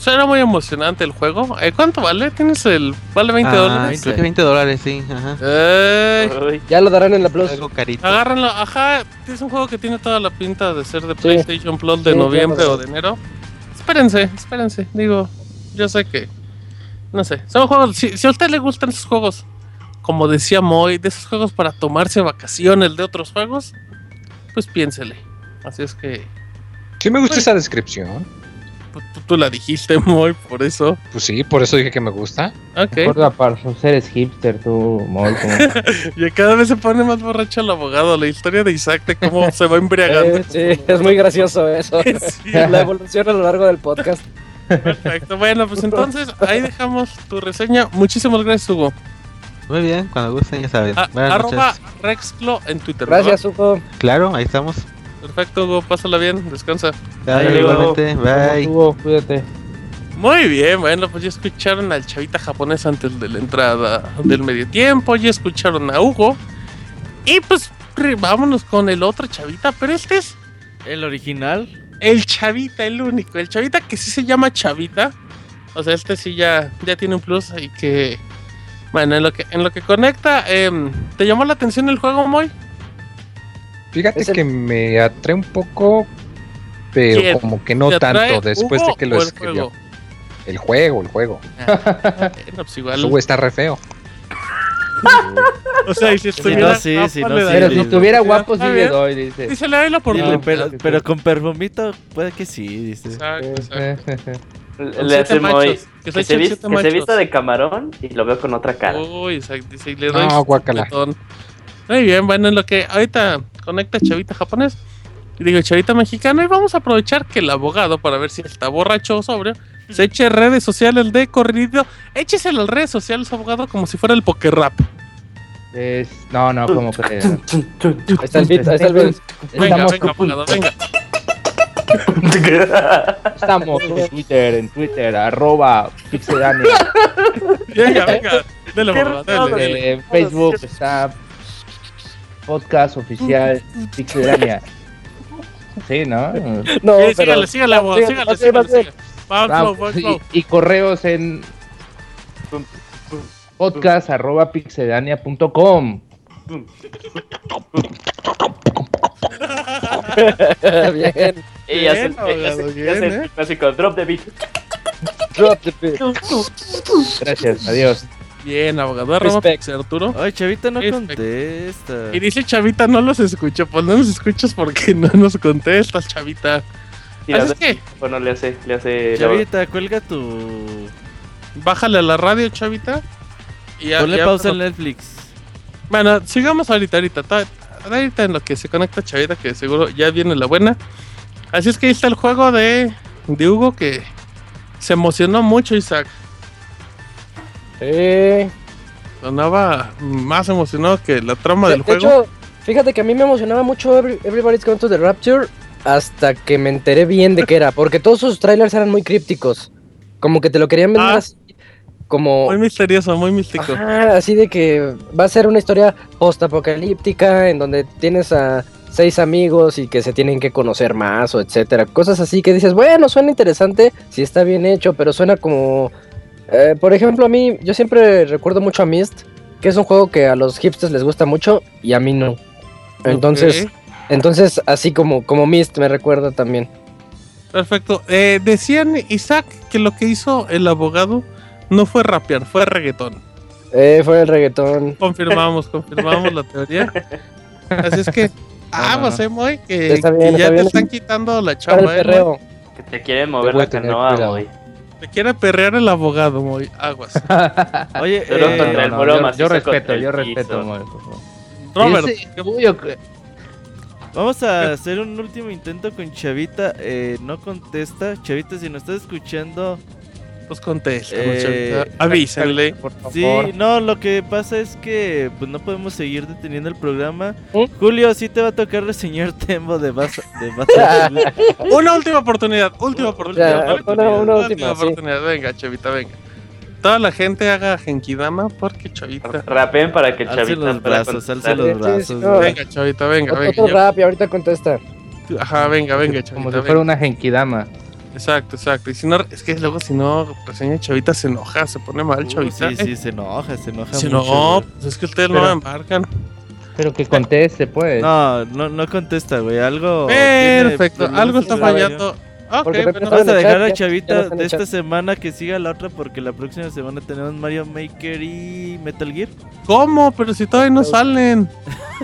Suena muy emocionante el juego. Eh, ¿Cuánto vale? ¿Tienes el. ¿Vale 20 Ah, dólares? creo que 20 dólares, sí. Ajá. Ya lo darán en la Plus. Algo carito. agárrenlo. Ajá, es un juego que tiene toda la pinta de ser de PlayStation Plus de Sí, noviembre o de enero. Espérense, espérense. Digo, yo sé que. No sé, son juegos. Si, si a usted le gustan esos juegos, como decía Moy, de esos juegos para tomarse vacaciones de otros juegos, pues piénsele. Así es que. Sí me gusta esa descripción. Pues, tú, tú la dijiste, muy, por eso. Pues sí, por eso dije que me gusta. Ok. Recuerda, para eres hipster, tú, Moy, como- Y cada vez se pone más borracho el abogado. La historia de Isaac de cómo se va embriagando. Eh, sí, es muy gracioso eso. Sí, La evolución a lo largo del podcast. perfecto. Bueno, pues entonces ahí dejamos tu reseña. Muchísimas gracias, Hugo. Muy bien, cuando gusten ya saben. A- arroba noches. Rexclo en Twitter. ¿verdad? Gracias, Hugo. Claro, ahí estamos. Perfecto, Hugo. Pásala bien. Descansa. Dale, Hasta luego. igualmente. Bye. Hugo, cuídate. Muy bien, bueno, pues ya escucharon al chavita japonés antes de la entrada del medio tiempo, ya escucharon a Hugo. Y pues vámonos con el otro chavita, pero este es El original. el chavita, el único, el chavita que sí se llama chavita. O sea, este sí ya, ya tiene un plus y que... Bueno, en lo que, en lo que conecta, em, ¿te llamó la atención el juego, Moy? Fíjate el- que me atrae un poco, pero ¿Quién? como que no ¿Te atrae tanto después de que lo el escribió. juego? El juego, el juego. Bueno, pues igual. Está re feo. O sea, y si estuviera no, sí, guapo, sí, no, le sí, Pero si estuviera guapo, sí le doy, dice. Y se le da la oportunidad. pero, pero con perfumito puede que sí, dice. Exacto, exacto. Le hace muy. que Que, se que se vista de camarón y lo veo con otra cara. Uy, exacto. Dice, y le doy No, su guácala. Muy bien, bueno, en lo que ahorita conecta Chavita japonés y digo Chavita mexicano y vamos a aprovechar que el abogado para ver si está borracho o sobrio se eche redes sociales de corrido. Échese las redes sociales, abogado, como si fuera el poker rap. Es- No, no, como que. Ahí está el beat, ahí está el beat. Venga, Estamos, venga, abogado, venga. estamos en Twitter, en Twitter, arroba pixelania. Venga, venga. Dele, abogado, dele, dele. En Facebook está podcast oficial pixelania. Sí, ¿no? No, Sí, pero. sígale, sígale, y, correos en podcast arroba pixelania.com. Bien. Y abogado, bien, se- ¿eh? clásico drop the beat. Drop the beat. Gracias, adiós. Bien, abogado. Pixel Arturo. Ay, Chavita no contesta. Y dice Chavita, no los escucho. Pues no los escuchas porque no nos contestas, Chavita. Así es que Bueno, le hace, le hace. Chavita, cuelga tu. bájale a la radio, Chavita. Y Ponle ya- pausa en Netflix. Bueno, sigamos ahorita, ahorita. ta- Ahorita en lo que se conecta Chavita, que seguro ya viene la buena. Así es que ahí está el juego de, de Hugo que se emocionó mucho, Isaac. Sí. Sonaba más emocionado que la trama De, del de juego. hecho, fíjate que a mí me emocionaba mucho Every- Everybody's Gone to the Rapture hasta que me enteré bien de qué era, porque todos sus trailers eran muy crípticos. Como que te lo querían vender Ah. así, como muy misterioso, muy místico. Ajá, así de que va a ser una historia post-apocalíptica en donde tienes a seis amigos y que se tienen que conocer más o etcétera. Cosas así que dices, bueno, suena interesante si está bien hecho, pero suena como... eh, por ejemplo, a mí, yo siempre recuerdo mucho a Myst, que es un juego que a los hipsters les gusta mucho y a mí no. Entonces, entonces así como, como Myst me recuerda también. perfecto. Eh, decían, Isaac, que lo que hizo el abogado no fue rapear, fue reggaetón. Eh, fue el reggaetón. Confirmamos, confirmamos la teoría. Así es que, aguas, no. eh, Moy, que, ya te bien. están quitando la chamba, eh, Moy. Que te quieren mover la canoa, cuidado. Te quiere perrear el abogado, Moy. Aguas. Oye, Pero eh, contra el No, yo, respeto, yo respeto, Moy, por favor. Robert, Ese- ¿qué- yo vamos a hacer un último intento con Chavita. eh, no contesta. Chavita, si nos estás escuchando. Pues contesta, Eh, Chavita. Avísenle. por favor. Sí, no, lo que pasa es que pues no podemos seguir deteniendo el programa. ¿Eh? Julio, sí te va a tocar reseñar Tembo de Basa- de Battlefield. Una última oportunidad, última oportunidad. Ya, una- una oportunidad, última, sí. oportunidad. Venga, Chavita, venga. Toda la gente haga Genkidama porque Chavita. Rapen para que Alce Chavita los pueda brazos, alce los Sí, sí, brazos. no. Venga, Chavita, venga, Otro, venga. otro yo- rap y ahorita contesta. Ajá, venga, venga, Chavita. Como si venga. fuera una genkidama. Exacto, exacto. Y si no, es que luego si no reseña Chavita se enoja, se pone mal Uh, Chavita. sí, sí, se enoja, se enoja Si mucho. no, pues es que ustedes no Pero- me embarcan. Pero que conteste, pues. No, no, no contesta, güey. Algo. Perfecto, tiene algo está fallando. Ok, Porque bueno, Pepe Vamos a dejar a ya- ya Chavita no de esta semana que siga la otra porque la próxima semana tenemos Mario Maker y Metal Gear. ¿cómo? Pero si todavía no salen.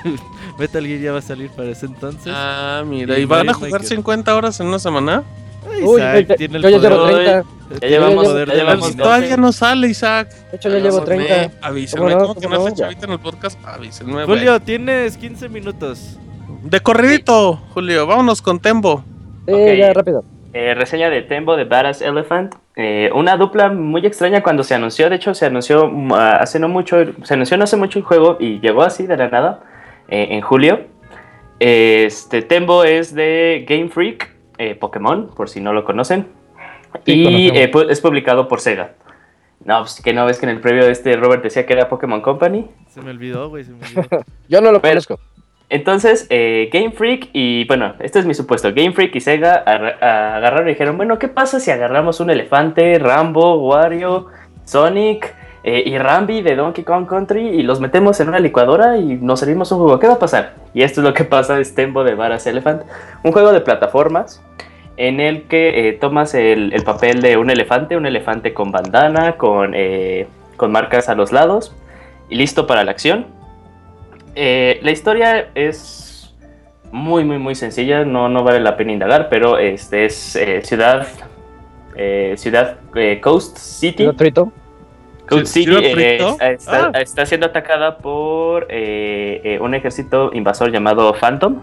Metal Gear ya va a salir para ese entonces. Ah, mira, Y ¿y van a jugar Maker. 50 horas en una semana? Uy, Isaac yo, yo- tiene el yo ya llevo poder- 30. Ya llevamos, poder ya llevamos. Todavía no sale, Isaac. De hecho, yo llevo 30. Avísenme, ¿Cómo no? ¿cómo que ¿Cómo no Ya. chavita en el podcast? Avísenme. Julio, tienes 15 minutos. De corridito, Julio, vámonos con Tembo. Sí, ya, rápido. Eh, reseña de Tembo de Badass Elephant. Eh, una dupla muy extraña cuando se anunció. De hecho, se anunció mm, hace no mucho. Se anunció no hace mucho el juego y llegó así de la nada eh, en julio. Este Tembo es de Game Freak, eh, Pokémon, por si no lo conocen. Sí, y eh, pu- es publicado por Sega. No, pues que no ves que en el previo de este Robert decía que era Pokémon Company. Se me olvidó, güey, se me olvidó. Yo no lo Pero- conozco. Entonces, eh, Game Freak y bueno, este es mi supuesto. Game Freak y Sega arra- agarraron y dijeron, bueno, ¿qué pasa si agarramos un elefante, Rambo, Wario, Sonic eh, y Rambi de Donkey Kong Country y los metemos en una licuadora y nos servimos un juego? ¿Qué va a pasar? Y esto es lo que pasa es Tembo de Varas Elephant, un juego de plataformas en el que eh, tomas el, el papel de un elefante, un elefante con bandana, con, eh, con marcas a los lados y listo para la acción. Eh, la historia es muy, muy, muy sencilla, no, no vale la pena indagar, pero este es eh, ciudad, eh, ciudad eh, Coast City. ¿Ciudad Frito? Coast City ¿Ciudad eh, está, está- Ah. está siendo atacada por eh, eh, un ejército invasor llamado Phantom.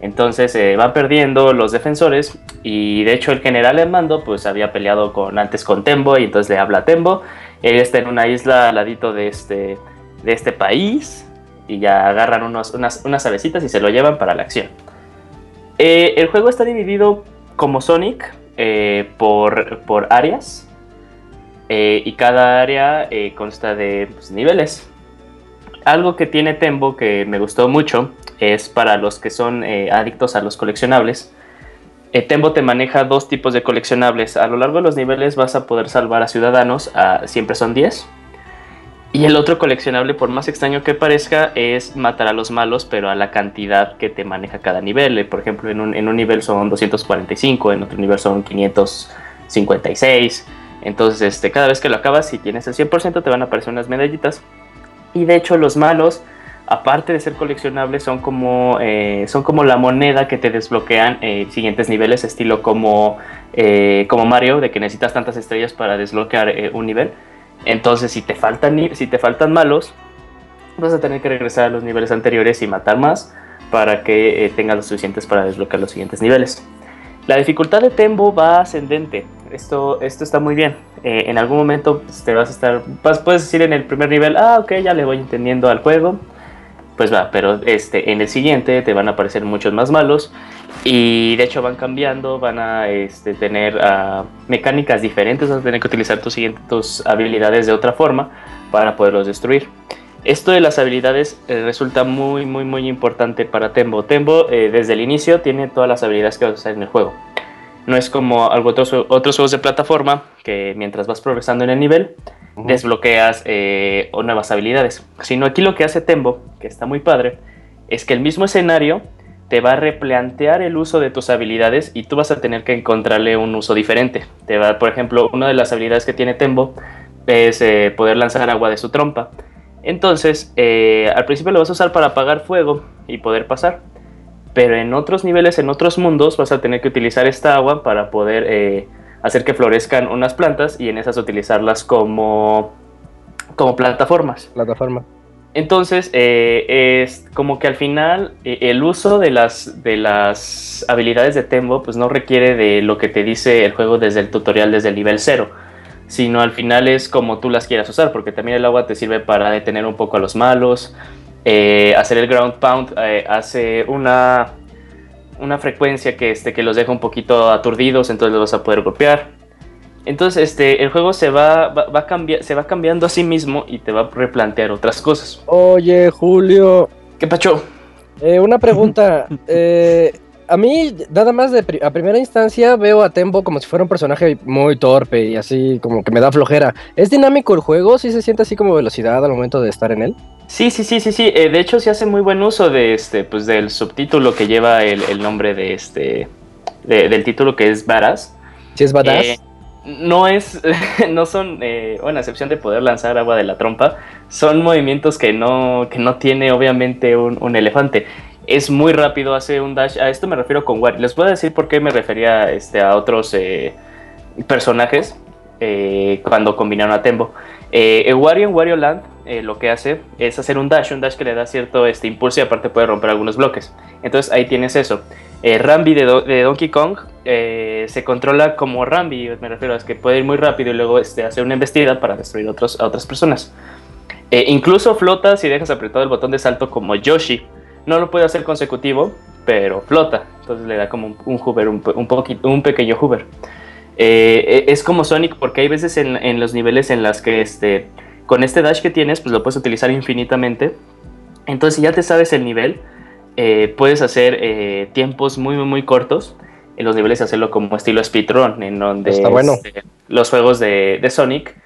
Entonces eh, van perdiendo los defensores y de hecho el general en mando pues había peleado con, antes con Tembo y entonces le habla a Tembo. Él está en una isla al ladito de este, de este país y ya agarran unos- unas, unas y se lo llevan para la acción. Eh, el juego está dividido como Sonic eh, por, por áreas eh, y cada área consta de pues, niveles. Algo que tiene Tembo que me gustó mucho es para los que son eh, adictos a los coleccionables. Eh, Tembo te maneja dos tipos de coleccionables. A lo largo de los niveles vas a poder salvar a ciudadanos, a- siempre son 10. Y el otro coleccionable, por más extraño que parezca, es matar a los malos, pero a la cantidad que te maneja cada nivel. Eh, Por ejemplo, en un, en un nivel son 245, en otro nivel son 556. Entonces, este, cada vez que lo acabas, si tienes el 100%, te van a aparecer unas medallitas. Y de hecho, los malos, aparte de ser coleccionables, son como, eh, son como la moneda que te desbloquean eh, siguientes niveles, estilo como, eh, como Mario, de que necesitas tantas estrellas para desbloquear eh, un nivel. Entonces, si te faltan, si te faltan malos, vas a tener que regresar a los niveles anteriores y matar más para que eh, tengas los suficientes para desbloquear los siguientes niveles. La dificultad de Tembo va ascendente. Esto, esto está muy bien. Eh, en algún momento pues, te vas a estar. puedes decir en el primer nivel, ah, ok, ya le voy entendiendo al juego. Pues va, pero este, en el siguiente te van a aparecer muchos más malos. Y de hecho van cambiando, van a este, tener ah, mecánicas diferentes, vas a tener que utilizar tus, tus habilidades de otra forma para poderlos destruir. Esto de las habilidades eh, resulta muy, muy, muy importante para Tembo. Tembo eh, desde el inicio tiene todas las habilidades que vas a usar en el juego. No es como otros, otros juegos de plataforma que mientras vas progresando en el nivel desbloqueas eh, o nuevas habilidades. Sino aquí lo que hace Tembo, que está muy padre, es que el mismo escenario te va a replantear el uso de tus habilidades y tú vas a tener que encontrarle un uso diferente. Te va, por ejemplo, una de las habilidades que tiene Tembo es eh, poder lanzar agua de su trompa. Entonces, eh, al principio lo vas a usar para apagar fuego y poder pasar. Pero en otros niveles, en otros mundos, vas a tener que utilizar esta agua para poder eh, hacer que florezcan unas plantas y en esas utilizarlas como, como plataformas. Plataforma. Entonces, eh, es como que al final el uso de las, de las habilidades de Tembo pues no requiere de lo que te dice el juego desde el tutorial, desde el nivel 0, sino al final es como tú las quieras usar, porque también el agua te sirve para detener un poco a los malos, eh, hacer el ground pound eh, hace una, una frecuencia que, este, que los deja un poquito aturdidos, entonces los vas a poder golpear. Entonces, este, el juego se va, va, va cambiar, se va cambiando a sí mismo y te va a replantear otras cosas. Oye, Julio. ¿Qué pacho? Eh, una pregunta. eh, a mí, nada más de pri- a primera instancia, veo a Tembo como si fuera un personaje muy torpe y así como que me da flojera. ¿Es dinámico el juego? ¿Sí se siente así como velocidad al momento de estar en él? Sí, sí, sí, sí, sí. Eh, de hecho, se hace muy buen uso de este, pues del subtítulo que lleva el, el nombre de este, de- del título que es Varas. ¿Sí es badass? Eh, no es, no son, eh, bueno, a excepción de poder lanzar agua de la trompa, son movimientos que no, que no tiene obviamente un, un elefante. Es muy rápido, hace un dash. A esto me refiero con Wario. Les voy a decir por qué me refería este, a otros eh, personajes eh, cuando combinaron a Tembo. Eh, Wario en Wario Land eh, lo que hace es hacer un dash, un dash que le da cierto este, impulso y aparte puede romper algunos bloques. Entonces ahí tienes eso. Rambi de, de Donkey Kong se controla como Rambi, me refiero a que puede ir muy rápido y luego este, hacer una embestida para destruir a otras personas. Incluso flota si dejas apretado el botón de salto como Yoshi. No lo puede hacer consecutivo, pero flota. Entonces le da como un, un hover, un, un, poquito, un pequeño hover. Eh, es como Sonic porque hay veces en, en los niveles en las que este, con este dash que tienes, pues lo puedes utilizar infinitamente. Entonces, si ya te sabes el nivel, eh, puedes hacer eh, tiempos muy, muy, muy cortos. En los niveles hacerlo como estilo speedrun, en donde Está bueno. este, los juegos de, de Sonic,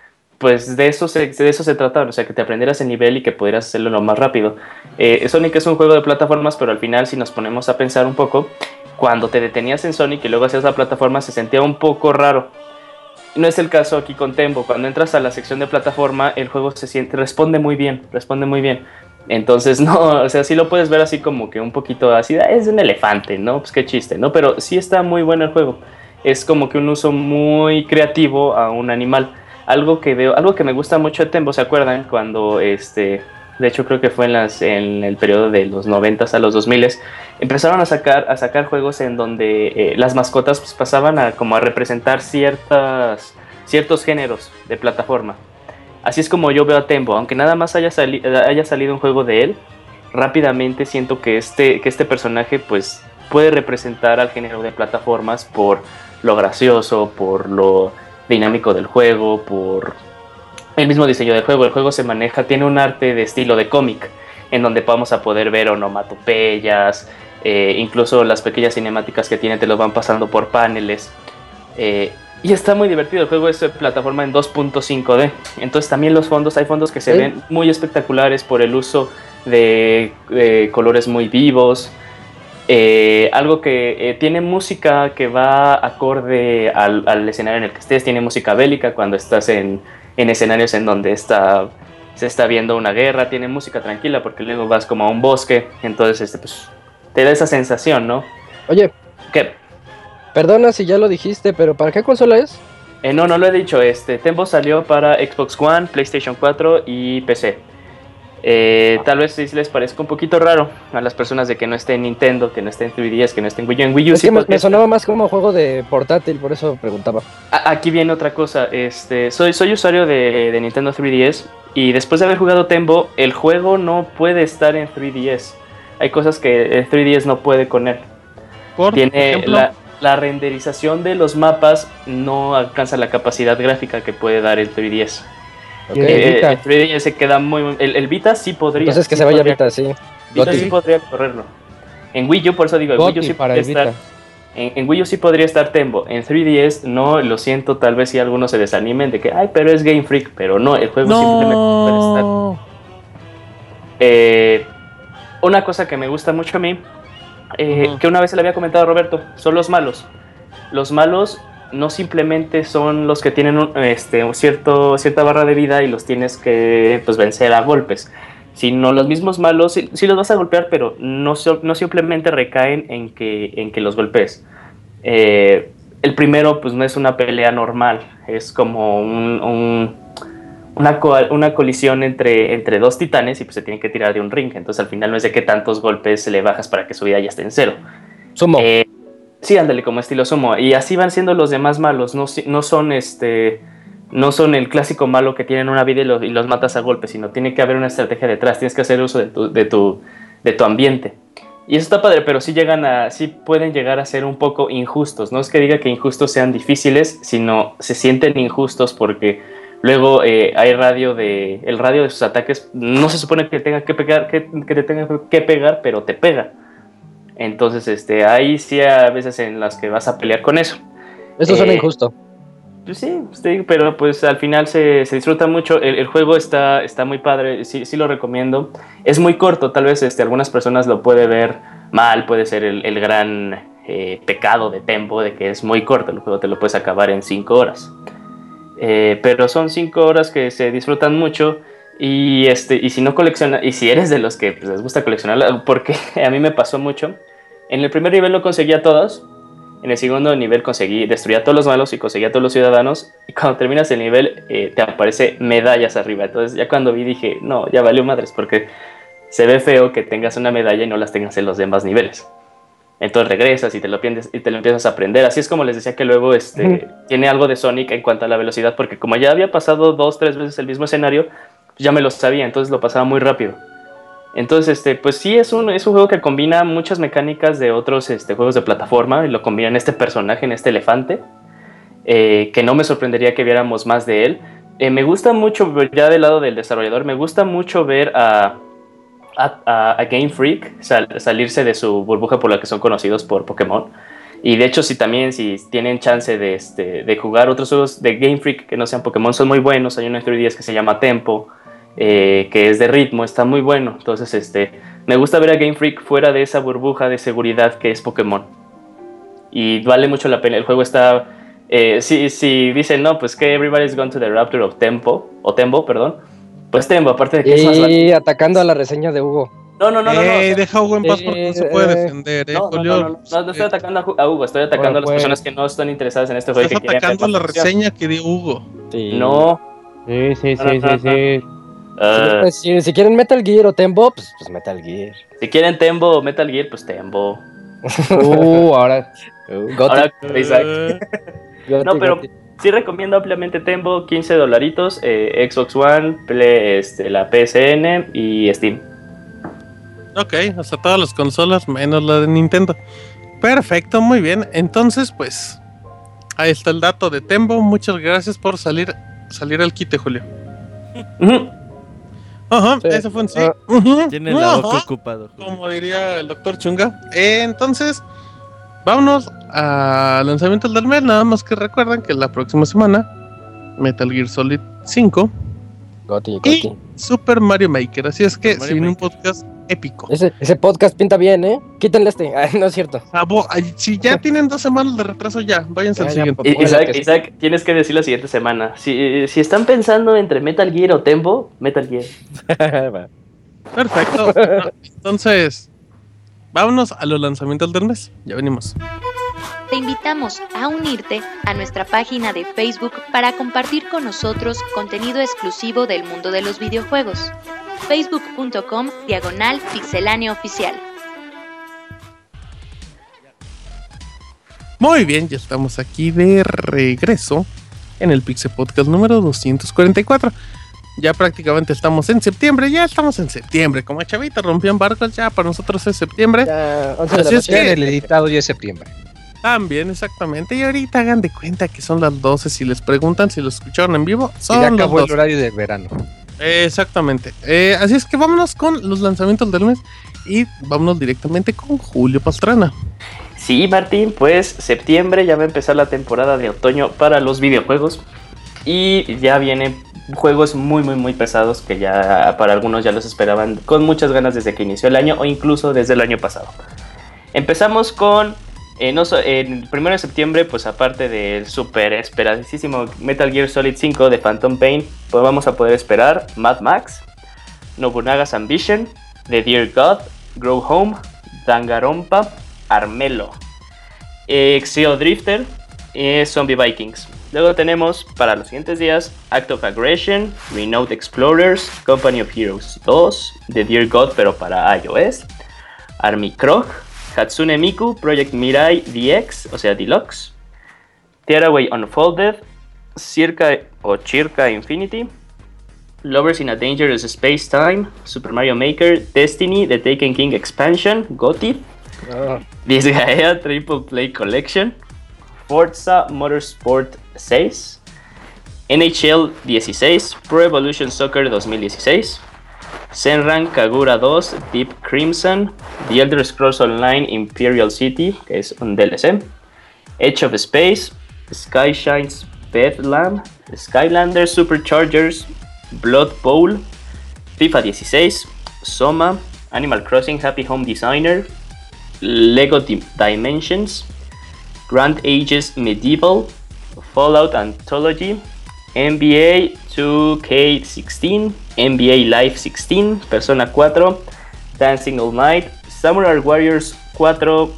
pues de eso, se, de eso se trataban, o sea, que te aprendieras el nivel y que pudieras hacerlo lo más rápido. Eh, Sonic es un juego de plataformas, pero al final, si nos ponemos a pensar un poco, cuando te detenías en Sonic y luego hacías la plataforma, se sentía un poco raro. No es el caso aquí con Tembo. Cuando entras a la sección de plataforma, el juego se siente, responde muy bien, responde muy bien. Entonces, no, o sea, sí lo puedes ver así como que un poquito así, "Ah, es un elefante, ¿no? Pues qué chiste, ¿no? Pero sí está muy bueno el juego. Es como que un uso muy creativo a un animal. Algo que veo, algo que me gusta mucho de Tembo, ¿se acuerdan? Cuando este, de hecho creo que fue en, las, en el periodo de los 90 a los 2000 empezaron a sacar, a sacar juegos en donde eh, las mascotas pues, pasaban a como a representar ciertas, ciertos géneros de plataforma. Así es como yo veo a Tembo, aunque nada más haya, sali- haya salido un juego de él, rápidamente siento que este, que este personaje pues puede representar al género de plataformas por lo gracioso, por lo dinámico del juego, por el mismo diseño del juego. El juego se maneja, tiene un arte de estilo de cómic, en donde vamos a poder ver onomatopeyas, eh, incluso las pequeñas cinemáticas que tiene te los van pasando por paneles. Eh, y está muy divertido, el juego es de plataforma en 2.5D. Entonces también los fondos, hay fondos que se Sí. ven muy espectaculares por el uso de, de colores muy vivos. Eh, algo que eh, tiene música que va acorde al, al escenario en el que estés, tiene música bélica cuando estás en, en escenarios en donde está, se está viendo una guerra, tiene música tranquila porque luego vas como a un bosque, entonces este, pues, te da esa sensación, ¿no? Oye, Que, perdona si ya lo dijiste, pero ¿para qué consola es? eh, no, no lo he dicho, este, Tempo salió para Xbox One, PlayStation 4 y PC. Eh, tal vez sí les parezca un poquito raro a las personas de que no esté en Nintendo, que no esté en 3DS, que no esté en Wii U. En Wii U Es sí que me, sonaba más como juego de portátil, por eso preguntaba. A- Aquí viene otra cosa. Este, soy, soy usuario de, de Nintendo 3DS y después de haber jugado Tembo, el juego no puede estar en 3DS. Hay cosas que el 3DS no puede con él. Por Tiene ejemplo, la, la renderización de los mapas no alcanza la capacidad gráfica que puede dar el 3DS. Ok. el Eh, el 3DS se queda muy... El, el Vita sí podría. Entonces que sí se vaya podría- Vita, sí. Vita Goti. sí podría correrlo. En Wii U, por eso digo, en Wii U sí podría estar... En, en Wii U sí podría estar Tembo. En 3DS no, lo siento, tal vez si algunos se desanimen de que, ay, pero es Game Freak. Pero no, el juego simplemente puede estar. Eh, una cosa que me gusta mucho a mí, eh, que una vez le había comentado a Roberto, son los malos. Los malos no simplemente son los que tienen un, este, un cierto, cierta barra de vida y los tienes que pues, vencer a golpes, sino los mismos malos, sí, sí los vas a golpear, pero no, no simplemente recaen en que, en que los golpees. Eh, el primero pues no es una pelea normal, es como un- un, una, co- una colisión entre, entre dos titanes y pues se tienen que tirar de un ring. Entonces al final no es de qué tantos golpes le bajas para que su vida ya esté en cero. Sumo. Eh, sí, ándale, como estilo sumo. Y así van siendo los demás malos. No, no son este. No son el clásico malo que tienen una vida y los, matas a golpes, sino tiene que haber una estrategia detrás. Tienes que hacer uso de tu, de tu, de tu ambiente. Y eso está padre, pero sí llegan a. sí pueden llegar a ser un poco injustos. No es que diga que injustos sean difíciles, sino se sienten injustos porque luego eh, hay radio de. El radio de sus ataques no se supone que tenga que pegar, que te tenga que pegar, pero te pega. Entonces, este, ahí sí a veces en las que vas a pelear con eso. Eso suena eh, injusto. Pues sí, sí, pero pues al final se, se disfruta mucho. El, el juego está, está muy padre, sí, sí lo recomiendo. Es muy corto, tal vez este, algunas personas lo puede ver mal, puede ser el, el gran eh, pecado de Tempo, de que es muy corto, el juego te lo puedes acabar en 5 horas. Eh, pero son 5 horas que se disfrutan mucho. Y, este, y si no colecciona, y si eres de los que pues, les gusta coleccionar, porque a mí me pasó mucho, en el primer nivel no conseguía todos, en el segundo nivel conseguí, destruía a todos los malos y conseguía a todos los ciudadanos, y cuando terminas el nivel eh, te aparece medallas arriba, entonces ya cuando vi dije, no, ya valió madres, porque se ve feo que tengas una medalla y no las tengas en los demás niveles. Entonces regresas y te lo, y te lo empiezas a aprender. Así es como les decía que luego este, tiene algo de Sonic en cuanto a la velocidad, porque como ya había pasado dos, tres veces el mismo escenario, ya me lo sabía, entonces lo pasaba muy rápido. Entonces, este, pues sí, es un, es un juego que combina muchas mecánicas de otros este, juegos de plataforma y lo combina en este personaje, en este elefante, eh, que no me sorprendería que viéramos más de él. Eh, me gusta mucho, ya del lado del desarrollador, me gusta mucho ver a, a, Game Freak salirse de su burbuja por la que son conocidos por Pokémon. Y de hecho, si también si tienen chance de, este, de jugar otros juegos de Game Freak que no sean Pokémon, son muy buenos. Hay uno de 3DS que se llama Tempo, eh, que es de ritmo, está muy bueno. Entonces, este, me gusta ver a Game Freak fuera de esa burbuja de seguridad que es Pokémon. Y vale mucho la pena. El juego está. Eh, si, si dicen, no, pues que Everybody's Gone to the Rapture of Tempo, o Tempo, perdón. Pues Tempo, aparte de que es más atacando a la reseña de Hugo. No, no, no, no. Eh, deja a Hugo en paz porque no se puede eh, defender, eh, no, no, no, no, no, estoy atacando a Hugo, estoy atacando a las personas que no están interesadas en este juego. Estás atacando la reseña que dio Hugo. No. Sí, sí, sí, sí, sí. Uh, si, si, quieren Metal Gear o Tembo, pues, pues Metal Gear. Si quieren Tembo o Metal Gear, pues Tembo. Uh, ahora. Uh, ahora no, pero sí recomiendo ampliamente Tembo, 15 dolaritos, eh, Xbox One, Play, este, la PSN y Steam. Ok, hasta todas las consolas menos la de Nintendo. Perfecto, muy bien. Entonces, pues ahí está el dato de Tembo. Muchas gracias por salir salir al quite, Julio. Ajá, eso fue en sí. Uh Tiene la boca ocupado. Como diría el doctor Chunga. Eh, entonces, vámonos al lanzamiento del mes. Nada más que recuerden que la próxima semana Metal Gear Solid 5 y Super Mario Maker. Así es que, sin un podcast épico. Ese, ese, podcast pinta bien, ¿eh? Quítenle este. no es cierto. si ya tienen dos semanas de retraso, ya, váyanse al siguiente. Isaac, Isaac, tienes que decir la siguiente semana. Si, si están pensando entre Metal Gear o Tempo, Metal Gear. Perfecto. Entonces, vámonos a los lanzamientos del mes. Ya venimos. Te invitamos a unirte a nuestra página de Facebook para compartir con nosotros contenido exclusivo del mundo de los videojuegos facebook.com diagonal pixelánea oficial. Muy bien, ya estamos aquí de regreso en el Pixel Podcast número 244. Ya prácticamente estamos en septiembre, ya estamos en septiembre. Como Chavita rompió en barcos, ya para nosotros es septiembre. Así es que el editado ya es septiembre. También, exactamente. Y ahorita hagan de cuenta que son las 12. Si les preguntan si lo escucharon en vivo, son y ya acabó el horario de verano. Exactamente. Eh, así es que vámonos con los lanzamientos del mes y vámonos directamente con Julio Pastrana. Sí, Martín, pues septiembre ya va a empezar la temporada de otoño para los videojuegos y ya vienen juegos muy muy muy pesados que ya para algunos ya los esperaban con muchas ganas desde que inició el año o incluso desde el año pasado. Empezamos con en el 1 de septiembre, pues aparte del super esperadísimo Metal Gear Solid 5 de Phantom Pain, pues vamos a poder esperar Mad Max, Nobunaga's Ambition, The Dear God, Grow Home, Dangarompa, Armelo, Exeo Drifter Zombie Vikings. Luego tenemos para los siguientes días Act of Aggression, Renowned Explorers, Company of Heroes 2, The Dear God pero para iOS, Army Krog, Hatsune Miku, Project Mirai DX, o sea, Deluxe, Tearaway Unfolded, Circa o Circa Infinity, Lovers in a Dangerous Space Time, Super Mario Maker, Destiny, The Taken King Expansion, GOTY, oh. Disgaea Triple Play Collection, Forza Motorsport 6, NHL 16, Pro Evolution Soccer 2016, Senran Kagura 2, Deep Crimson, The Elder Scrolls Online Imperial City, que es un DLC, Edge of Space, Sky Shines Bedlam, Skylander Superchargers, Blood Bowl, FIFA 16, Soma, Animal Crossing Happy Home Designer, Lego Dimensions, Grand Ages Medieval, Fallout Anthology, NBA 2K16, NBA Live 16, Persona 4, Dancing All Night, Samurai Warriors 4,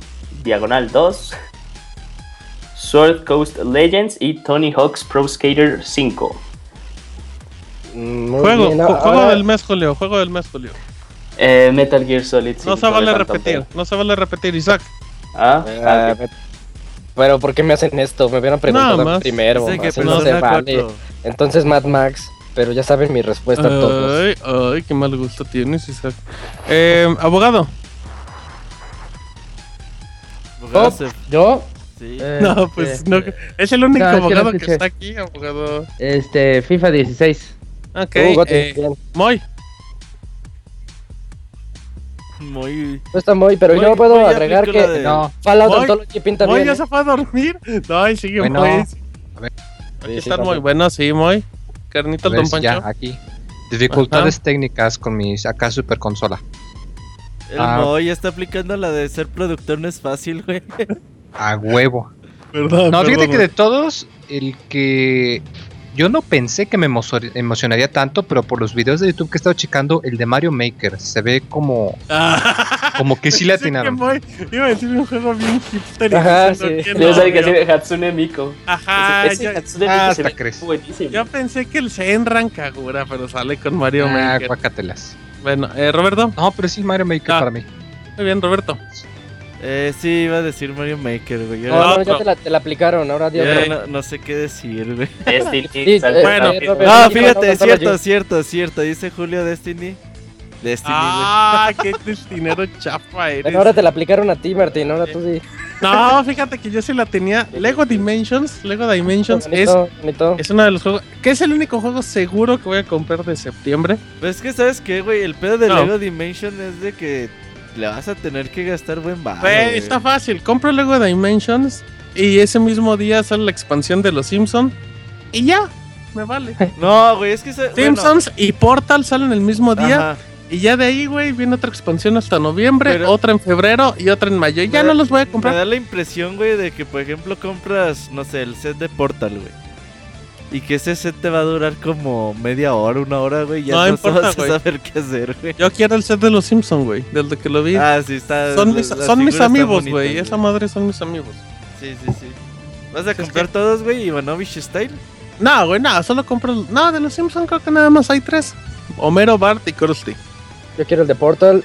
Diagonal 2, Sword Coast Legends y Tony Hawk's Pro Skater 5. Mm, Muy Juego, bien, del mes, Julio. Juego del mes, Julio. Eh, Metal Gear Solid 5. No se vale repetir. Pain. No se vale repetir, Isaac. Ah, Ah, ah, Pero ¿por qué me hacen esto? Me hubieran preguntado Nada más. primero. Dice que no se vale. 4. Entonces Mad Max, pero ya saben mi respuesta a todos. Ay, ay, qué mal gusto tienes, Isaac. Eh, abogado. Abogado Oh, Yo, sí. eh, No, pues este, no. Es el único No, que no abogado que está aquí, abogado. Este, FIFA 16. Ok, Uh, eh. Moy. Muy. No está muy, pero Muy- yo puedo muy agregar que de- No, Fallout Moy, Anthology pinta Moy bien. ya ¿eh? se fue a dormir. No, y sigue Bueno, Moy. a ver. Aquí Sí, están muy buenos, sí, Moy. Carnita Don si ya Pancho. aquí. Dificultades técnicas con mis acá super consola. El Ah. Moy está aplicando la de ser productor no es fácil, güey. A huevo. Perdón, No, fíjate perdón, que de todos, el que yo no pensé que me emo- emocionaría tanto, pero por los videos de YouTube que he estado checando, el de Mario Maker se ve como, Ah, como que sí le atinaron. Iba a decir un juego bien hipster. Ajá, sí. Yo sabía que de Hatsune Miku. Ajá, ese, ese ya- Hatsune ah, Miku se hasta ve crees. buenísimo. Yo pensé que el Senran Kagura, pero sale con Mario Ah, Maker. guácatelas. Bueno, eh, Roberto. No, pero sí Mario Maker Ah. para mí. Muy bien, Roberto. Eh, sí, iba a decir Mario Maker, güey. No, no, ya te la, te la aplicaron, ahora Dios. no, no sé qué decir, güey. Destiny, Sí, eh, Bueno. eh, Robert, No, fíjate, es cierto, Anthology. cierto, cierto. Dice Julio Destiny. Destiny, Ah, qué destinero chafa eres. Bueno, ahora te la aplicaron a ti, Martín, ahora tú sí. No, fíjate que yo sí la tenía. Lego Dimensions, Lego Dimensions es, Bonito, bonito. es uno de los juegos, que es el único juego seguro que voy a comprar de septiembre. Pues es que, ¿sabes qué, güey? El pedo de No. Lego Dimension es de que le vas a tener que gastar buen barro, Güey, güey. está fácil, compro Lego Dimensions y ese mismo día sale la expansión de los Simpsons y ya, me vale. No, güey, es que... se- bueno, Simpsons y Portal salen el mismo día ajá. y ya de ahí, güey, viene otra expansión hasta noviembre, Pero- otra en febrero y otra en mayo. Y ya Me no los voy a Me comprar. da la impresión, güey, de que, por ejemplo, compras, no sé, el set de Portal, güey. Y que ese set te va a durar como media hora, una hora, güey. y Ya No no, importa, vas a saber qué hacer, güey. Yo quiero el set de los Simpsons, güey, desde que lo vi. Ah, sí, está. son mis, son amigos, güey. Esa madre son mis amigos. Sí, sí, sí. ¿Vas a Es comprar que- todos, güey? Ivanovich Style. No, güey, nada, solo compro. el- No, de los Simpsons creo que nada más hay tres: Homero, Bart y Krusty. Yo quiero el de Portal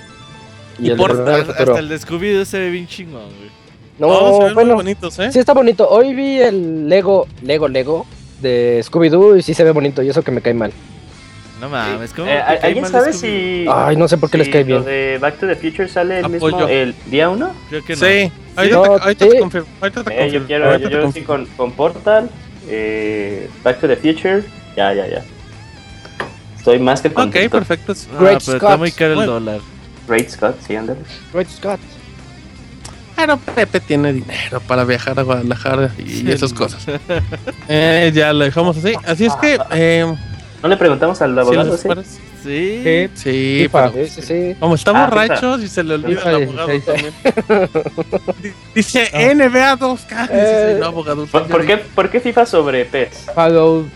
y, Y el Portal, de Hasta, hasta el de Scooby-Doo se ve bien chingón, güey. No, Todos se ven muy bueno, bonitos, ¿eh? sí está bonito. Hoy vi el Lego, Lego, Lego de Scooby-Doo y sí se ve bonito y eso que me cae mal. No mames, ¿cómo? Eh, cae ¿Alguien sabe si. Ay, no sé por qué les si cae lo bien. de Back to the Future sale el mismo Apoyo. el día 1? Creo que no. Sí, ahorita, No, te, ahorita sí. te confirmo. Ahorita te Eh, confirmo. yo quiero, ahorita yo, yo sí con, con Portal, eh, Back to the Future, ya, ya, ya. Estoy más que Ok, contento. perfecto. Ah, Great pero está Scott. muy caro el Bueno. dólar. Great Scott, sí, ándale. Great Scott. Pero Pepe tiene dinero para viajar a Guadalajara y Sí, esas no. cosas. Eh, ya lo dejamos así. Así es que, eh, ¿No le preguntamos al abogado? sí? Sí. Sí, Sí, FIFA, pero sí, sí, sí. como está Ah, borracho y se le olvida el abogado 16. también. Di- Dice NBA 2K. Dice, Eh, no, abogado. ¿Por, por qué, ¿Por qué FIFA sobre PES? Fallout.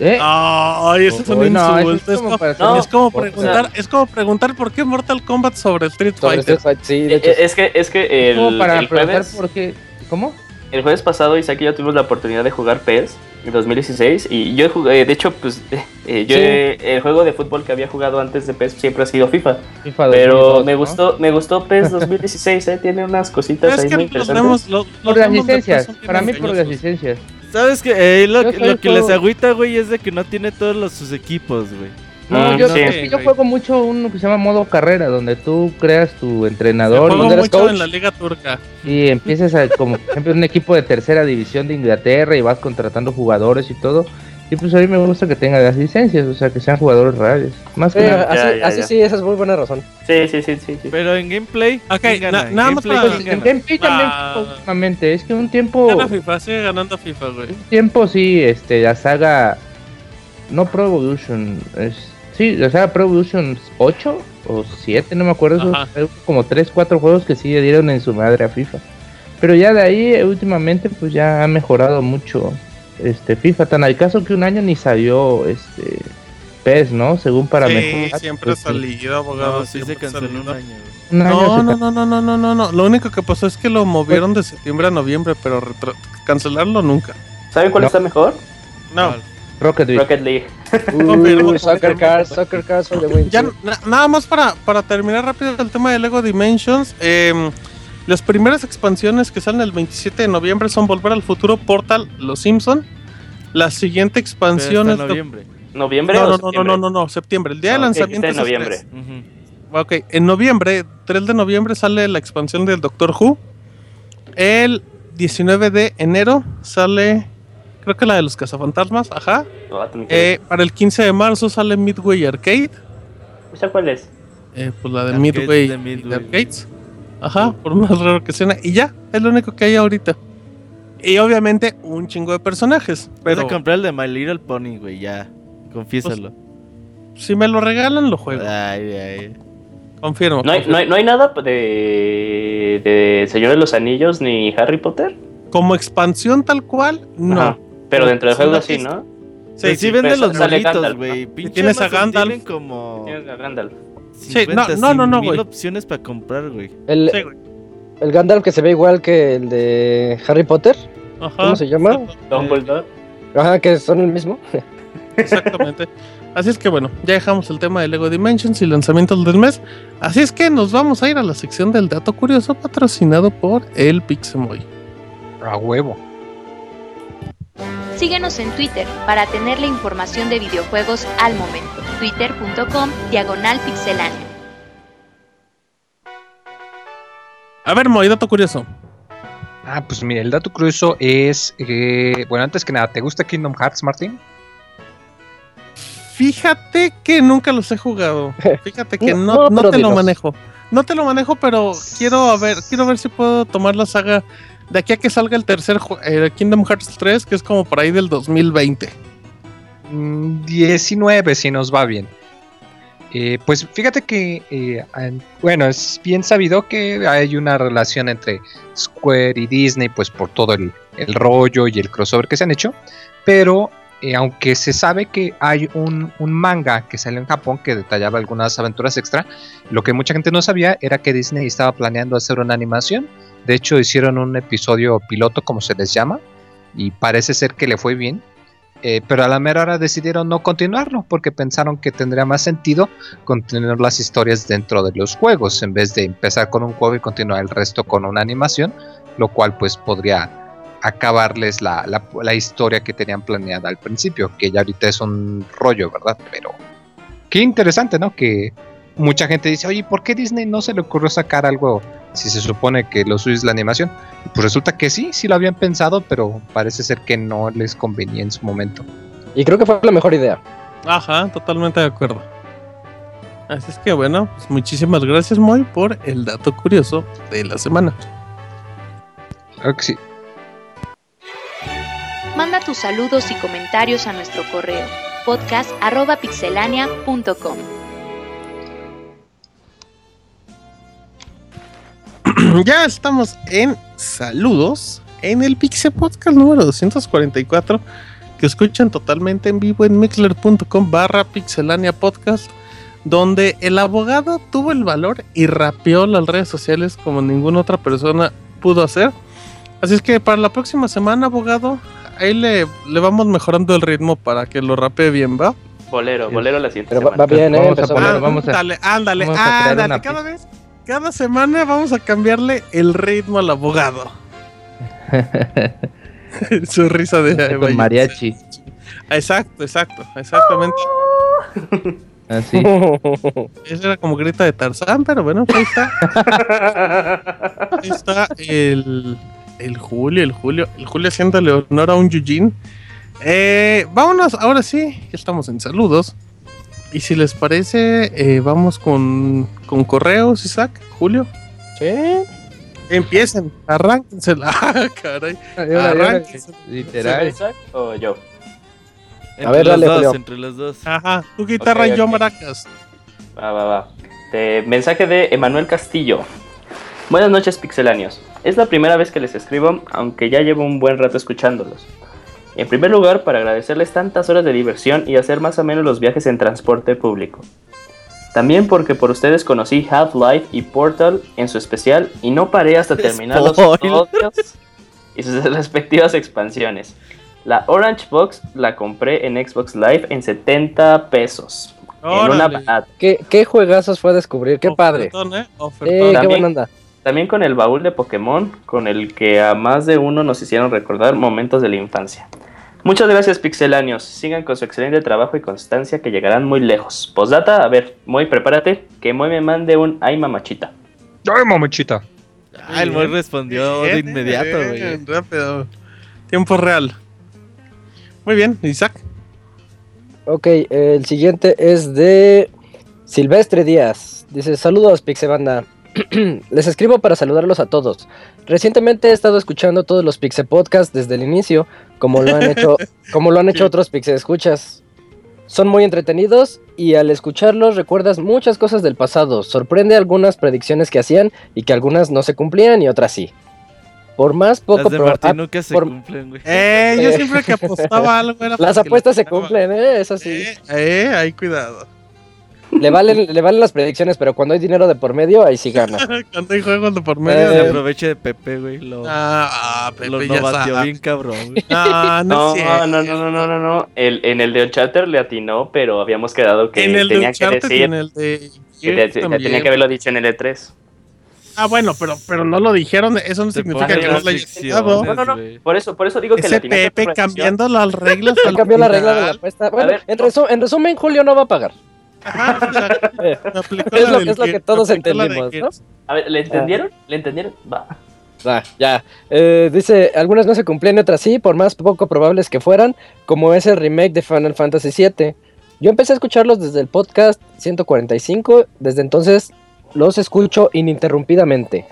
¿Eh? Ay, eso es un no, insulto. es Es como No, es sea, preguntar, es como preguntar por qué Mortal Kombat sobre Street Sobre Fighter. Street Fighter, sí, de Eh, hecho. Es que, es que el, como para el preguntar jueves, por qué. ¿Cómo? el jueves pasado Isaac y yo tuvimos la oportunidad de jugar PES en 2016 y yo jugué, de hecho, pues eh, yo Sí. eh, el juego de fútbol que había jugado antes de PES siempre ha sido FIFA, FIFA pero 2002, me ¿no? gustó, me gustó PES 2016, eh, tiene unas cositas ahí que muy interesantes. demos, los, los Por las licencias. Para mí, por las licencias. ¿Sabes qué? Eh, lo, que- lo que les agüita, güey, es de que no tiene todos los, sus equipos, güey. No, Mm, yo, sí. es que yo juego mucho uno que se llama modo carrera, donde tú creas tu entrenador Juego ¿Dónde eres mucho coach? en la liga turca. y empiezas a, como por ejemplo, un equipo de tercera división de Inglaterra y vas contratando jugadores y todo. Y pues a mí me gusta que tenga las licencias, o sea, que sean jugadores reales. Más Sí, que nada. así, Ya, ya, así ya. sí, esa es muy buena razón. Sí, sí, sí, sí, sí. Pero en gameplay, Ok, ¿quién gana? na- En nada más gameplay, para- ¿quién En gameplay también Ah. últimamente, es que un tiempo, Gana FIFA, sigue ganando FIFA, güey. un tiempo sí, este, la saga, no Pro Evolution, es, sí, la saga Pro Evolution 8 o 7, no me acuerdo, esos, como 3, 4 juegos que sí le dieron en su madre a FIFA. Pero ya de ahí, eh, últimamente, pues ya ha mejorado mucho este FIFA, tan al caso que un año ni salió este PES, ¿no? Según para Sí, mejorar, siempre ha pues, salido, abogado. No, sí se siempre ha canceló un salido. año. güey. un año No, no, no, no, no, no, no, no. Lo único que pasó es que lo movieron de septiembre a noviembre, pero retro- cancelarlo nunca. ¿Saben cuál No. está mejor? No. Rocket League. Rocket League. Uh, soccer Cars, Soccer Cars for the win. Ya, na- nada más para, para terminar rápido el tema de Lego Dimensions. em, las primeras expansiones que salen el 27 de noviembre son Volver al Futuro, Portal, Los Simpson. La siguiente expansión es... noviembre. ¿Noviembre No, o no, no, no, septiembre? no, no, no, septiembre. El día de Ah, lanzamiento es el noviembre. 3. Ujú. Ok, en noviembre, 3 de noviembre sale la expansión del Doctor Who. El 19 de enero sale, creo que la de los cazafantasmas, ajá. Lo voy a tener que Eh, para el 15 de marzo sale Midway Arcade. ¿Esa cuál es? Eh, pues la de Arcade Midway, de Midway. de Arcades. Ajá, por más raro que suene. Y ya, es lo único que hay ahorita. Y obviamente un chingo de personajes. Vas Pero a comprar el de My Little Pony, güey, ya. Confiésalo. si me lo regalan, lo juego. Ay, ay. Confirmo. ¿No hay, confirmo. no hay, no hay nada de, de Señor de los Anillos ni Harry Potter? Como expansión tal cual, no. Ajá. Pero dentro del juego sí. ¿no? Sí, Sí, sí, venden los Gandalf, güey. Tienes a Gandalf. Como Tienes a Gandalf. Sí, no, 50, no, no, no, mil güey. opciones para comprar, güey. El, Sí, güey. el Gandalf que se ve igual que el de Harry Potter. Ajá. ¿Cómo se llama? Dumbledore. Ajá, que son el mismo. Exactamente. Así es que bueno, ya dejamos el tema de Lego Dimensions y lanzamientos del mes. Así es que nos vamos a ir a la sección del dato curioso patrocinado por el Pixemoy. A huevo. Síguenos en Twitter para tener la información de videojuegos al momento. Twitter.com Diagonal Pixelánea. A ver, Moy, dato curioso. Ah, pues mira, el dato curioso es. eh, bueno, antes que nada, ¿te gusta Kingdom Hearts, Martín? Fíjate que nunca los he jugado. Fíjate que No, no, te lo manejo. No te lo manejo, pero quiero a ver, quiero ver si puedo tomar la saga de aquí a que salga el tercer eh, Kingdom Hearts 3, que es como por ahí del 2020. Mm, 19, si nos va bien. Eh, pues fíjate que, eh, bueno, es bien sabido que hay una relación entre Square y Disney, pues por todo el, el rollo y el crossover que se han hecho, pero aunque se sabe que hay un, un manga que salió en Japón que detallaba algunas aventuras extra, lo que mucha gente no sabía era que Disney estaba planeando hacer una animación, de hecho hicieron un episodio piloto, como se les llama, y parece ser que le fue bien, eh, pero a la mera hora decidieron no continuarlo porque pensaron que tendría más sentido continuar las historias dentro de los juegos en vez de empezar con un juego y continuar el resto con una animación, lo cual pues podría acabarles la, la- la historia que tenían planeada al principio, que ya ahorita es un rollo, ¿verdad? Pero qué interesante, ¿no? Que mucha gente dice, oye, ¿por qué Disney no se le ocurrió sacar algo si se supone que lo suyo es la animación? Pues resulta que sí, sí lo habían pensado, pero parece ser que no les convenía en su momento. Y creo que fue la mejor idea. Ajá, totalmente de acuerdo. Así es que bueno, pues muchísimas gracias Moy por el dato curioso de la semana. Claro que sí. Manda tus saludos y comentarios a nuestro correo podcast.pixelania.com. ya estamos en saludos en el Pixel Podcast número 244 que escuchan totalmente en vivo en mixler.com barra pixelania podcast donde el abogado tuvo el valor y rapeó las redes sociales como ninguna otra persona pudo hacer. Así es que para la próxima semana, abogado, ahí le, le vamos mejorando el ritmo para que lo rapee bien, ¿va? Bolero, Sí. bolero la siguiente Pero va, semana. va bien, ¿eh? Vamos a poner- bien. vamos a- ándale, ándale, vamos a crear ándale. Cada vez, cada semana vamos a cambiarle el ritmo al abogado. Su risa de Con mariachi. Exacto, exacto, exactamente. Así. Ese era como grita de Tarzán, pero bueno, ahí está. Ahí está el, el Julio, el Julio, el Julio haciéndole honor a un Yujin. Eh, vámonos, ahora sí, ya estamos en saludos. Y si les parece, eh, vamos con, con correos, Isaac, Julio. Sí. Empiecen, arránquense. Ah, caray. Arránquense. Literal. Isaac o yo? Entre ver, los dale, dos, Julio. entre los dos. Ajá, tu guitarra y yo maracas. Va, va, va. De- mensaje de Emanuel Castillo. Buenas noches, pixeláneos. Es la primera vez que les escribo, aunque ya llevo un buen rato escuchándolos. En primer lugar, para agradecerles tantas horas de diversión y hacer más o menos los viajes en transporte público. También porque por ustedes conocí Half-Life y Portal en su especial y no paré hasta terminar los y sus respectivas expansiones. La Orange Box la compré en Xbox Live en 70 pesos. En una barata. ¿Qué, qué juegazos fue a descubrir? Qué padre. Ofertón, ¿eh? Eh, Ofertón. qué buena onda. También con el baúl de Pokémon, con el que a más de uno nos hicieron recordar momentos de la infancia. Muchas gracias, Pixelanios. Sigan con su excelente trabajo y constancia que llegarán muy lejos. Postdata, a ver, Moy, prepárate, que Moy me mande un ay mamachita. Ay, mamachita. Ah, el Moy respondió de inmediato, bien, güey. Rápido. Tiempo real. Muy bien, Isaac. Ok, el siguiente es de Silvestre Díaz. Dice, saludos Pixebanda. Les escribo para saludarlos a todos. Recientemente he estado escuchando todos los Pixe Podcasts desde el inicio, como lo han hecho, como lo han hecho otros Pixe Escuchas. Son muy entretenidos y al escucharlos recuerdas muchas cosas del pasado. Sorprende algunas predicciones que hacían y que algunas no se cumplían y otras sí. Por más poco Las de pro- Martín ah, nunca se por- cumplen, güey. Eh, yo siempre que apostaba algo era las apuestas se cumplen, ¿eh? Eso sí. Eh, eh, ahí cuidado. Le valen, le valen las predicciones, pero cuando hay dinero de por medio, ahí sí gana. Cuando hay juegos de por medio. Eh, Se de- aproveche de Pepe, güey. Lo, Ah, ah, Pepe lo ya sabe. bien cabrón. Ah, no, No, no, no, no, no, no, no. El, en el de Uncharted le atinó, pero habíamos quedado que En el de tenía que Uncharted y decir en el de que también. tenía que haberlo dicho en el E E3. Ah, bueno, pero, pero no lo dijeron. Eso no Te significa que no lo haya. No, no, no. Por eso, por eso digo que le Pepe cambiando las reglas. Cambió la regla de la apuesta. Bueno, ver, en, no. resu- en resumen, Julio no va a pagar. Ajá, o sea, me aplicó Es la lo- del es lo que todos entendimos, ¿no? A ver, ¿le entendieron? ¿Le entendieron? Va. Ah, ya. Eh, dice, algunas no se cumplían y otras sí, por más poco probables que fueran, como ese remake de Final Fantasy VII. Yo empecé a escucharlos desde el podcast 145, desde entonces los escucho ininterrumpidamente.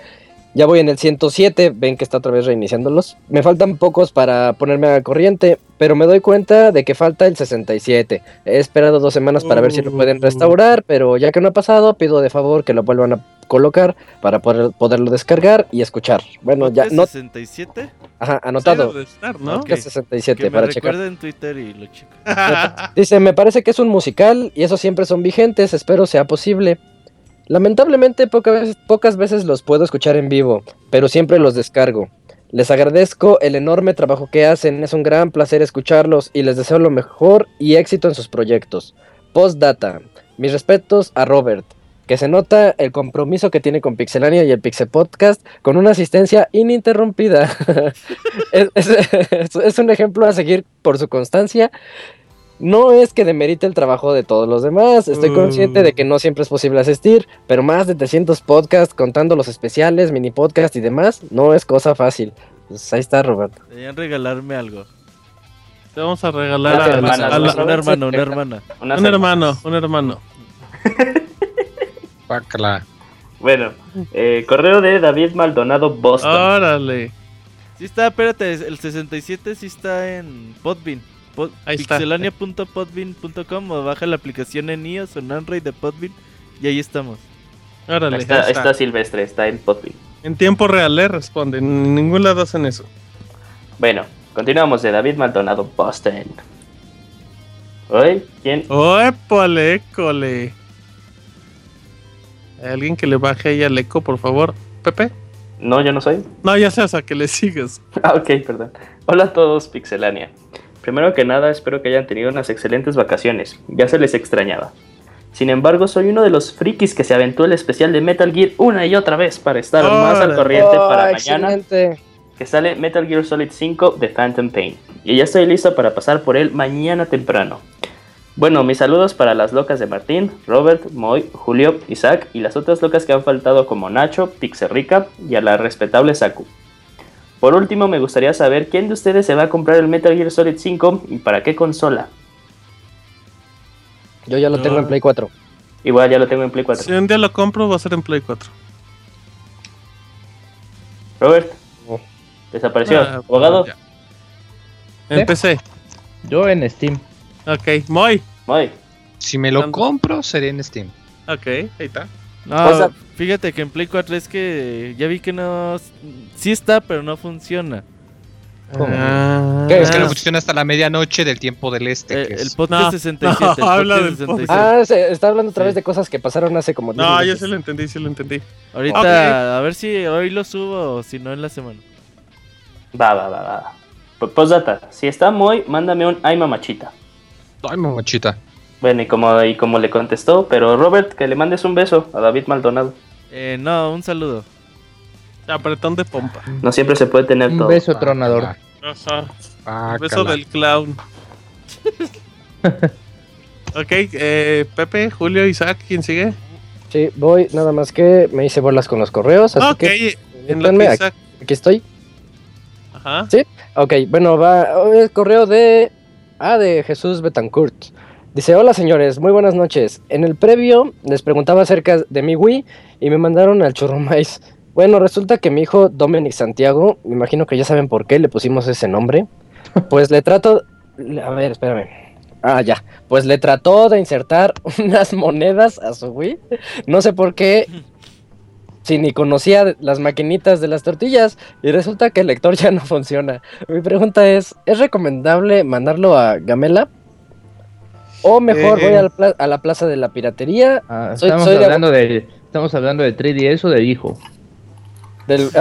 Ya voy en el 107, ven que está otra vez reiniciándolos. Me faltan pocos para ponerme a corriente, pero me doy cuenta de que falta el 67. He esperado dos semanas para ver si lo pueden restaurar, pero ya que no ha pasado, pido de favor que lo vuelvan a colocar para poder, poderlo descargar y escuchar. Bueno, ya ¿Podcast no, 67? ajá, anotado. estar, ¿no? Ok. Que 67 Que me para checar. en Twitter y lo checo. Dice, me parece que es un musical y esos siempre son vigentes, espero sea posible. Lamentablemente pocas veces, los puedo escuchar en vivo, pero siempre los descargo. Les agradezco el enorme trabajo que hacen, es un gran placer escucharlos y les deseo lo mejor y éxito en sus proyectos. Postdata, mis respetos a Robert, que se nota el compromiso que tiene con Pixelania y el Pixel Podcast con una asistencia ininterrumpida. es un ejemplo a seguir por su constancia no es que demerite el trabajo de todos los demás, estoy Mm. consciente de que no siempre es posible asistir, pero más de 300 podcasts contando los especiales, mini podcast y demás, no es cosa fácil. Pues ahí está, Roberto. Deberían regalarme algo. Te vamos a regalar a, hermana, a la- Un hermano, una hermana. Un hermano, un hermano. Bueno, eh, correo de David Maldonado Boston. Órale. Sí está, espérate, el 67 sí está en Podbean. Pixelania.podbean.com o baja la aplicación en iOS o en Android de Podbean y ahí estamos. Órale. está, está. está Silvestre, está en Podbean. En tiempo real, ¿eh? Responde. En ningún lado hacen eso. Bueno, continuamos de David Maldonado Boston. ¿Hoy? ¿Quién? ¡Épale, école! ¿Hay alguien que le baje ahí al eco, por favor? ¿Pepe? No, yo no soy. No, ya seas a que le sigas. Ah, ok, perdón. Hola a todos, Pixelania. Primero que nada, espero que hayan tenido unas excelentes vacaciones. Ya se les extrañaba. Sin embargo, soy uno de los frikis que se aventó el especial de Metal Gear una y otra vez para estar más al corriente para Oh, mañana, excelente. que sale Metal Gear Solid 5 de Phantom Pain. Y ya estoy listo para pasar por él mañana temprano. Bueno, mis saludos para las locas de Martín, Robert, Moy, Julio, Isaac y las otras locas que han faltado como Nacho, Pixerrica y a la respetable Saku. Por último, me gustaría saber quién de ustedes se va a comprar el Metal Gear Solid 5 y para qué consola. Yo ya lo tengo en Play 4. Igual ya lo tengo en Play 4. Si un día lo compro, va a ser en Play 4. Robert, Oh. desapareció. Ah, Abogado, ya. Empecé. Yo en Steam. Ok. Moy. Moy. Si me lo compro, sería en Steam. Ok, ahí está. No, O sea- fíjate que en Play 4 es que ya vi que no. Sí está, pero no funciona. Ah. Es que lo funciona hasta la medianoche del tiempo del este. Eh, que el podcast No, 67. no, el habla del 67. Ah, se, está hablando otra Sí. vez de cosas que pasaron hace como 10 No, yo minutos. sí lo entendí, sí lo entendí. Ahorita, a ver si hoy lo subo o si no en la semana. Va, va, va, va. Pues, Postdata, si está muy, mándame un ay mamachita. Ay, mamachita. Bueno, y como, y como le contestó, pero Robert, que le mandes un beso a David Maldonado. Eh, no, un saludo. Apretón de pompa. No siempre se puede tener Un todo. beso tronador. Ajá. Ah, El beso del clown. ok, eh, Pepe, Julio, Isaac, ¿quién sigue? Sí, voy, nada más que me hice bolas con los correos, así ok, que en lo que aquí, Isaac. aquí estoy. Ajá. Ok, bueno, va el correo de... Ah, de Jesús Betancourt. Dice, hola señores, muy buenas noches. En el previo les preguntaba acerca de mi Wii y me mandaron al churrumais. Bueno, resulta que mi hijo Dominic Santiago, me imagino que ya saben por qué le pusimos ese nombre, pues le trato... A ver, espérame. Ah, ya. Pues le trató de insertar unas monedas a su Wii. No sé por qué, si ni conocía las maquinitas de las tortillas y resulta que el lector ya no funciona. Mi pregunta es, ¿es recomendable mandarlo a Gamela? ¿O mejor Eh. voy pla- a la plaza de la piratería? Ah, Soy- estamos soy hablando de estamos hablando de 3DS o de hijo. Del...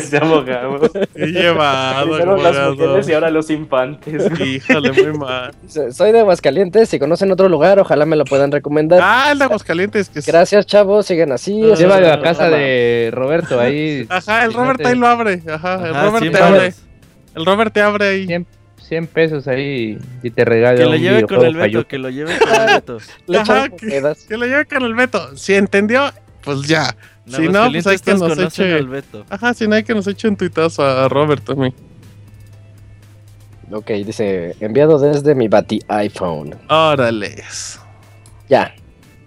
Se abogado. Qué llevado, Primero las mujeres y ahora los infantes. Híjole, muy mal. Soy de Aguascalientes, si conocen otro lugar, ojalá me lo puedan recomendar. Ah, el de Aguascalientes. Que es- Gracias, chavos, siguen así. Eso Lleva a la casa programa. de Roberto ahí. Ajá, el Robert ahí lo abre. Ajá, el Ajá, Robert 100 te abre. El Robert te abre ahí. 100, 100 pesos ahí y te regala Que lo lleve con el Beto, que lo lleve con el Beto. Ajá, que- lo lleve con el Beto. Si entendió, pues ya. Si no, pues hay que nos eche. al Beto. Ajá, si no hay que nos eche un tuitazo a Robert también. Ok, dice, enviado desde mi Bati iPhone. Órale. Ya.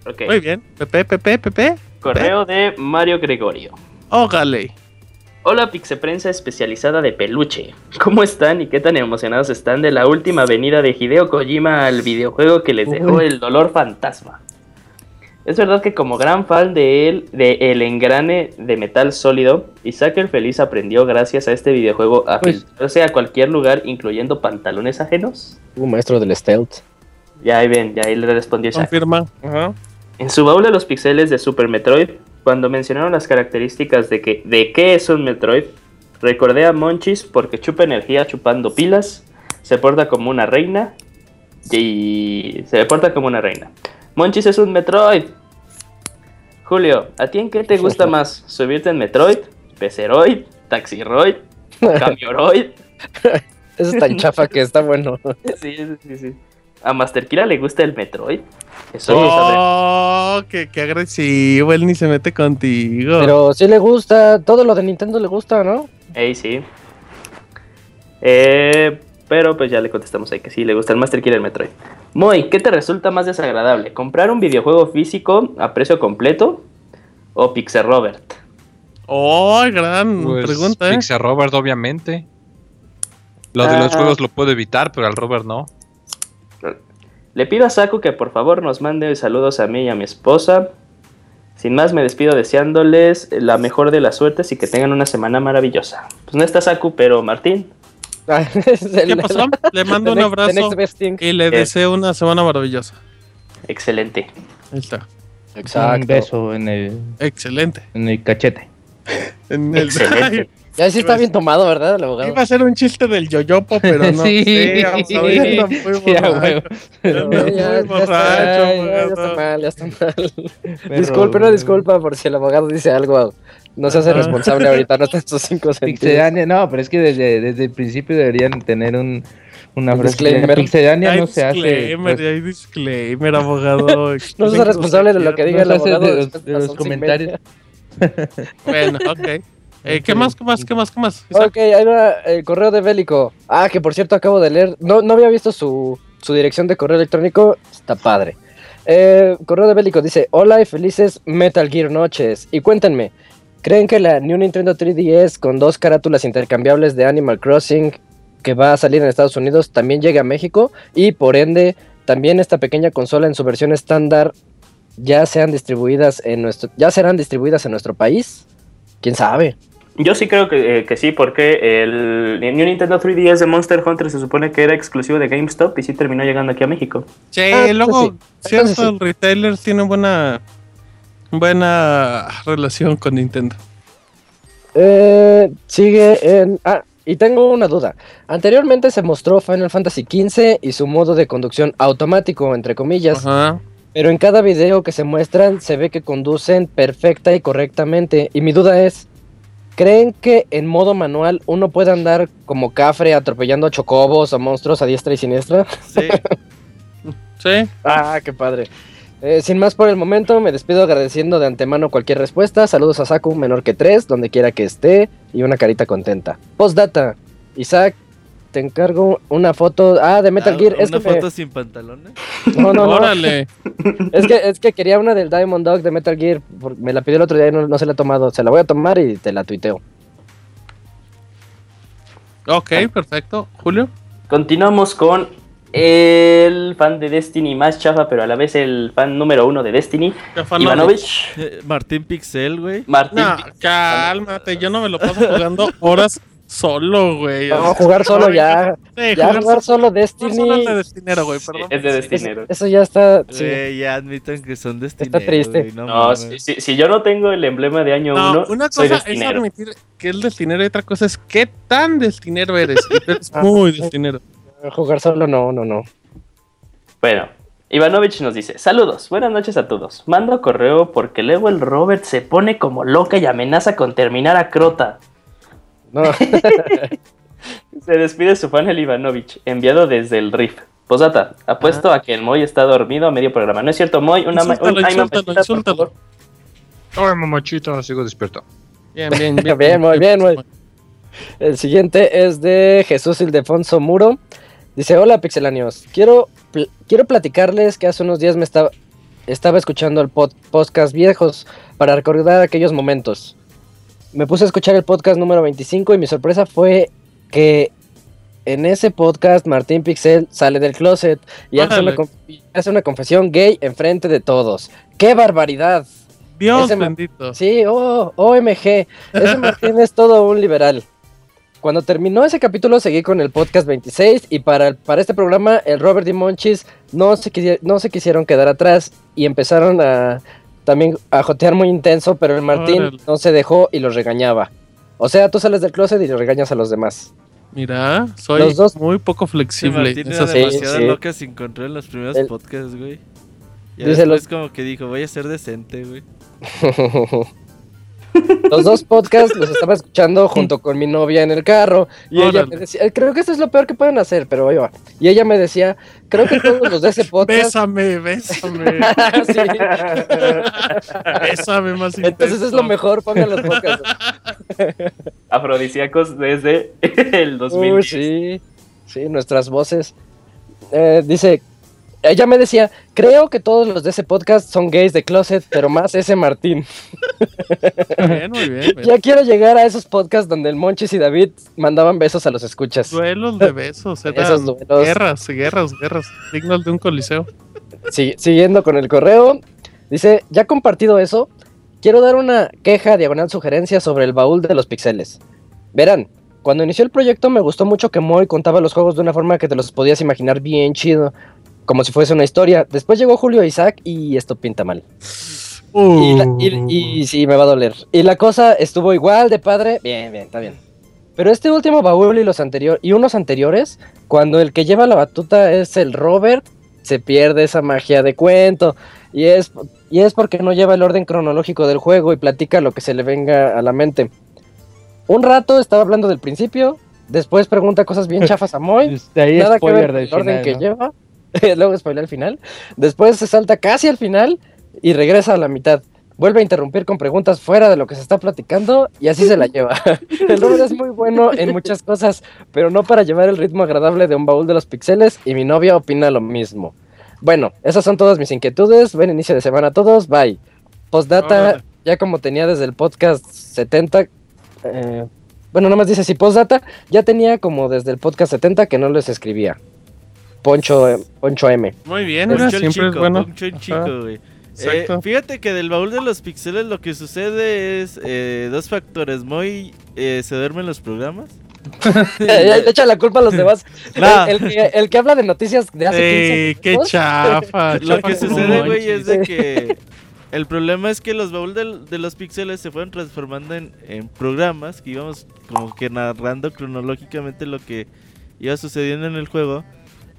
Ok. Muy bien. Pepe, Pepe, Pepe. Correo de Mario Gregorio. Ógale. Hola Pixeprensa especializada de peluche. ¿Cómo están y qué tan emocionados están de la última venida de Hideo Kojima al videojuego que les dejó el dolor fantasma? Es verdad que como gran fan de él, de El Engrane de Metal Sólido, Isaac el Feliz aprendió gracias a este videojuego a filtrarse a cualquier lugar, incluyendo pantalones ajenos. Un maestro del stealth. Ya ahí ven, ya ahí le respondió Isaac. Confirma. Ajá. En su baúl de los pixeles de Super Metroid, cuando mencionaron las características de que de qué es un Metroid, recordé a Monchis porque chupa energía chupando pilas, se porta como una reina y se porta como una reina. Monchis es un Metroid. Julio, ¿a ti en qué te gusta más? ¿Subirte en Metroid? ¿Peceroid? ¿Taxiroid? ¿Camioroid? Eso es tan chafa que está bueno. Sí, sí, sí, sí. ¿A Master Kira le gusta el Metroid? Eso. Oh, qué, qué agresivo. Él ni se mete contigo. Pero sí le gusta, todo lo de Nintendo le gusta, ¿no? Ey, sí. Eh, pero pues ya le contestamos ahí que sí, le gusta el Master Killer Metroid. Moy, ¿qué te resulta más desagradable? ¿Comprar un videojuego físico a precio completo o Pixel Robert? Oh, gran Pues, pregunta, ¿eh? Pixel Robert, obviamente. Lo de los Ah. juegos lo puedo evitar, pero al Robert no. Le pido a Saku que por favor nos mande saludos a mí y a mi esposa. Sin más, me despido deseándoles la mejor de las suertes y que tengan una semana maravillosa. Pues no está Saku, pero Martín. ¿Qué pasó? Le mando un abrazo y le deseo una semana maravillosa. Excelente. Ahí está. Un beso en el, Excelente. en el cachete. En el Excelente. Ya sí está bien tomado, ¿verdad? El abogado. Iba a ser un chiste del yoyopo, pero no. Sí. Sí, abogado, ya anda muy borracho. huevo. Ya Ya, muy está, ya, ya está mal, ya está mal. Disculpe, una disculpa por si el abogado dice algo. No se hace Ajá. responsable ahorita, no está en sus cinco sentidos. No, pero es que desde, desde el principio deberían tener un, una Un frase. disclaimer. Pixelania Hay no se hace. disclaimer, pues, hay disclaimer, abogado. No se hace responsable de lo que diga no el abogado. de los, de los comentarios. Bueno, ok. Eh, ¿Qué más, qué más, qué más, qué más? Isaac? Ok, ahí va el correo de Bélico. Ah, que por cierto acabo de leer. No, no había visto su, su dirección de correo electrónico. Está padre. Eh, correo de Bélico dice: Hola y felices Metal Gear Noches. Y cuéntenme, ¿creen que la New Nintendo 3DS con dos carátulas intercambiables de Animal Crossing que va a salir en Estados Unidos también llegue a México? Y por ende, también esta pequeña consola en su versión estándar ya sean distribuidas en nuestro, ya serán distribuidas en nuestro país. ¿Quién sabe? Yo sí creo que, eh, que sí, porque el New Nintendo 3DS de Monster Hunter se supone que era exclusivo de GameStop y sí terminó llegando aquí a México. Sí, Ah, luego sí. Ciertos retailers tienen buena buena relación con Nintendo. Eh, sigue en. Ah, y tengo una duda. Anteriormente se mostró Final Fantasy XV y su modo de conducción automático, entre comillas. Ajá. Pero en cada video que se muestran se ve que conducen perfecta y correctamente. Y mi duda es, ¿creen que en modo manual uno puede andar como cafre atropellando chocobos o monstruos a diestra y siniestra? Sí. Sí. Ah, qué padre. Eh, sin más por el momento, me despido agradeciendo de antemano cualquier respuesta. Saludos a Saku, menor que 3, donde quiera que esté, y una carita contenta. Postdata, Isaac, te encargo una foto. Ah, de Metal Ah, Gear. Una Es que, me- foto sin pantalones. no, no, no. Órale. Es que, es que quería una del Diamond Dog de Metal Gear. por- Me la pidió el otro día y no, no se la he tomado. Se la voy a tomar y te la tuiteo. Ok, perfecto. Julio. Continuamos con el fan de Destiny más chafa, pero a la vez el fan número uno de Destiny. Ivanovich. Eh, Martín Pixel, güey. Martín. No, cálmate, yo no me lo paso jugando horas solo, güey. Vamos a jugar solo ya. Sí, Ya jugar solo jugar Destiny. solo es de destinero, güey, Sí, perdón. es de es- Destinero. eso ya está. sí. Güey, ya admitan que son destineros. triste. güey, no, No, si, si- si yo no tengo el emblema de año No, 1, una soy cosa es admitir que es destinero y otra cosa es qué tan destinero eres. Eres Ah, muy destinero. Jugar solo no, no, no. Bueno, Ivanovich nos dice, saludos, buenas noches a todos. Mando correo porque luego el Robert se pone como loca y amenaza con terminar a Crota. No, Se despide su fan el Ivanovich, enviado desde el Rift. Posata, apuesto a que el Moy está dormido a medio programa. ¿No es cierto, Moy? Una Insúltalo, un- ay, insúltalo, mamachita, por insúltalo. favor. Ay, mamachita, sigo despierto. Bien, bien, bien. Bien, muy bien, muy El siguiente es de Jesús Ildefonso Muro. Dice, hola pixelanios, quiero, pl- quiero platicarles que hace unos días me estaba, estaba escuchando el pod- podcast viejos para recordar aquellos momentos. Me puse a escuchar el podcast número 25 y mi sorpresa fue que en ese podcast Martín Pixel sale del closet y hace una, hace confesión gay enfrente de todos. ¡Qué barbaridad! Dios Ese bendito. Sí, oh, OMG. Ese Martín es todo un liberal. Cuando terminó ese capítulo seguí con el podcast 26 y para, el- para este programa el Robert y Monchis no se, no se quisieron quedar atrás y empezaron a también a jotear muy intenso, pero el Martín Órale. no se dejó y los regañaba. O sea, tú sales del closet y le regañas a los demás. Mira, soy Los dos- muy poco Sí, flexible. Martín Eso era sí. demasiado sí. loca sin control en los primeros El- podcasts, güey. Y después los- como que dijo, voy a ser decente, güey. Los dos podcasts los estaba escuchando junto con mi novia en el carro y ella me decía, creo que esto es lo peor que pueden hacer, pero ahí va. Y ella me decía, creo que todos los de ese podcast... Bésame, bésame. Sí. bésame más Entonces es intenso. lo mejor, pongan los podcasts. Afrodisíacos desde el 2010. Uy, sí, sí, nuestras voces. Eh, dice, ella me decía, creo que todos los de ese podcast son gays de closet, pero más ese Martín. Bien, muy bien. bien. Ya quiero llegar a esos podcasts donde el Monchis y David mandaban besos a los escuchas. Duelos de besos, eran Esos duelos. guerras, guerras, guerras, dignos de un coliseo. Sí, siguiendo con el correo, dice, ya compartido eso, quiero dar una queja, diagonal sugerencia sobre el baúl de los pixeles. Verán, cuando inició el proyecto me gustó mucho que Moy contaba los juegos de una forma que te los podías imaginar bien chido, como si fuese una historia. Después llegó Julio Isaac y esto pinta mal. Y, la- y- y sí, me va a doler. Y la cosa estuvo igual de padre. Bien, bien, está bien. Pero este último baúl y los anteriores y unos anteriores, cuando el que lleva la batuta es el Robert, se pierde esa magia de cuento. Y es, y es porque no lleva el orden cronológico del juego y platica lo que se le venga a la mente. Un rato estaba hablando del principio, después pregunta cosas bien chafas a Moy. De ahí Nada que ver el orden final, que lleva. Luego spoiler al final. Después se salta casi al final y regresa a la mitad. Vuelve a interrumpir con preguntas fuera de lo que se está platicando y así se la lleva. El Robert es muy bueno en muchas cosas, pero no para llevar el ritmo agradable de un baúl de los pixeles y mi novia opina lo mismo. Bueno, esas son todas mis inquietudes. Buen inicio de semana a todos. Bye. Postdata, ya como tenía desde el podcast 70, eh, bueno, nomás dice si postdata, ya tenía como desde el podcast 70 que no les escribía. Poncho, Poncho M. Muy bien, Poncho mira, el siempre es chico, bueno. Poncho el chico, güey. Eh, fíjate que del baúl de los pixeles lo que sucede es eh, dos factores. Muy eh, se duermen los programas. Le echa la culpa a los demás. Nah. El, el que, el que habla de noticias de hace 15 Ey, qué chafa. Lo que sucede, güey, es de que el problema es que los baúl del- de, los píxeles se fueron transformando en, en programas que íbamos como que narrando cronológicamente lo que iba sucediendo en el juego.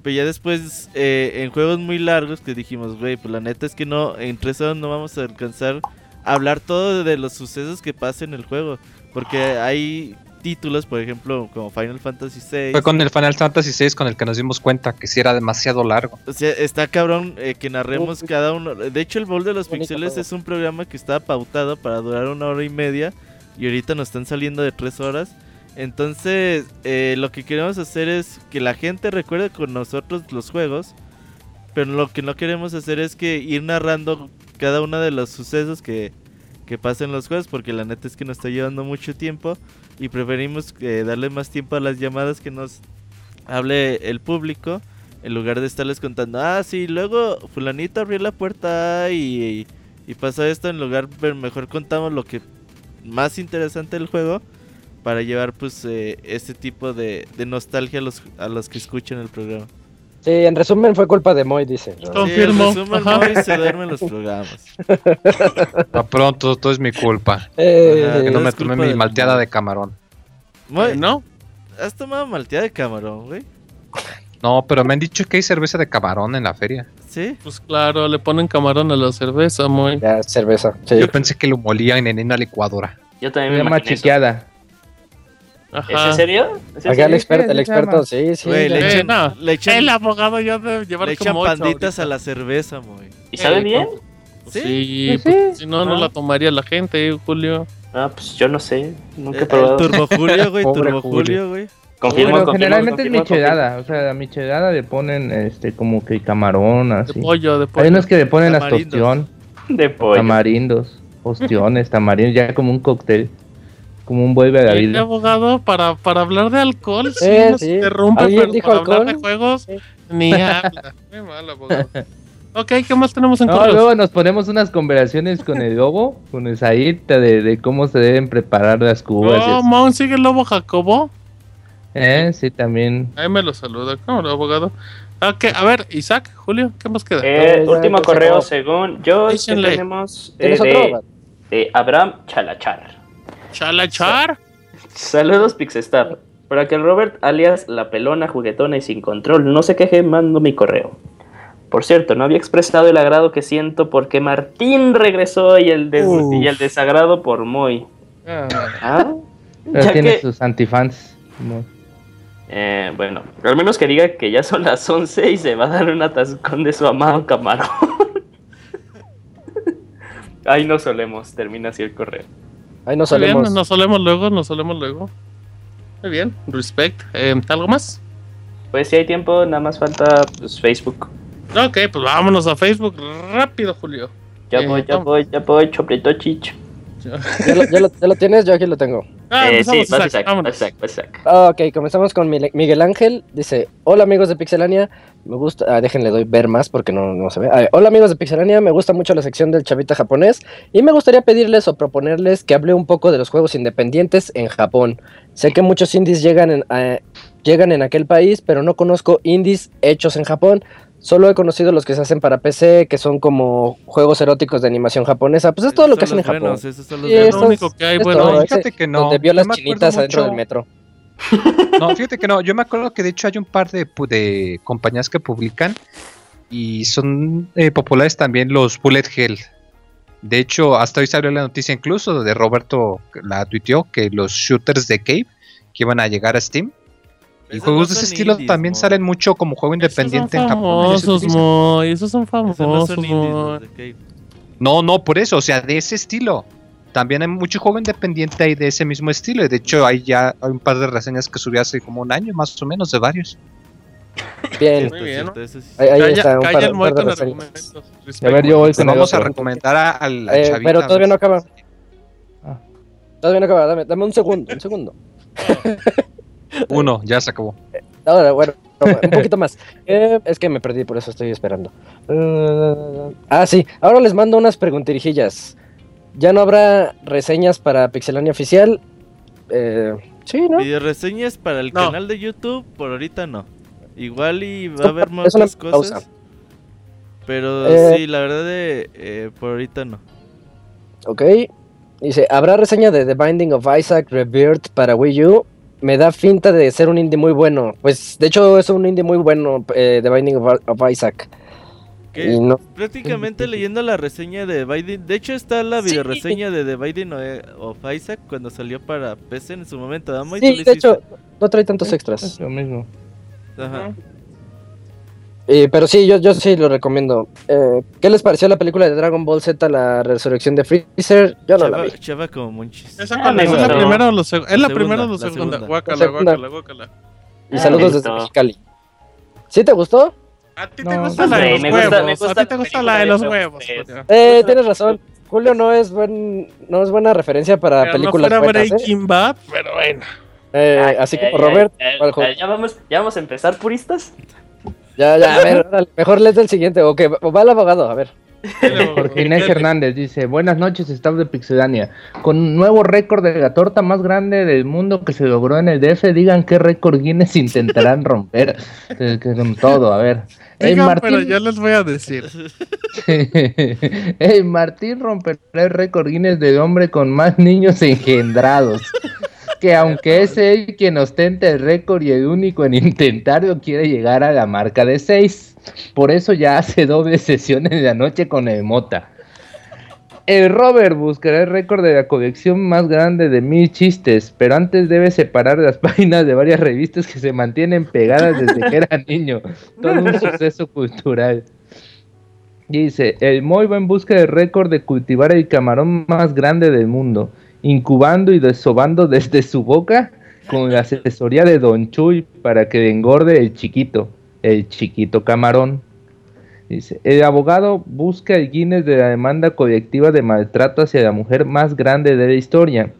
Pero ya después, eh, en juegos muy largos, que dijimos, güey, pues la neta es que no, en tres horas no vamos a alcanzar a hablar todo de los sucesos que pasan en el juego. Porque hay títulos, por ejemplo, como Final Fantasy VI. Fue con el Final Fantasy VI con el que nos dimos cuenta que sí era demasiado largo. O sea, está cabrón eh, que narremos cada uno. De hecho, el Bowl de los Pixeles es un programa que estaba pautado para durar una hora y media. Y ahorita nos están saliendo de tres horas. Entonces, eh, lo que queremos hacer es que la gente recuerde con nosotros los juegos. Pero lo que no queremos hacer es que ir narrando cada uno de los sucesos que, que pasan los juegos. Porque la neta es que nos está llevando mucho tiempo. Y preferimos eh, darle más tiempo a las llamadas que nos hable el público. En lugar de estarles contando, ah, sí, luego fulanito abrió la puerta y, y pasó esto. En lugar, mejor contamos lo que más interesante del juego. Para llevar pues eh, este tipo de, de nostalgia a los, a los que escuchan el programa. Sí, en resumen fue culpa de Moy, dice. ¿no? Confirmo. Sí, en resumen, Ajá. hoy se duermen los programas. A pronto, todo es mi culpa. Eh, Ajá, Que no me tomé mi malteada mundo. de camarón. Moy, ¿No? ¿Has tomado malteada de camarón, güey? No, pero me han dicho que hay cerveza de camarón en la feria. ¿Sí? Pues claro, le ponen camarón a la cerveza, muy. Ya, cerveza. Sí. Yo pensé que lo molían en una licuadora. Yo también me llama imaginé eso. ¿Es en serio? ¿Es en Acá el serio? experto, el experto, sí, sí. Güey, le ya. Eh, echan, no. le echan, El abogado ya debe llevar le echan como panditas ahorita. a la cerveza, muy. ¿Y sabe bien? ¿Sí? Sí, Pues pues, sí. si no, no Ah. la tomaría la gente, eh, Julio. Ah, pues yo no sé. Nunca he Eh, probado. Turbo Julio, güey, Turbo Julio. Güey. Confirmo, Bueno, confirmo, generalmente confirmo, es michelada. O sea, a michelada le ponen este como que camarón, De así. pollo, de pollo. Hay unos que le ponen hasta ostión. De pollo. tamarindos, ostiones, tamarindos, ya como un cóctel. Como un vuelve a la El vida. abogado para, para hablar de alcohol, sí, Eh, nos sí. interrumpe, ¿Alguien pero dijo para hablar alcohol? de juegos, Sí. ni habla. Muy mal, abogado. Ok, ¿qué más tenemos en No, correos? luego nos ponemos unas conversaciones con el lobo, con el Said, de, de cómo se deben preparar las cubas. y Oh, sigue el lobo Jacobo. Eh, sí, también. Ahí me lo saluda. ¿Cómo no, abogado? Ok, a ver, Isaac, Julio, ¿qué más queda? Eh, No, ya, último correo, según yo, tenemos eh, de, de Abraham Chalachar. Chalachar. Saludos, Pixestar. Para que el Robert, alias la pelona, juguetona y sin control, no se queje, mando mi correo. Por cierto, no había expresado el agrado que siento porque Martín regresó y el, des- Uf. y el desagrado por Moy. Ah, ¿Ah? Pero Ya tiene que- sus antifans. No. Eh, bueno, al menos que diga que ya son las 11 y se va a dar un atascón de su amado camarón. Ahí no solemos, termina así el correo. Ahí nos muy bien, solemos. nos solemos luego, nos solemos luego. Muy bien, respect. Eh, ¿Algo más? Pues si hay tiempo, nada más falta pues, Facebook. Ok, pues vámonos a Facebook rápido, Julio. Ya Eh, voy, ya vamos. voy, ya voy, choplito chicho. ¿Ya lo, ya lo- ya lo tienes? Yo aquí lo tengo. Ah, Eh, sí, vas Isaac, Isaac, vámonos. vas Isaac, vas Isaac. Ah, Ok, comenzamos con Miguel Ángel. Dice, hola amigos de Pixelania, me gusta... Ah, déjenle doy ver más porque no, no se ve. Ah, hola amigos de Pixelania, me gusta mucho la sección del chavita japonés y me gustaría pedirles o proponerles que hable un poco de los juegos independientes en Japón. Sé que muchos indies llegan en, eh, llegan en aquel país, pero no conozco indies hechos en Japón. Solo he conocido los que se hacen para PC, que son como juegos eróticos de animación japonesa. Pues es todo lo que hacen en los Japón. buenos, esos son los Es lo único que hay, es bueno. todo, fíjate que no. Donde vio las chinitas adentro mucho- del metro. No, fíjate que no. Yo me acuerdo que de hecho hay un par de, pu- de compañías que publican y son eh, populares también los Bullet Hell. De hecho, hasta hoy salió la noticia incluso de Roberto, que la tuiteó, que los shooters de Cave que iban a llegar a Steam. Y Esos juegos no de ese estilo indies, también mo. salen mucho como juego independiente esos en son Japón. famosos, utilizan. Moy. Esos son Esos no famosos, son indies. No, no, por eso, o sea, de ese estilo. También hay mucho juego independiente ahí de ese mismo estilo. y De hecho, hay ya hay un par de reseñas que subí hace como un año, más o menos, de varios. Bien, Muy bien, ahí, ahí está, un par, el par de reseñas. A ver, yo voy con vamos a recomendar a, a la Eh, chavita. pero todavía no acaba. Ah. Todavía no acaba, dame, dame un segundo, un segundo. Uno, ya se acabó. Ahora, bueno, No, un poquito más. Eh, es que me perdí, por eso estoy esperando. Eh, ah, sí. Ahora les mando unas preguntirijillas. Ya no habrá reseñas para Pixelania Oficial. Eh, sí, ¿no? Video reseñas para el No. canal de YouTube, por ahorita no. Igual y va a haber más cosas. pausa. Pero Eh. sí, la verdad de eh, por ahorita no. Ok. Dice, ¿habrá reseña de The Binding of Isaac Rebirth para Wii U? Me da finta de ser un indie muy bueno. Pues, de hecho, es un indie muy bueno, eh, The Binding of, of Isaac. Que Y no, prácticamente leyendo la reseña de Biden, de hecho está la Sí. video reseña de The Binding of Isaac cuando salió para PC en su momento. ¿Tú sí, de hiciste? hecho, no trae tantos extras. lo mismo. Ajá. Eh, pero sí, yo, yo sí lo recomiendo. Eh, ¿Qué les pareció la película de Dragon Ball Z, La Resurrección de Freezer? Yo no la Chava, vi. chava como monchis. ¿Esa Ah, es? ¿Es la primera o la segunda? Es la La primera o la segunda, la. Guácala, La guácala, guácala. Y Ah, saludos desde gustó. Mexicali. ¿Sí te gustó? ¿A ti te No, gusta no la de los me huevos? gusta- me ¿A ti te la gusta la de los huevos? Eh, tienes razón. Julio no es buen, no es buena referencia para Pero no películas fuera buenas, ¿eh? Breaking Bad, pero bueno. Eh, Ay, así ay, Robert. ya, vamos, ya vamos a empezar, puristas. Ya, ya, a ver, órale, mejor lees el siguiente. O que va el abogado, a ver. Jorge Inés Hernández dice, buenas noches, staff de Pixelania. Con un nuevo récord de la torta más grande del mundo que se logró en el DF, digan qué récord Guinness intentarán romper. Que con todo, a ver. Digan, Martín, pero yo les voy a decir. Ey, Martín romperá el récord Guinness del hombre con más niños engendrados. Que aunque es él quien ostenta el récord y el único en intentarlo, quiere llegar a la marca de 6. Por eso ya hace doble sesiones de la noche con el Mota. El Robert buscará el récord de la colección más grande de mil chistes, pero antes debe separar las páginas de varias revistas que se mantienen pegadas desde que era niño. Todo un suceso cultural. Dice, el Moy va en busca del récord de cultivar el camarón más grande del mundo, incubando y desobando desde su boca con la asesoría de Don Chuy para que engorde el chiquito, el chiquito camarón. Dice, el abogado busca el Guinness de la demanda colectiva de maltrato hacia la mujer más grande de la historia,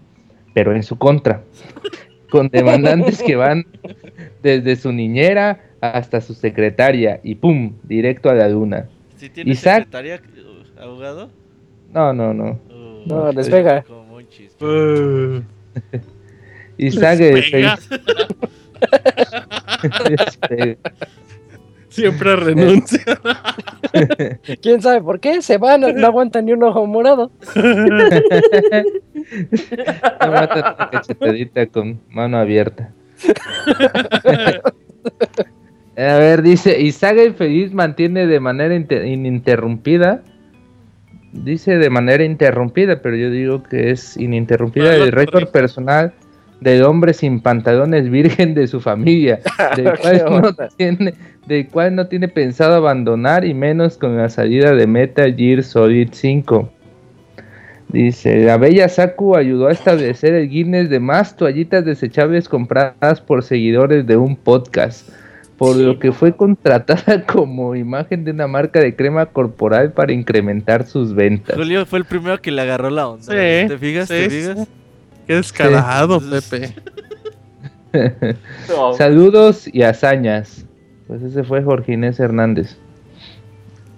pero en su contra, con demandantes que van desde su niñera hasta su secretaria y ¡pum! directo a la luna. ¿Sí tiene Isaac. secretaria, abogado? No, no, no. Uh, No, despega. Uh, Isaac el pega. feliz- Despega. Siempre renuncia. ¿Quién sabe por qué? Se van, no aguantan ni un ojo morado. No mata una cachetadita con mano abierta. A ver, dice, Isaac el Feliz mantiene de manera inte- ininterrumpida. Dice de manera interrumpida, pero yo digo que es ininterrumpida el récord personal del hombre sin pantalones virgen de su familia, del cual, no tiene, del cual no tiene pensado abandonar y menos con la salida de Metal Gear Solid 5. Dice, la bella Saku ayudó a establecer el Guinness de más toallitas desechables compradas por seguidores de un podcast, por lo que fue contratada como imagen de una marca de crema corporal para incrementar sus ventas. Julio fue el primero que le agarró la onda. Sí, ¿Te fijas? ¿Te sí, fijas? Qué descarado, Pepe. No, Saludos y hazañas. Pues ese fue Jorge Inés Hernández.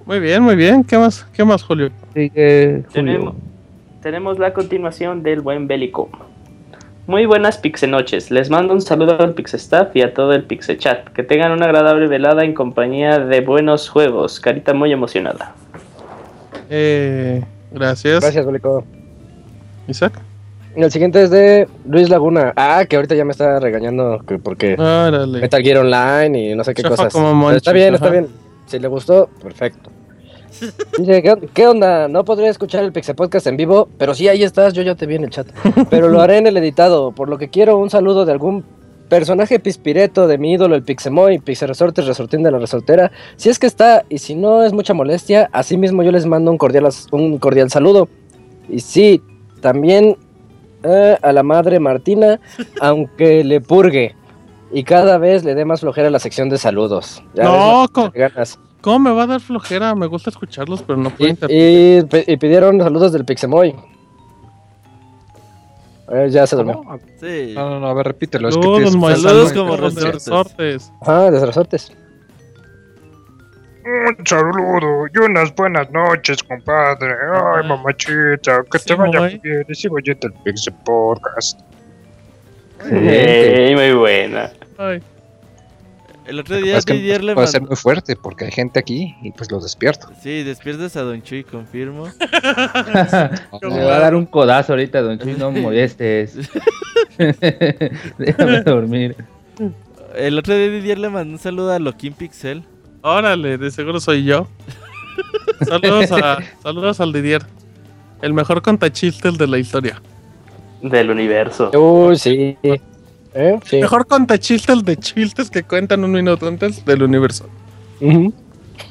Muy bien, muy bien. ¿Qué más, qué más Julio? Sigue Julio. tenemos, tenemos la continuación del buen bélico. Muy buenas Pixenoches. Les mando un saludo al Pixestaff y a todo el Pixechat. Que tengan una agradable velada en compañía de buenos juegos. Carita muy emocionada. Eh, gracias. Gracias, Bolico. Isaac. El siguiente es de Luis Laguna. Ah, que ahorita ya me está regañando que porque Órale. Metal Gear Online y no sé qué Chafa cosas. está bien, está bien. Si le gustó, perfecto. Dice, ¿qué, onda? No podría escuchar el Pixel Podcast en vivo, pero sí, ahí estás, yo ya te vi en el chat. Pero lo haré en el editado, por lo que quiero un saludo de algún personaje pispireto de mi ídolo, el Pixemoy, Pixel Resortes, Resortín de la Resortera. Si es que está, y si no es mucha molestia, así mismo yo les mando un cordial, un cordial saludo. Y sí, también eh, a la madre Martina, aunque le purgue. Y cada vez le dé más flojera la sección de saludos. Ya No, ves, co- Martina, ganas. ¿Cómo me va a dar flojera? Me gusta escucharlos, pero no puedo Y, interrumpir. y pidieron saludos del Pixemoy. Eh, ya se durmió. Sí. No, no, no, a ver, repítelo. es que Saludos, maestro. saludos como Saludos, resortes. Ajá, de resortes. Un saludo y unas buenas noches, compadre. Ay, mamachita, que Sí, te vaya muy bien. Y sigo oyendo el Pixel Podcast. Ey, muy buena. Ay, El otro día es que Didier le puede ser mandó... muy fuerte porque hay gente aquí y pues los despierto. Sí, despiertas a Don Chuy, confirmo. Me va a dar un codazo ahorita, don Chuy, no molestes. Déjame dormir. El otro día Didier le mandó un saludo a Loquín Pixel. órale, de seguro soy yo. saludos, a, saludos al Didier. El mejor contachistes de la historia. Del universo. Uy, sí. ¿Eh? Sí. Mejor contachistes de chistes que cuentan un minuto antes del universo. Ujú.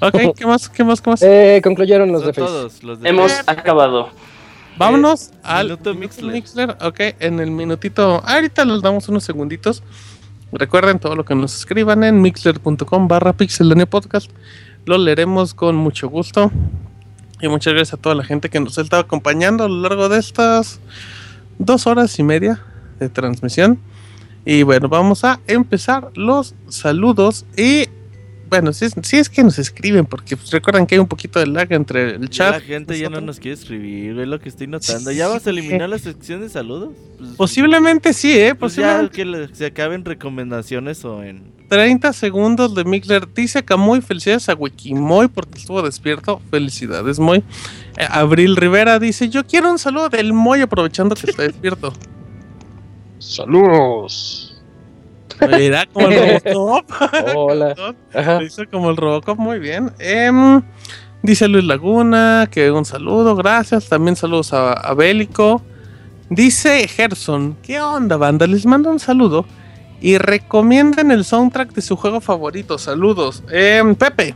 Ok, ¿qué más? ¿Qué más? ¿Qué más? Eh, concluyeron los de todos los de Hemos acabado. Vámonos al minuto Mixler. Mixler. Ok, en el minutito. Ahorita les damos unos segunditos. Recuerden todo lo que nos escriban en mixler.com barra podcast. Lo leeremos con mucho gusto. Y muchas gracias a toda la gente que nos ha estado acompañando a lo largo de estas dos horas y media de transmisión. Y bueno, vamos a empezar los saludos. Y bueno, si es, si es que nos escriben, porque pues, recuerdan que hay un poquito de lag entre el Ya chat. la gente ya no nos quiere escribir, es lo que estoy notando. ¿Ya vas a eliminar la sección de saludos? Pues, Posiblemente sí, ¿eh? pues ya Posiblemente. que le- se acaben recomendaciones o en... 30 segundos de Mixler. Dice Camuy, felicidades a Wikimoy porque estuvo despierto. Felicidades, Moy. Eh, Abril Rivera dice: Yo quiero un saludo del Moy aprovechando que está despierto. Saludos. Mira, como el Robocop. Hola. Lo hizo como el Robocop, muy bien. Em, dice Luis Laguna que un saludo, gracias. También saludos a, a Bélico. Dice Gerson: ¿Qué onda, banda? Les mando un saludo. Y recomienden el soundtrack de su juego favorito. Saludos. Em, Pepe.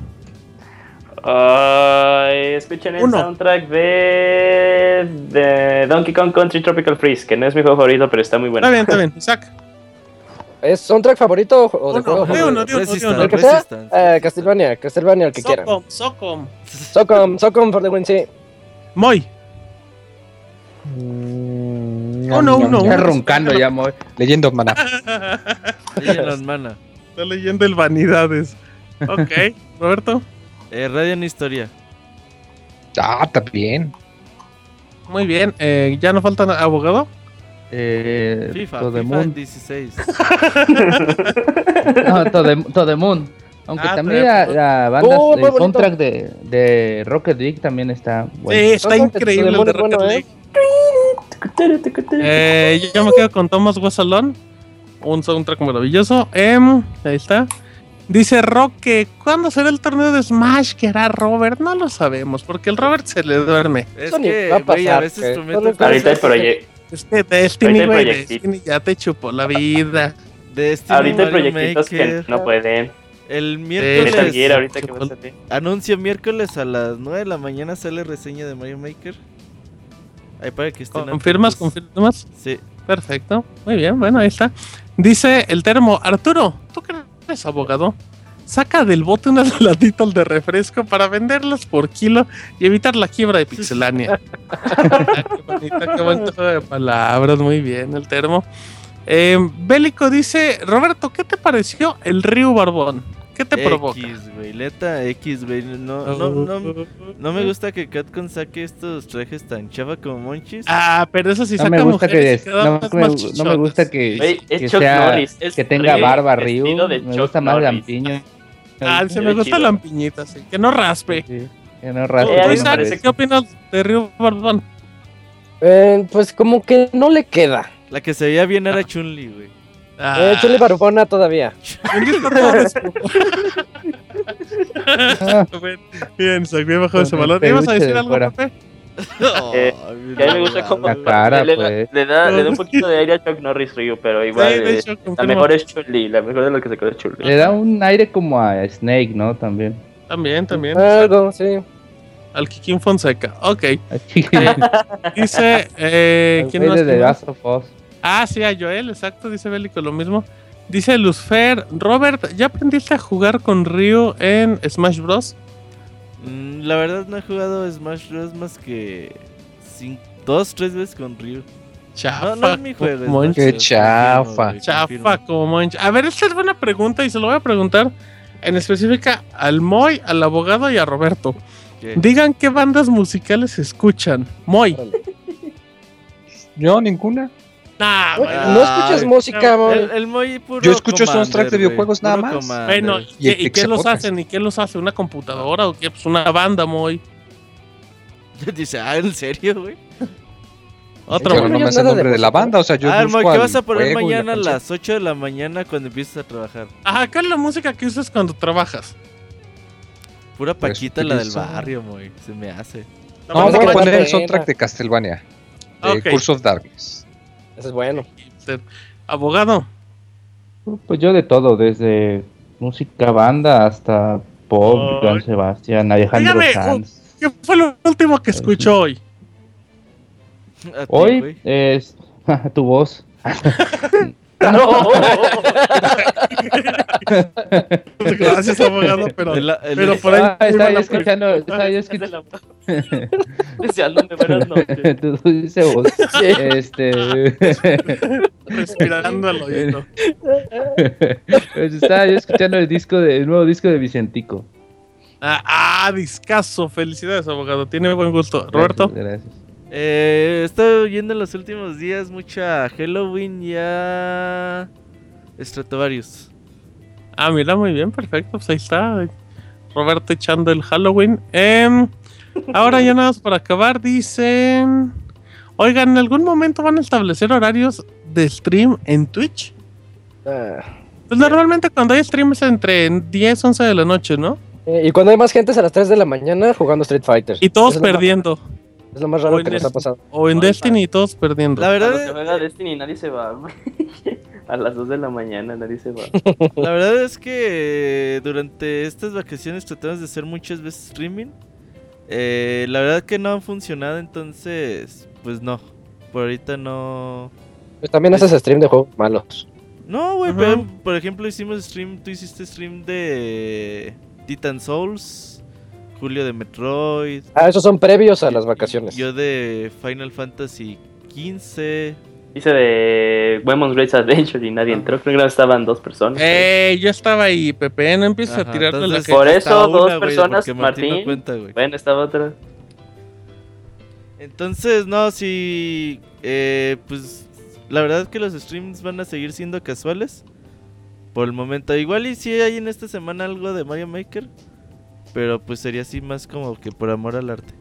Ay, escuchen el Uno. soundtrack de, de Donkey Kong Country Tropical Freeze, que no es mi juego favorito, pero está muy bueno. Está bien, está bien. Isaac. ¿Es soundtrack favorito o de Uno, juego? uno, uno, uno. El que sea, eh, Castlevania, Castlevania, el que quieran. Socom, Socom. Socom, Socom for the win, sí. Moy. Uno, uno, Está uno. roncando ya, Moy. Leyendo maná. Líneas, mana. Está leyendo el Vanidades. Ok, Roberto. Eh, Radio en Historia. Ah, también. Muy bien. Eh, ¿Ya no falta abogado? Eh, FIFA, To the FIFA Moon. 16. No, To the, To the Moon. Aunque Ah, también la, la banda, Oh, el bonito. soundtrack de, de Rocket League también está bueno. Sí, está increíble el de es bueno, Rocket ¿eh? League. Eh, yo, me quedo con Thomas Guasalón. Un soundtrack maravilloso. Em, ahí está. Dice Roque, ¿cuándo será el torneo de Smash que hará Robert? No lo sabemos, porque el Robert se le duerme. Es que, va a a pasar, veces que- tu solo meta para- Ahorita el proyecto. Es que Destiny, güey. Destiny ya te chupó la vida. de este Ahorita hay proyectitos que no pueden. El miércoles Gear ahorita que va a salir. anuncio miércoles a las 9 de la mañana sale reseña de Mario Maker. Ahí para que estén ¿Confirmas? ¿Confirmas? Sí. Perfecto. Muy bien, bueno, ahí está. Dice el termo, Arturo, ¿tú que eres abogado? Saca del bote unas latitas de refresco para venderlas por kilo y evitar la quiebra de pixelania. Qué bonito, qué buen de palabras, muy bien, el termo. Eh, Bélico dice, Roberto, ¿qué te pareció el Río Barbón? ¿Qué te provoca? X, güey, neta X, güey. No, no, no, no me gusta que Catcon saque estos trajes tan chafa como Monchis. Ah, pero eso sí No saca me gusta que, no, más me, no me gusta que, que sea- Norris, es que tenga Ryu barba Ryu. Me gusta más. Lampiño. Ah, se me gusta chido. la ampiñita, sí. Que no raspe. Sí, que no ¿Tú, raspe Eh, ¿Qué opinas de Río Barbón? Eh, pues como que no le queda. La que se veía bien era Chun-Li, güey. Ah, Eh, Chuli Barbona todavía. Bueno, Bien, me bajó ese valor. ¿Ibas a decir de algo, fuera. Pepe? Eh, Que a mí me gusta cara, le, da- pues. le da, le da un poquito de aire a Chuck Norris Ryu, pero igual Sí, eh, hecho, la mejor es Chun-Li, la mejor de lo que se quedó es Chun-Li. Le da un aire como a Snake, ¿no? También. También, también. Algo, sí. Al Kikín Fonseca. Ok. Dice, eh, el ¿quién más? de The. Last of Us. Ah, sí, a Joel, exacto, dice Bélico lo mismo. Dice Luzfer, Robert, ¿ya aprendiste a jugar con Ryu en Smash Bros? Mm, la verdad no he jugado Smash Bros. más que dos, tres veces con Ryu. Chafa. No, no es mi juego. Monch. Qué chafa. Chafa como Monch. A ver, esta es buena pregunta y se lo voy a preguntar en específica al Moy, al abogado y a Roberto. ¿Qué? Digan qué bandas musicales escuchan. Moy. No, ninguna. Nah, No, no escuchas Ah, música, Moy. El, el Moy puro Yo escucho soundtrack de videojuegos nada más. Commander. Bueno, Y el ¿qué- ¿y qué los hacen? ¿Y qué los hace? ¿Una computadora o qué? Pues una banda, Moy. Dice, ah, ¿en serio, güey? Otro, no no me nada el de nombre de la música. banda, o sea, yo a ver, busco Moy, ¿qué vas a poner la mañana a las 8 de la mañana cuando empieces a trabajar? Ajá, ¿cuál es la música que usas cuando trabajas? Pura Pues, Paquita, la del barrio, Moy. Se me hace. La No, banda voy a poner el soundtrack de Castlevania. De Ok. Curse of Darkness. Ese es bueno. hipster. Abogado. Pues yo de todo, desde música banda hasta pop. Joan Sebastián, Alejandro Dígame, Sanz. ¿Qué fue lo último que escuchó hoy? Ti, Hoy es tu voz. Gracias, abogado, pero, El- el- pero por ahí. Ah, estaba yo escuchando, estaba yo Es de escuchando. la- Deseándome buenas noches. Tú dices voz. Este. Respirando al oído. pues estaba yo escuchando el disco de, el nuevo disco de Vicentico. Ah, ah, discaso. Felicidades, abogado. Tiene buen gusto. Roberto. Gracias. Eh, he estado oyendo en los últimos días mucha Halloween y a Stratovarius. Ah, mira, muy bien, perfecto. Pues ahí está. Roberto echando el Halloween. Em, ahora ya nada más para acabar, dicen. Oigan, ¿en algún momento van a establecer horarios de stream en Twitch? Ah. Pues normalmente cuando hay stream es entre 10 11 de la noche, ¿no? Eh, y cuando hay más gente es a las 3 de la mañana jugando Street Fighter. Y todos perdiendo. Es lo más raro que nos ha pasado. O en Destiny y todos perdiendo. La Cuando se verdad, juega Destiny nadie se va. A las 2 de la mañana nadie se va. la verdad es que durante estas vacaciones tratamos de hacer muchas veces streaming. Eh, la verdad que no han funcionado, entonces, pues no. Por ahorita no. Pues también haces stream de juegos malos. No, güey, pero por ejemplo hicimos stream, tú hiciste stream de Titan Souls, Julio de Metroid, Ah, esos son previos a las vacaciones. yo de Final Fantasy 15. Hice de Women's Race Adventure y nadie Ah. entró. Creo que estaban dos personas. Eh, yo estaba ahí, Pepe, no empieces a Ajá, tirarle la que... Por eso, dos personas, porque Martín no cuenta. Bueno, estaba otra. Entonces, no, sí, eh, pues la verdad que los streams van a seguir siendo casuales. Por el momento, igual y si hay en esta semana algo de Mario Maker. Pero pues sería así más como que por amor al arte.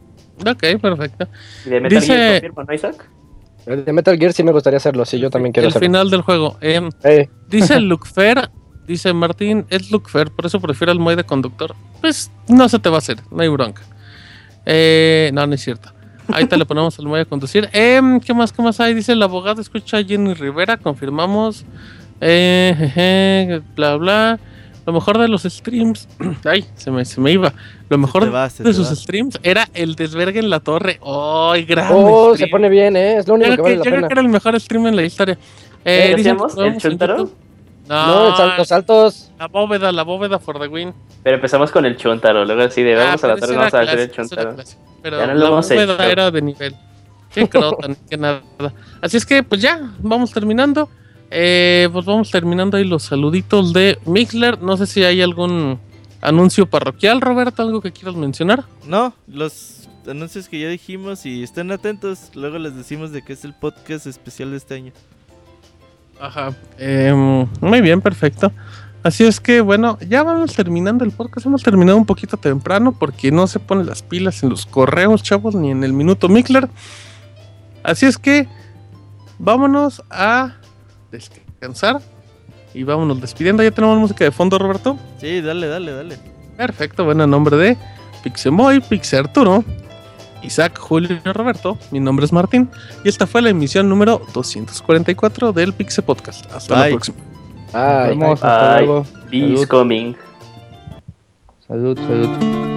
Ok, perfecto. Y de Metal Dice- Gear confirma, ¿no, Isaac? El de Metal Gear sí me gustaría hacerlo, sí, yo también quiero El hacerlo. final del juego. Em, Eh, Dice Lucfer, dice Martín, es Lucfer, por eso prefiero al Moy de conductor. Pues no se te va a hacer, no hay bronca. Eh, no, no es cierto. Ahí te le ponemos al Moy a conducir. Em, ¿Qué más, qué más hay? Dice el abogado, escucha a Jenny Rivera, confirmamos. Eh, jeje, bla, bla. Lo mejor de los streams. Ay, se me, se me iba. Lo mejor va, de sus va. streams era el desvergue en la torre. ¡Ay, grande! oh, se pone bien, ¿eh? Es lo único que vale que, la yo creo que era el mejor stream en la historia. ¿Eh, Eh, dicen que decíamos? ¿El Chuntaro? No, el sal- los saltos. La bóveda, la bóveda for the win. Pero empezamos con el Chuntaro. Luego así de vamos Ah, a la ese vamos a hacer el Chuntaro. Pero Ya no lo la hemos bóveda hecho. era de nivel. Qué crota, ni qué nada. Así es que, pues ya, vamos terminando. Eh, pues vamos terminando ahí los saluditos de Mixler. No sé si hay algún anuncio parroquial, Roberto, algo que quieras mencionar. No, los anuncios que ya dijimos y estén atentos. Luego les decimos de que es el podcast especial de este año. Ajá. Em, muy bien, perfecto. Así es que, bueno, ya vamos terminando el podcast. Hemos terminado un poquito temprano porque no se ponen las pilas en los correos, chavos, ni en el minuto Mikler. Así es que, vámonos a descansar y vámonos despidiendo. Ya tenemos música de fondo, Roberto. Sí, dale, dale, dale. Perfecto, bueno, en nombre de Pixemoy, Pixe Arturo, Isaac, Julio y Roberto, mi nombre es Martín y esta fue la emisión número 244 del Pixe Podcast. Hasta la Bye. próxima. Ay, Nos vemos, hasta Bye. luego. Salud. coming. Salud, salud.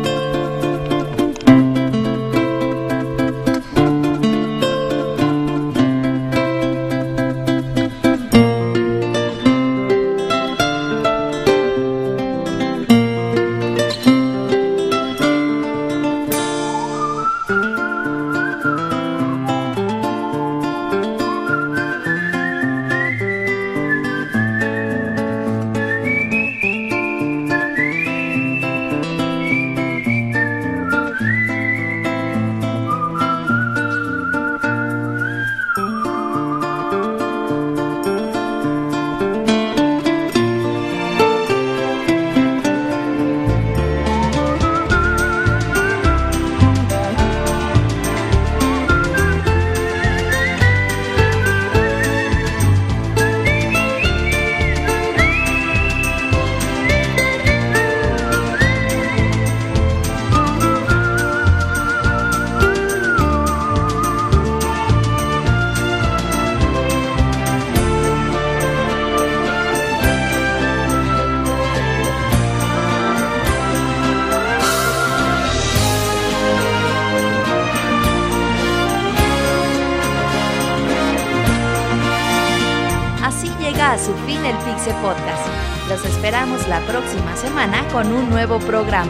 Programa.